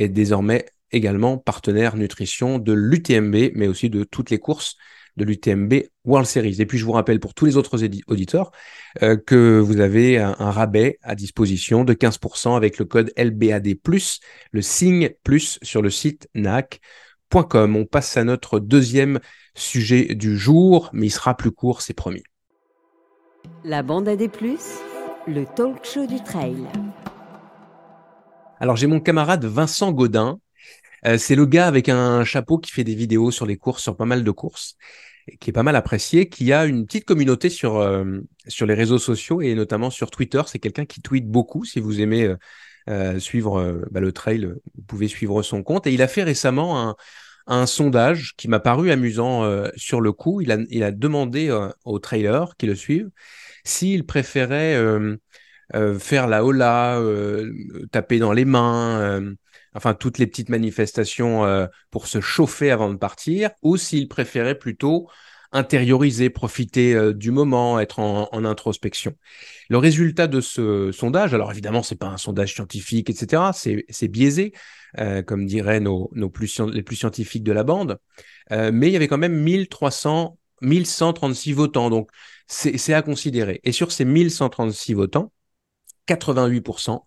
est désormais également partenaire nutrition de l'UTMB, mais aussi de toutes les courses de l'UTMB World Series. Et puis je vous rappelle pour tous les autres auditeurs euh, que vous avez un, rabais à disposition de 15% avec le code LBAD+, le signe plus sur le site nac.com. On passe à notre deuxième sujet du jour, mais il sera plus court, c'est promis. La bande AD+, le talk show du trail. Alors j'ai mon camarade Vincent Godin. Euh, c'est le gars avec un chapeau qui fait des vidéos sur les courses, sur pas mal de courses, qui est pas mal apprécié, qui a une petite communauté sur, euh, sur les réseaux sociaux et notamment sur Twitter. C'est quelqu'un qui tweet beaucoup. Si vous aimez euh, suivre bah, le trail, vous pouvez suivre son compte. Et il a fait récemment un, un sondage qui m'a paru amusant sur le coup. Il a, il a demandé aux trailers qui le suivent s'ils préféraient euh, faire la hola, euh, taper dans les mains, euh, enfin toutes les petites manifestations pour se chauffer avant de partir, ou s'il préférait plutôt intérioriser, profiter du moment, être en, introspection. Le résultat de ce sondage, alors évidemment, c'est pas un sondage scientifique, etc. C'est biaisé, comme diraient nos, nos plus, les plus scientifiques de la bande, mais il y avait quand même 1300 1136 votants, donc c'est à considérer. Et sur ces 1136 votants, 88%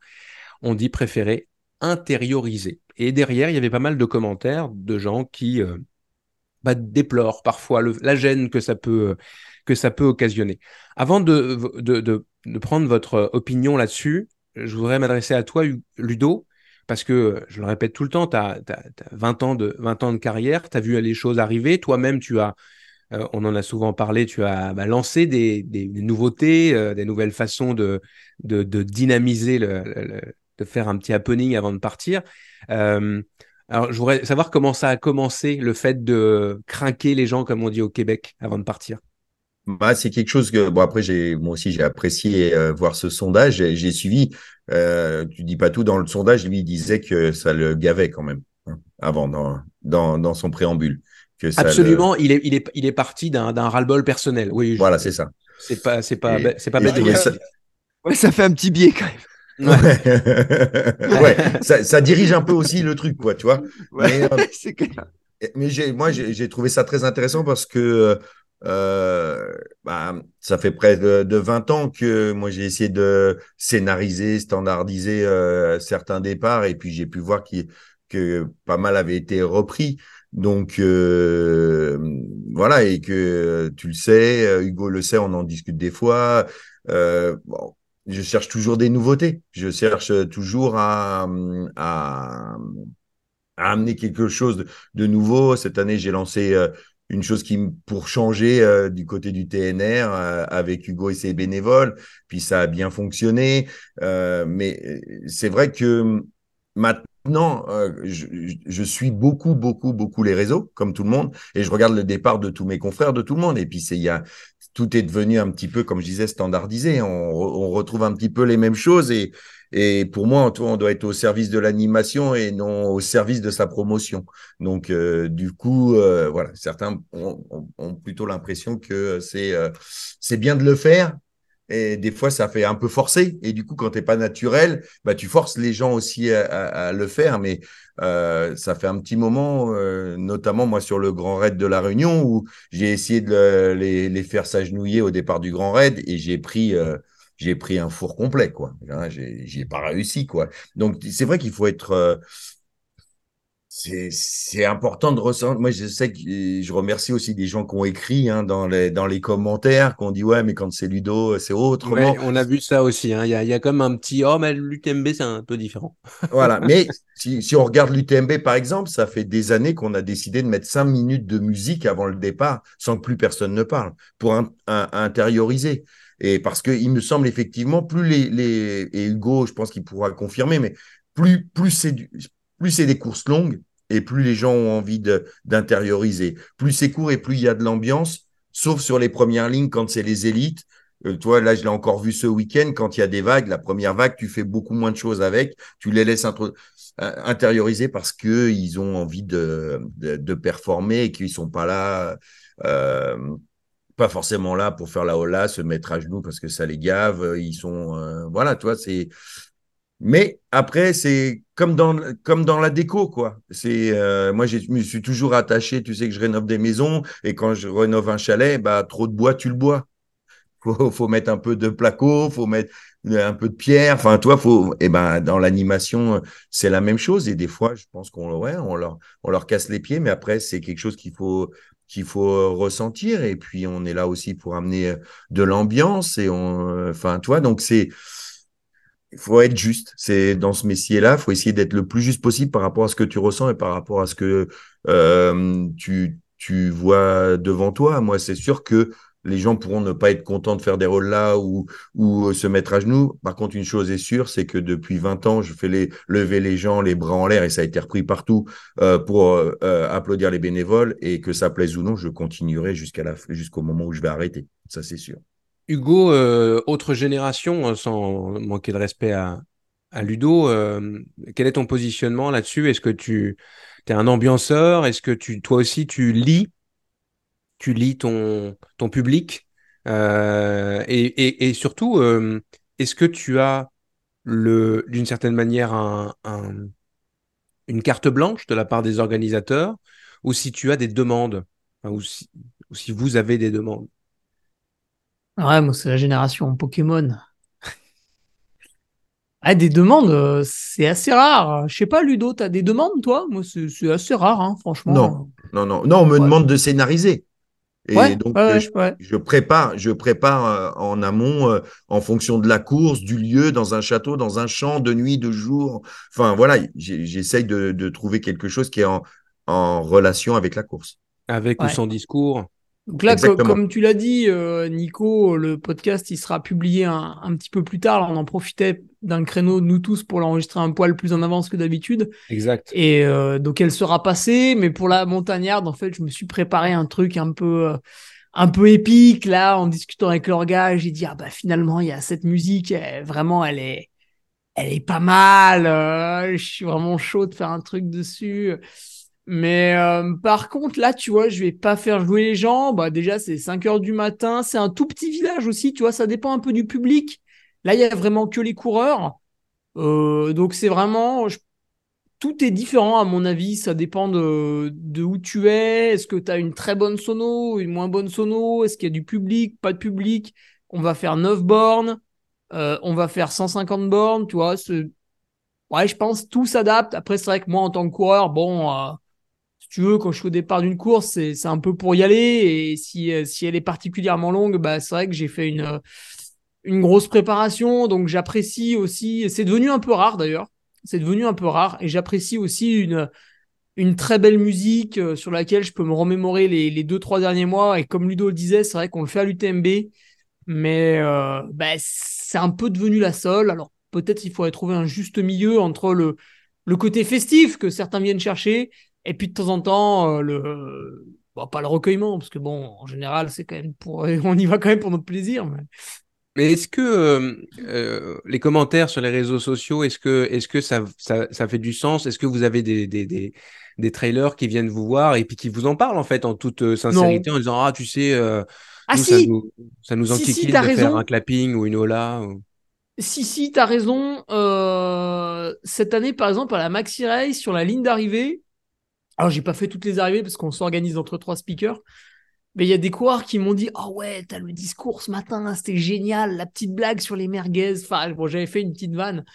ont dit préférer intérioriser. Et derrière, il y avait pas mal de commentaires de gens qui euh, bah, déplorent parfois la gêne que ça peut, que ça peut occasionner. Avant de, prendre votre opinion là-dessus, je voudrais m'adresser à toi, Ludo, parce que, je le répète tout le temps, tu as, 20, ans de, 20 ans de carrière, tu as vu les choses arriver, toi-même, tu as, euh, on en a souvent parlé, tu as bah, lancé des, nouveautés, euh, des nouvelles façons de, dynamiser, de faire un petit happening avant de partir. Euh, alors, je voudrais savoir comment ça a commencé, le fait de craquer les gens, comme on dit au Québec, avant de partir. Bah, c'est quelque chose que bon après moi aussi j'ai apprécié voir ce sondage j'ai suivi euh, tu dis pas tout dans le sondage lui il disait que ça le gavait quand même hein, avant dans son préambule que absolument il est il est il est parti d'un d'un ras-le-bol personnel. Oui voilà c'est ça. C'est pas c'est pas c'est pas bête. ça... ouais ça fait un petit biais quand même. Ouais, ouais ça, ça, dirige un peu aussi le truc quoi tu vois. Ouais, mais, euh, mais j'ai moi j'ai trouvé ça très intéressant parce que euh, bah, ça fait près de, 20 ans que moi j'ai essayé de scénariser, standardiser euh, certains départs et puis j'ai pu voir que pas mal avait été repris. Donc euh, voilà et que tu le sais, Hugo le sait, on en discute des fois. bon, je cherche toujours des nouveautés. Je cherche toujours à, à, amener quelque chose de, nouveau. Cette année, j'ai lancé une chose qui pour changer euh, du côté du TNR euh, avec Hugo et ses bénévoles puis ça a bien fonctionné euh, mais c'est vrai que maintenant je, je, suis beaucoup beaucoup beaucoup les réseaux comme tout le monde et je regarde le départ de tous mes confrères de tout le monde et puis c'est il y a tout est devenu un petit peu comme je disais standardisé on, on retrouve un petit peu les mêmes choses et et pour moi, on doit être au service de l'animation et non au service de sa promotion. Donc, euh, du coup, euh, voilà, certains ont, ont, plutôt l'impression que c'est euh, c'est bien de le faire. Et des fois, ça fait un peu forcer. Et du coup, quand t'es pas naturel, bah, tu forces les gens aussi à, le faire. Mais ça fait un petit moment, notamment moi sur le Grand Raid de la Réunion, où j'ai essayé de les, faire s'agenouiller au départ du Grand Raid et j'ai pris j'ai pris un four complet, quoi. Hein, j'ai pas réussi, quoi. Donc, c'est vrai qu'il faut être. C'est important de ressentir. Moi, je sais que je remercie aussi des gens qui ont écrit hein, dans, les, dans les commentaires, qui ont dit Ouais, mais quand c'est Ludo, c'est autrement. on a vu ça aussi. Hein. Il y, a, y, a, comme un petit Oh, mais l'UTMB, c'est un peu différent. voilà. Mais si, si on regarde l'UTMB, par exemple, ça fait des années qu'on a décidé de mettre cinq minutes de musique avant le départ, sans que plus personne ne parle, pour intérioriser. Et parce qu'il me semble effectivement, plus les, les et Hugo, je pense qu'il pourra confirmer, mais plus, plus c'est plus c'est des courses longues et plus les gens ont envie d'intérioriser. Plus c'est court et plus il y a de l'ambiance, sauf sur les premières lignes quand c'est les élites. Euh, toi, là, je l'ai encore vu ce week-end, quand il y a des vagues, la première vague, tu fais beaucoup moins de choses avec, tu les laisses euh, intérioriser parce que ils ont envie de, performer et qu'ils sont pas là euh, pas forcément là pour faire la hola, se mettre à genoux parce que ça les gave. Ils sont, voilà, toi, c'est. Mais après, c'est comme dans comme dans la déco, quoi. C'est euh, moi, je me suis toujours attaché. Tu sais que je rénove des maisons et quand je rénove un chalet, bah trop de bois, tu le bois. Faut, faut mettre un peu de placo, faut mettre un peu de pierre. Enfin, toi, faut. Et eh ben, dans l'animation, c'est la même chose. Et des fois, je pense qu'on ouais, on leur on leur casse les pieds, mais après, c'est quelque chose qu'il faut qu'il faut ressentir. Et puis, on est là aussi pour amener de l'ambiance. Et on, enfin, toi, donc c'est, il faut être juste. C'est dans ce métier-là, il faut essayer d'être le plus juste possible par rapport à ce que tu ressens et par rapport à ce que euh, tu, tu vois devant toi. Moi, c'est sûr que les gens pourront ne pas être contents de faire des rôles là ou, ou euh, se mettre à genoux. Par contre, une chose est sûre, c'est que depuis 20 ans, je fais les, lever les gens, les bras en l'air, et ça a été repris partout euh, pour applaudir les bénévoles, et que ça plaise ou non, je continuerai jusqu'à la jusqu'au moment où je vais arrêter. Ça, c'est sûr. Hugo, autre génération, hein, sans manquer de respect à, Ludo, quel est ton positionnement là-dessus? Est-ce que tu es un ambianceur? Est-ce que tu, toi aussi, tu lis tu lis ton, public? Euh, et, surtout, euh, est-ce que tu as d'une certaine manière un, une carte blanche de la part des organisateurs? Ou si tu as des demandes? Ou si vous avez des demandes? Ouais, moi, c'est la génération Pokémon. Ah, des demandes, euh, c'est assez rare. Je sais pas, Ludo, t'as des demandes, toi? Moi, c'est c'est assez rare, hein, franchement. Non, non, non, non, on me Ouais. demande de scénariser. Et Ouais, donc, ouais, euh, je, ouais. je prépare, je prépare euh, en amont, euh, en fonction de la course, du lieu, dans un château, dans un champ, de nuit, de jour. Enfin, voilà, j'essaye de, de trouver quelque chose qui est en, en relation avec la course. Avec ou sans discours. Donc là, Exactement. comme tu l'as dit, euh, Nico, le podcast, il sera publié un, un petit peu plus tard. Là, on en profitait d'un créneau, nous tous, pour l'enregistrer un poil plus en avance que d'habitude. Exact. Et euh, donc, elle sera passée. Mais pour la montagnarde, en fait, je me suis préparé un truc un peu, euh, un peu épique. Là, en discutant avec l'orga, j'ai dit, ah bah finalement, il y a cette musique. elle- vraiment, elle est, elle est pas mal. je suis vraiment chaud de faire un truc dessus. Mais euh, par contre, là, tu vois, je vais pas faire jouer les gens. Bah, déjà, c'est 5 heures du matin. C'est un tout petit village aussi, tu vois, ça dépend un peu du public. Là, il y a vraiment que les coureurs. Euh, donc, c'est vraiment. je- Tout est différent, à mon avis. Ça dépend de, de où tu es. Est-ce que tu as une très bonne sono, une moins bonne sono? Est-ce qu'il y a du public, pas de public? On va faire 9 bornes. Euh, on va faire 150 bornes, tu vois. Ouais, je pense tout s'adapte. Après, c'est vrai que moi, en tant que coureur, bon, euh, tu veux, quand je suis au départ d'une course, c'est un peu pour y aller. Et si, si elle est particulièrement longue, bah, c'est vrai que j'ai fait une, une grosse préparation. Donc, j'apprécie aussi. C'est devenu un peu rare d'ailleurs. C'est devenu un peu rare. Et j'apprécie aussi une, une très belle musique euh, sur laquelle je peux me remémorer les, les deux, trois derniers mois. Et comme Ludo le disait, c'est vrai qu'on le fait à l'UTMB. Mais euh, bah, c'est un peu devenu la seule. Alors, peut-être il faudrait trouver un juste milieu entre le, le côté festif que certains viennent chercher et puis de temps en temps, euh, le, bon, pas le recueillement, parce que bon, en général, c'est quand même pour, on y va quand même pour notre plaisir. Mais... Mais est-ce que euh, euh, les commentaires sur les réseaux sociaux, est-ce que, est-ce que ça, ça, ça fait du sens? Est-ce que vous avez des, des, des, des trailers qui viennent vous voir et puis qui vous en parlent en fait en toute euh, sincérité en disant ah tu sais euh, Ah nous, ça si, nous, ça nous Si, si, de faire raison. un clapping ou une hola. ou- si, si, t'as raison. Euh, cette année, par exemple, à la Maxi Race, sur la ligne d'arrivée, alors j'ai pas fait toutes les arrivées parce qu'on s'organise entre trois speakers, mais il y a des coureurs qui m'ont dit Oh ouais, t'as le discours ce matin, c'était génial, la petite blague sur les merguez. Enfin, bon, j'avais fait une petite vanne.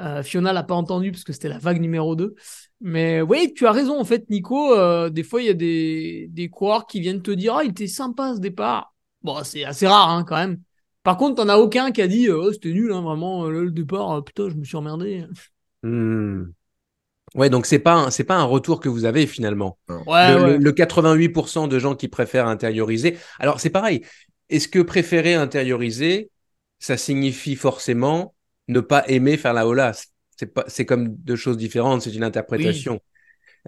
Euh, Fiona l'a pas entendu parce que c'était la vague numéro 2. Mais oui, tu as raison, en fait, Nico. euh, des fois, il y a des, des coureurs qui viennent te dire Ah, il était sympa ce départ. Bon, c'est assez rare hein, quand même. Par contre, t'en as aucun qui a dit Oh, c'était nul, hein, vraiment, euh, le départ, euh, putain, je me suis emmerdé. Hmm. Ouais, donc c'est pas un- c'est pas un retour que vous avez finalement. Ouais, le, ouais. le- le 88% de gens qui préfèrent intérioriser. Alors c'est pareil. Est-ce que préférer intérioriser, ça signifie forcément ne pas aimer faire la hola C'est pas, c'est comme deux choses différentes. C'est une interprétation.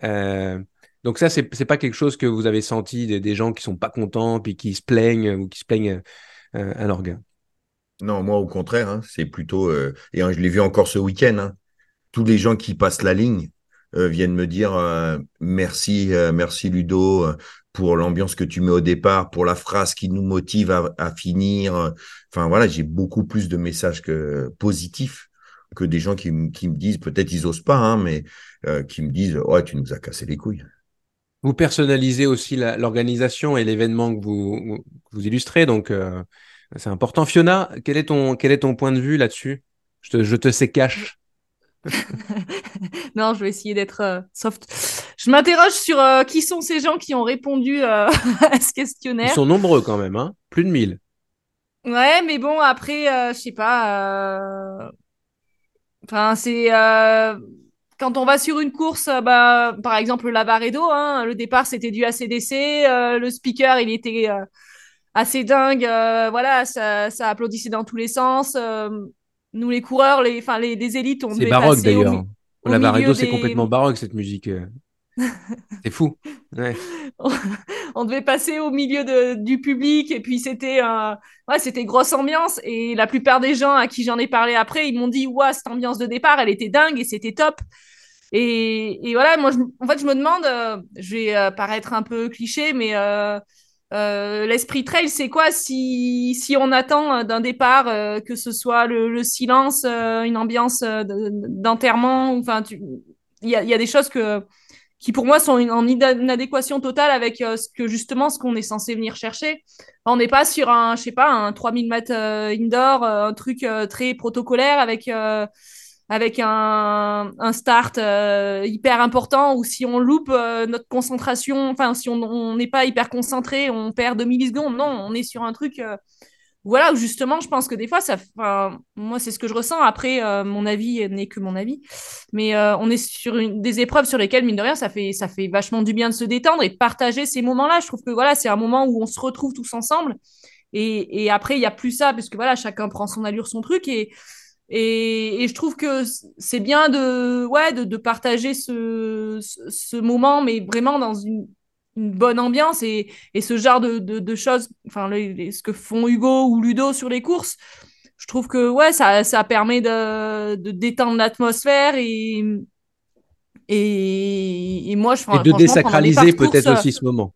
Euh, donc ça, c'est c'est pas quelque chose que vous avez senti des, des gens qui sont pas contents puis qui se plaignent ou qui se plaignent euh, à l'organe? Non, moi, au contraire, hein, c'est plutôt. euh, et hein, je l'ai vu encore ce week-end. hein, tous les gens qui passent la ligne viennent me dire euh, merci, euh, merci Ludo euh, pour l'ambiance que tu mets au départ, pour la phrase qui nous motive à, à finir. euh. Enfin voilà, j'ai beaucoup plus de messages que positifs que des gens qui, qui me disent, peut-être ils osent pas, hein, mais euh, qui me disent ouais, tu nous as cassé les couilles. Vous personnalisez aussi l'organisation et l'événement que vous, vous illustrez, donc euh, c'est important. Fiona, quel est ton, quel est ton point de vue là-dessus? Je te, je te sais cash. non, je vais essayer d'être euh, soft. Je m'interroge sur euh, qui sont ces gens qui ont répondu euh, à ce Ils questionnaire. sont nombreux quand même, hein plus de 1000. Ouais, mais bon, après, je sais pas. Enfin, c'est. Quand on va sur une course, bah, par exemple, le Lavaredo, hein, le départ, c'était du ACDC. le speaker, il était assez dingue. voilà, ça, ça applaudissait dans tous les sens. Euh, nous, les coureurs, les, enfin, les, les élites, on C'est baroque d'ailleurs. La Varedo, milieu c'est des- complètement baroque cette musique. euh. c'est fou. Ouais. on devait passer au milieu de- du public et puis c'était euh, ouais, c'était grosse ambiance et la plupart des gens à qui j'en ai parlé après ils m'ont dit ouais cette ambiance de départ elle était dingue et c'était top et, et voilà moi je, en fait je me demande euh, je vais euh, paraître un peu cliché mais euh, l'esprit trail c'est quoi si, si on attend euh, d'un départ euh, que ce soit le, le silence euh, une ambiance euh, de- d'enterrement enfin il y y a des choses que qui pour moi sont en inadéquation totale avec ce que justement ce qu'on est censé venir chercher. On n'est pas sur un, je sais pas, un 3000 mètres indoor, un truc très protocolaire avec avec un, un start euh, hyper important ou si on loupe euh, notre concentration, enfin si on n'est pas hyper concentré, on perd 2 millisecondes. Non, on est sur un truc, euh, voilà, où justement, je pense que des fois, ça, moi c'est ce que je ressens. Après, mon avis n'est que mon avis, mais on est sur une, des épreuves sur lesquelles mine de rien, ça fait, ça fait vachement du bien de se détendre et de partager ces moments-là. Je trouve que voilà, c'est un moment où on se retrouve tous ensemble. Et, et après, il y a plus ça, parce que voilà, chacun prend son allure, son truc. Et, et, et, je trouve que c'est bien de, ouais, de, de partager ce, ce, moment, mais vraiment dans une, une bonne ambiance et, et, ce genre de, de, de choses, enfin, ce que font Hugo ou Ludo sur les courses, je trouve que ouais, ça, ça permet de, de détendre l'atmosphère et, et, et, moi, je Et de désacraliser peut-être aussi ce moment.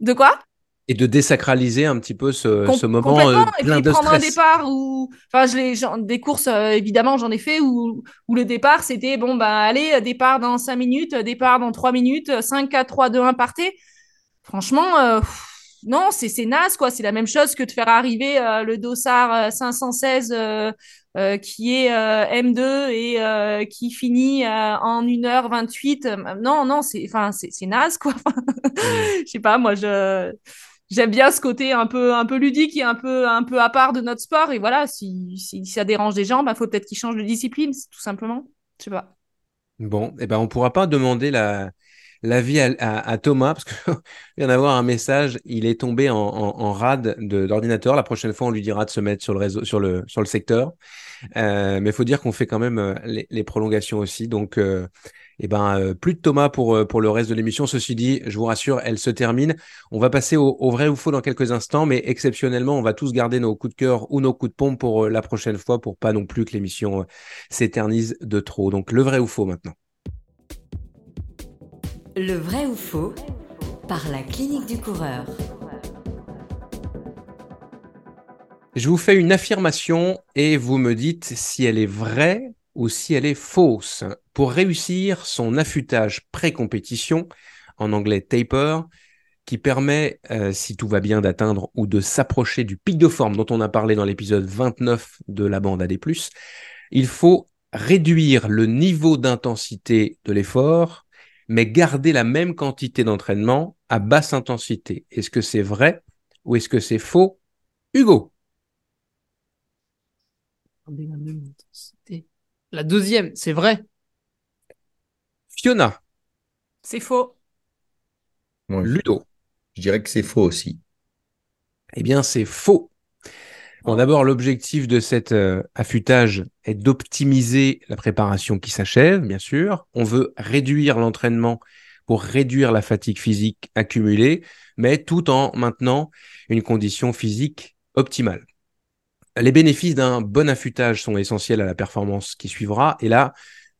De quoi? Et de désacraliser un petit peu ce, ce moment euh, plein et puis de prendre un départ où enfin je des courses euh, évidemment j'en ai fait où, où le départ c'était bon bah allez départ dans 5 minutes départ dans 3 minutes 5 4 3 2 1 partez. Franchement euh, non c'est c'est naze quoi. C'est la même chose que de faire arriver le dossard 516 qui est M2 et qui finit en 1h28 non non c'est enfin c'est naze quoi. Je sais pas moi je j'aime bien ce côté un peu un peu ludique et un peu un peu à part de notre sport. Et voilà si, si ça dérange des gens bah faut peut-être qu'ils changent de discipline tout simplement. Je sais pas. Bon eh ben on pourra pas demander la l'avis à, à, Thomas parce que vient d'avoir un message. Il est tombé en, en, rade d'ordinateur. La prochaine fois on lui dira de se mettre sur le réseau sur le sur le secteur. Euh, mais il faut dire qu'on fait quand même euh, les, les, prolongations aussi. Donc euh, eh ben, euh, plus de Thomas pour, euh, pour le reste de l'émission. Ceci dit, je vous rassure, elle se termine. On va passer au, vrai ou faux dans quelques instants, mais exceptionnellement, on va tous garder nos coups de cœur ou nos coups de pompe pour euh, la prochaine fois, pour pas non plus que l'émission s'éternise de trop. Donc, le vrai ou faux maintenant. Le vrai ou faux par la clinique du coureur. Je vous fais une affirmation et vous me dites si elle est vraie ou si elle est fausse. Pour réussir son affûtage pré-compétition, en anglais taper, qui permet, euh, si tout va bien, d'atteindre ou de s'approcher du pic de forme dont on a parlé dans l'épisode 29 de la bande AD+, il faut réduire le niveau d'intensité de l'effort, mais garder la même quantité d'entraînement à basse intensité. Est-ce que c'est vrai ou est-ce que c'est faux? Hugo? La deuxième, c'est vrai. Fiona. C'est faux. Ludo. Je dirais que c'est faux aussi. Eh bien, c'est faux. Bon, d'abord, l'objectif de cet euh, affûtage est d'optimiser la préparation qui s'achève, bien sûr. On veut réduire l'entraînement pour réduire la fatigue physique accumulée, mais tout en maintenant une condition physique optimale. Les bénéfices d'un bon affûtage sont essentiels à la performance qui suivra. Et là,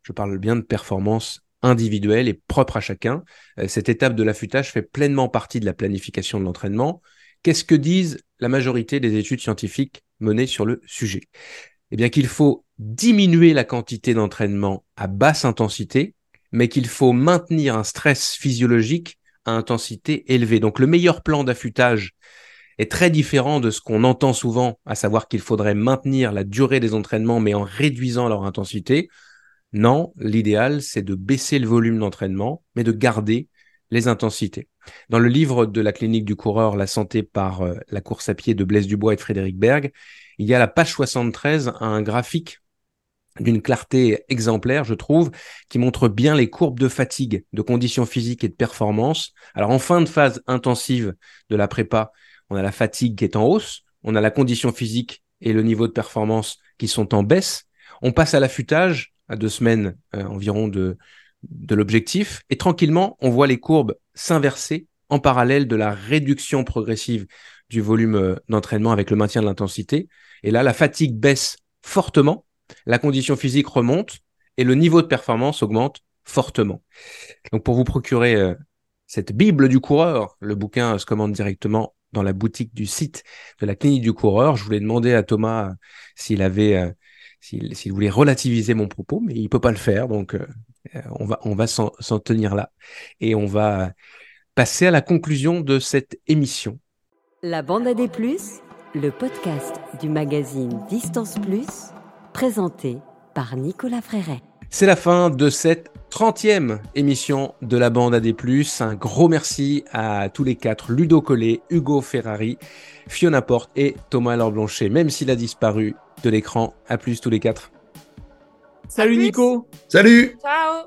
je parle bien de performance individuelle et propre à chacun. Euh, cette étape de l'affûtage fait pleinement partie de la planification de l'entraînement. Qu'est-ce que disent la majorité des études scientifiques menées sur le sujet? Eh bien qu'il faut diminuer la quantité d'entraînement à basse intensité, mais qu'il faut maintenir un stress physiologique à intensité élevée. Donc le meilleur plan d'affûtage est très différent de ce qu'on entend souvent, à savoir qu'il faudrait maintenir la durée des entraînements mais en réduisant leur intensité. Non, l'idéal, c'est de baisser le volume d'entraînement, mais de garder les intensités. Dans le livre de la clinique du coureur, La santé par euh, la course à pied de Blaise Dubois et de Frédéric Berg, il y a la page 73 un graphique d'une clarté exemplaire, je trouve, qui montre bien les courbes de fatigue, de conditions physiques et de performance. Alors en fin de phase intensive de la prépa, on a la fatigue qui est en hausse, on a la condition physique et le niveau de performance qui sont en baisse. On passe à l'affûtage à deux semaines euh, environ de, de l'objectif et tranquillement, on voit les courbes s'inverser en parallèle de la réduction progressive du volume euh, d'entraînement avec le maintien de l'intensité. Et là, la fatigue baisse fortement, la condition physique remonte et le niveau de performance augmente fortement. Donc pour vous procurer euh, cette Bible du coureur, le bouquin se commande directement dans la boutique du site de la clinique du coureur. Je voulais demander à Thomas euh, euh, s'il voulait relativiser mon propos, mais il peut pas le faire. Donc, euh, on va, on va s'en tenir là. Et on va passer à la conclusion de cette émission. La bande à des plus, le podcast du magazine Distance Plus, présenté par Nicolas Fréret. C'est la fin de cette 30e émission de la bande à des plus. Un gros merci à tous les quatre, Ludo Collet, Hugo Ferrari, Fiona Porte et Thomas Laure Blanchet, même s'il a disparu de l'écran. À plus tous les quatre. Salut Nico. Salut. Ciao.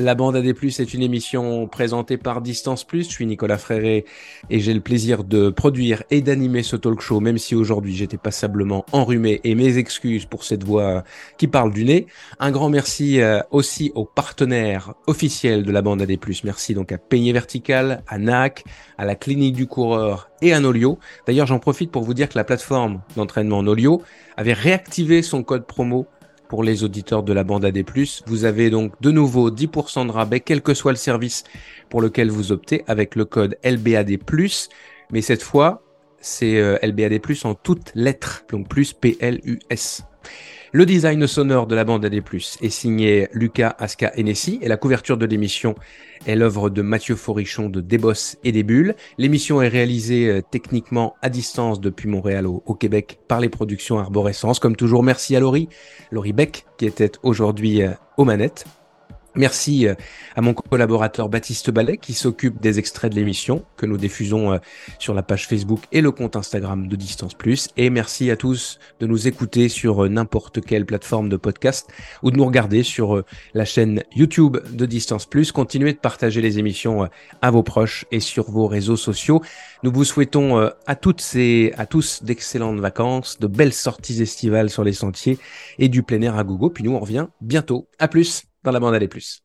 La bande à des est une émission présentée par Distance Plus. Je suis Nicolas Fréré et j'ai le plaisir de produire et d'animer ce talk show, même si aujourd'hui j'étais passablement enrhumé et mes excuses pour cette voix qui parle du nez. Un grand merci euh, aussi aux partenaires officiels de la bande à des plus. Merci donc à Peigné Vertical, à NAC, à la Clinique du Coureur et à Nolio. D'ailleurs, j'en profite pour vous dire que la plateforme d'entraînement Nolio avait réactivé son code promo pour les auditeurs de la bande AD+. Vous avez donc de nouveau 10% de rabais, quel que soit le service pour lequel vous optez, avec le code LBAD+. Mais cette fois, c'est euh, LBAD+, en toutes lettres, donc plus P-L-U-S. Le design sonore de la bande AD+, est signé Lucas Aska Enessi et la couverture de l'émission est l'œuvre de Mathieu Forichon de Débos et des Bulles. L'émission est réalisée euh, techniquement à distance depuis Montréal au, Québec par les productions Arborescence. Comme toujours, merci à Laurie, Laurie Beck qui était aujourd'hui euh, aux manettes. Merci euh, à mon collaborateur Baptiste Ballet qui s'occupe des extraits de l'émission que nous diffusons euh, sur la page Facebook et le compte Instagram de Distance Plus. Et merci à tous de nous écouter sur euh, n'importe quelle plateforme de podcast ou de nous regarder sur la chaîne YouTube de Distance Plus. Continuez de partager les émissions à vos proches et sur vos réseaux sociaux. Nous vous souhaitons à toutes et à tous d'excellentes vacances, de belles sorties estivales sur les sentiers et du plein air à gogo. Puis nous on revient bientôt. À plus la bande aller plus.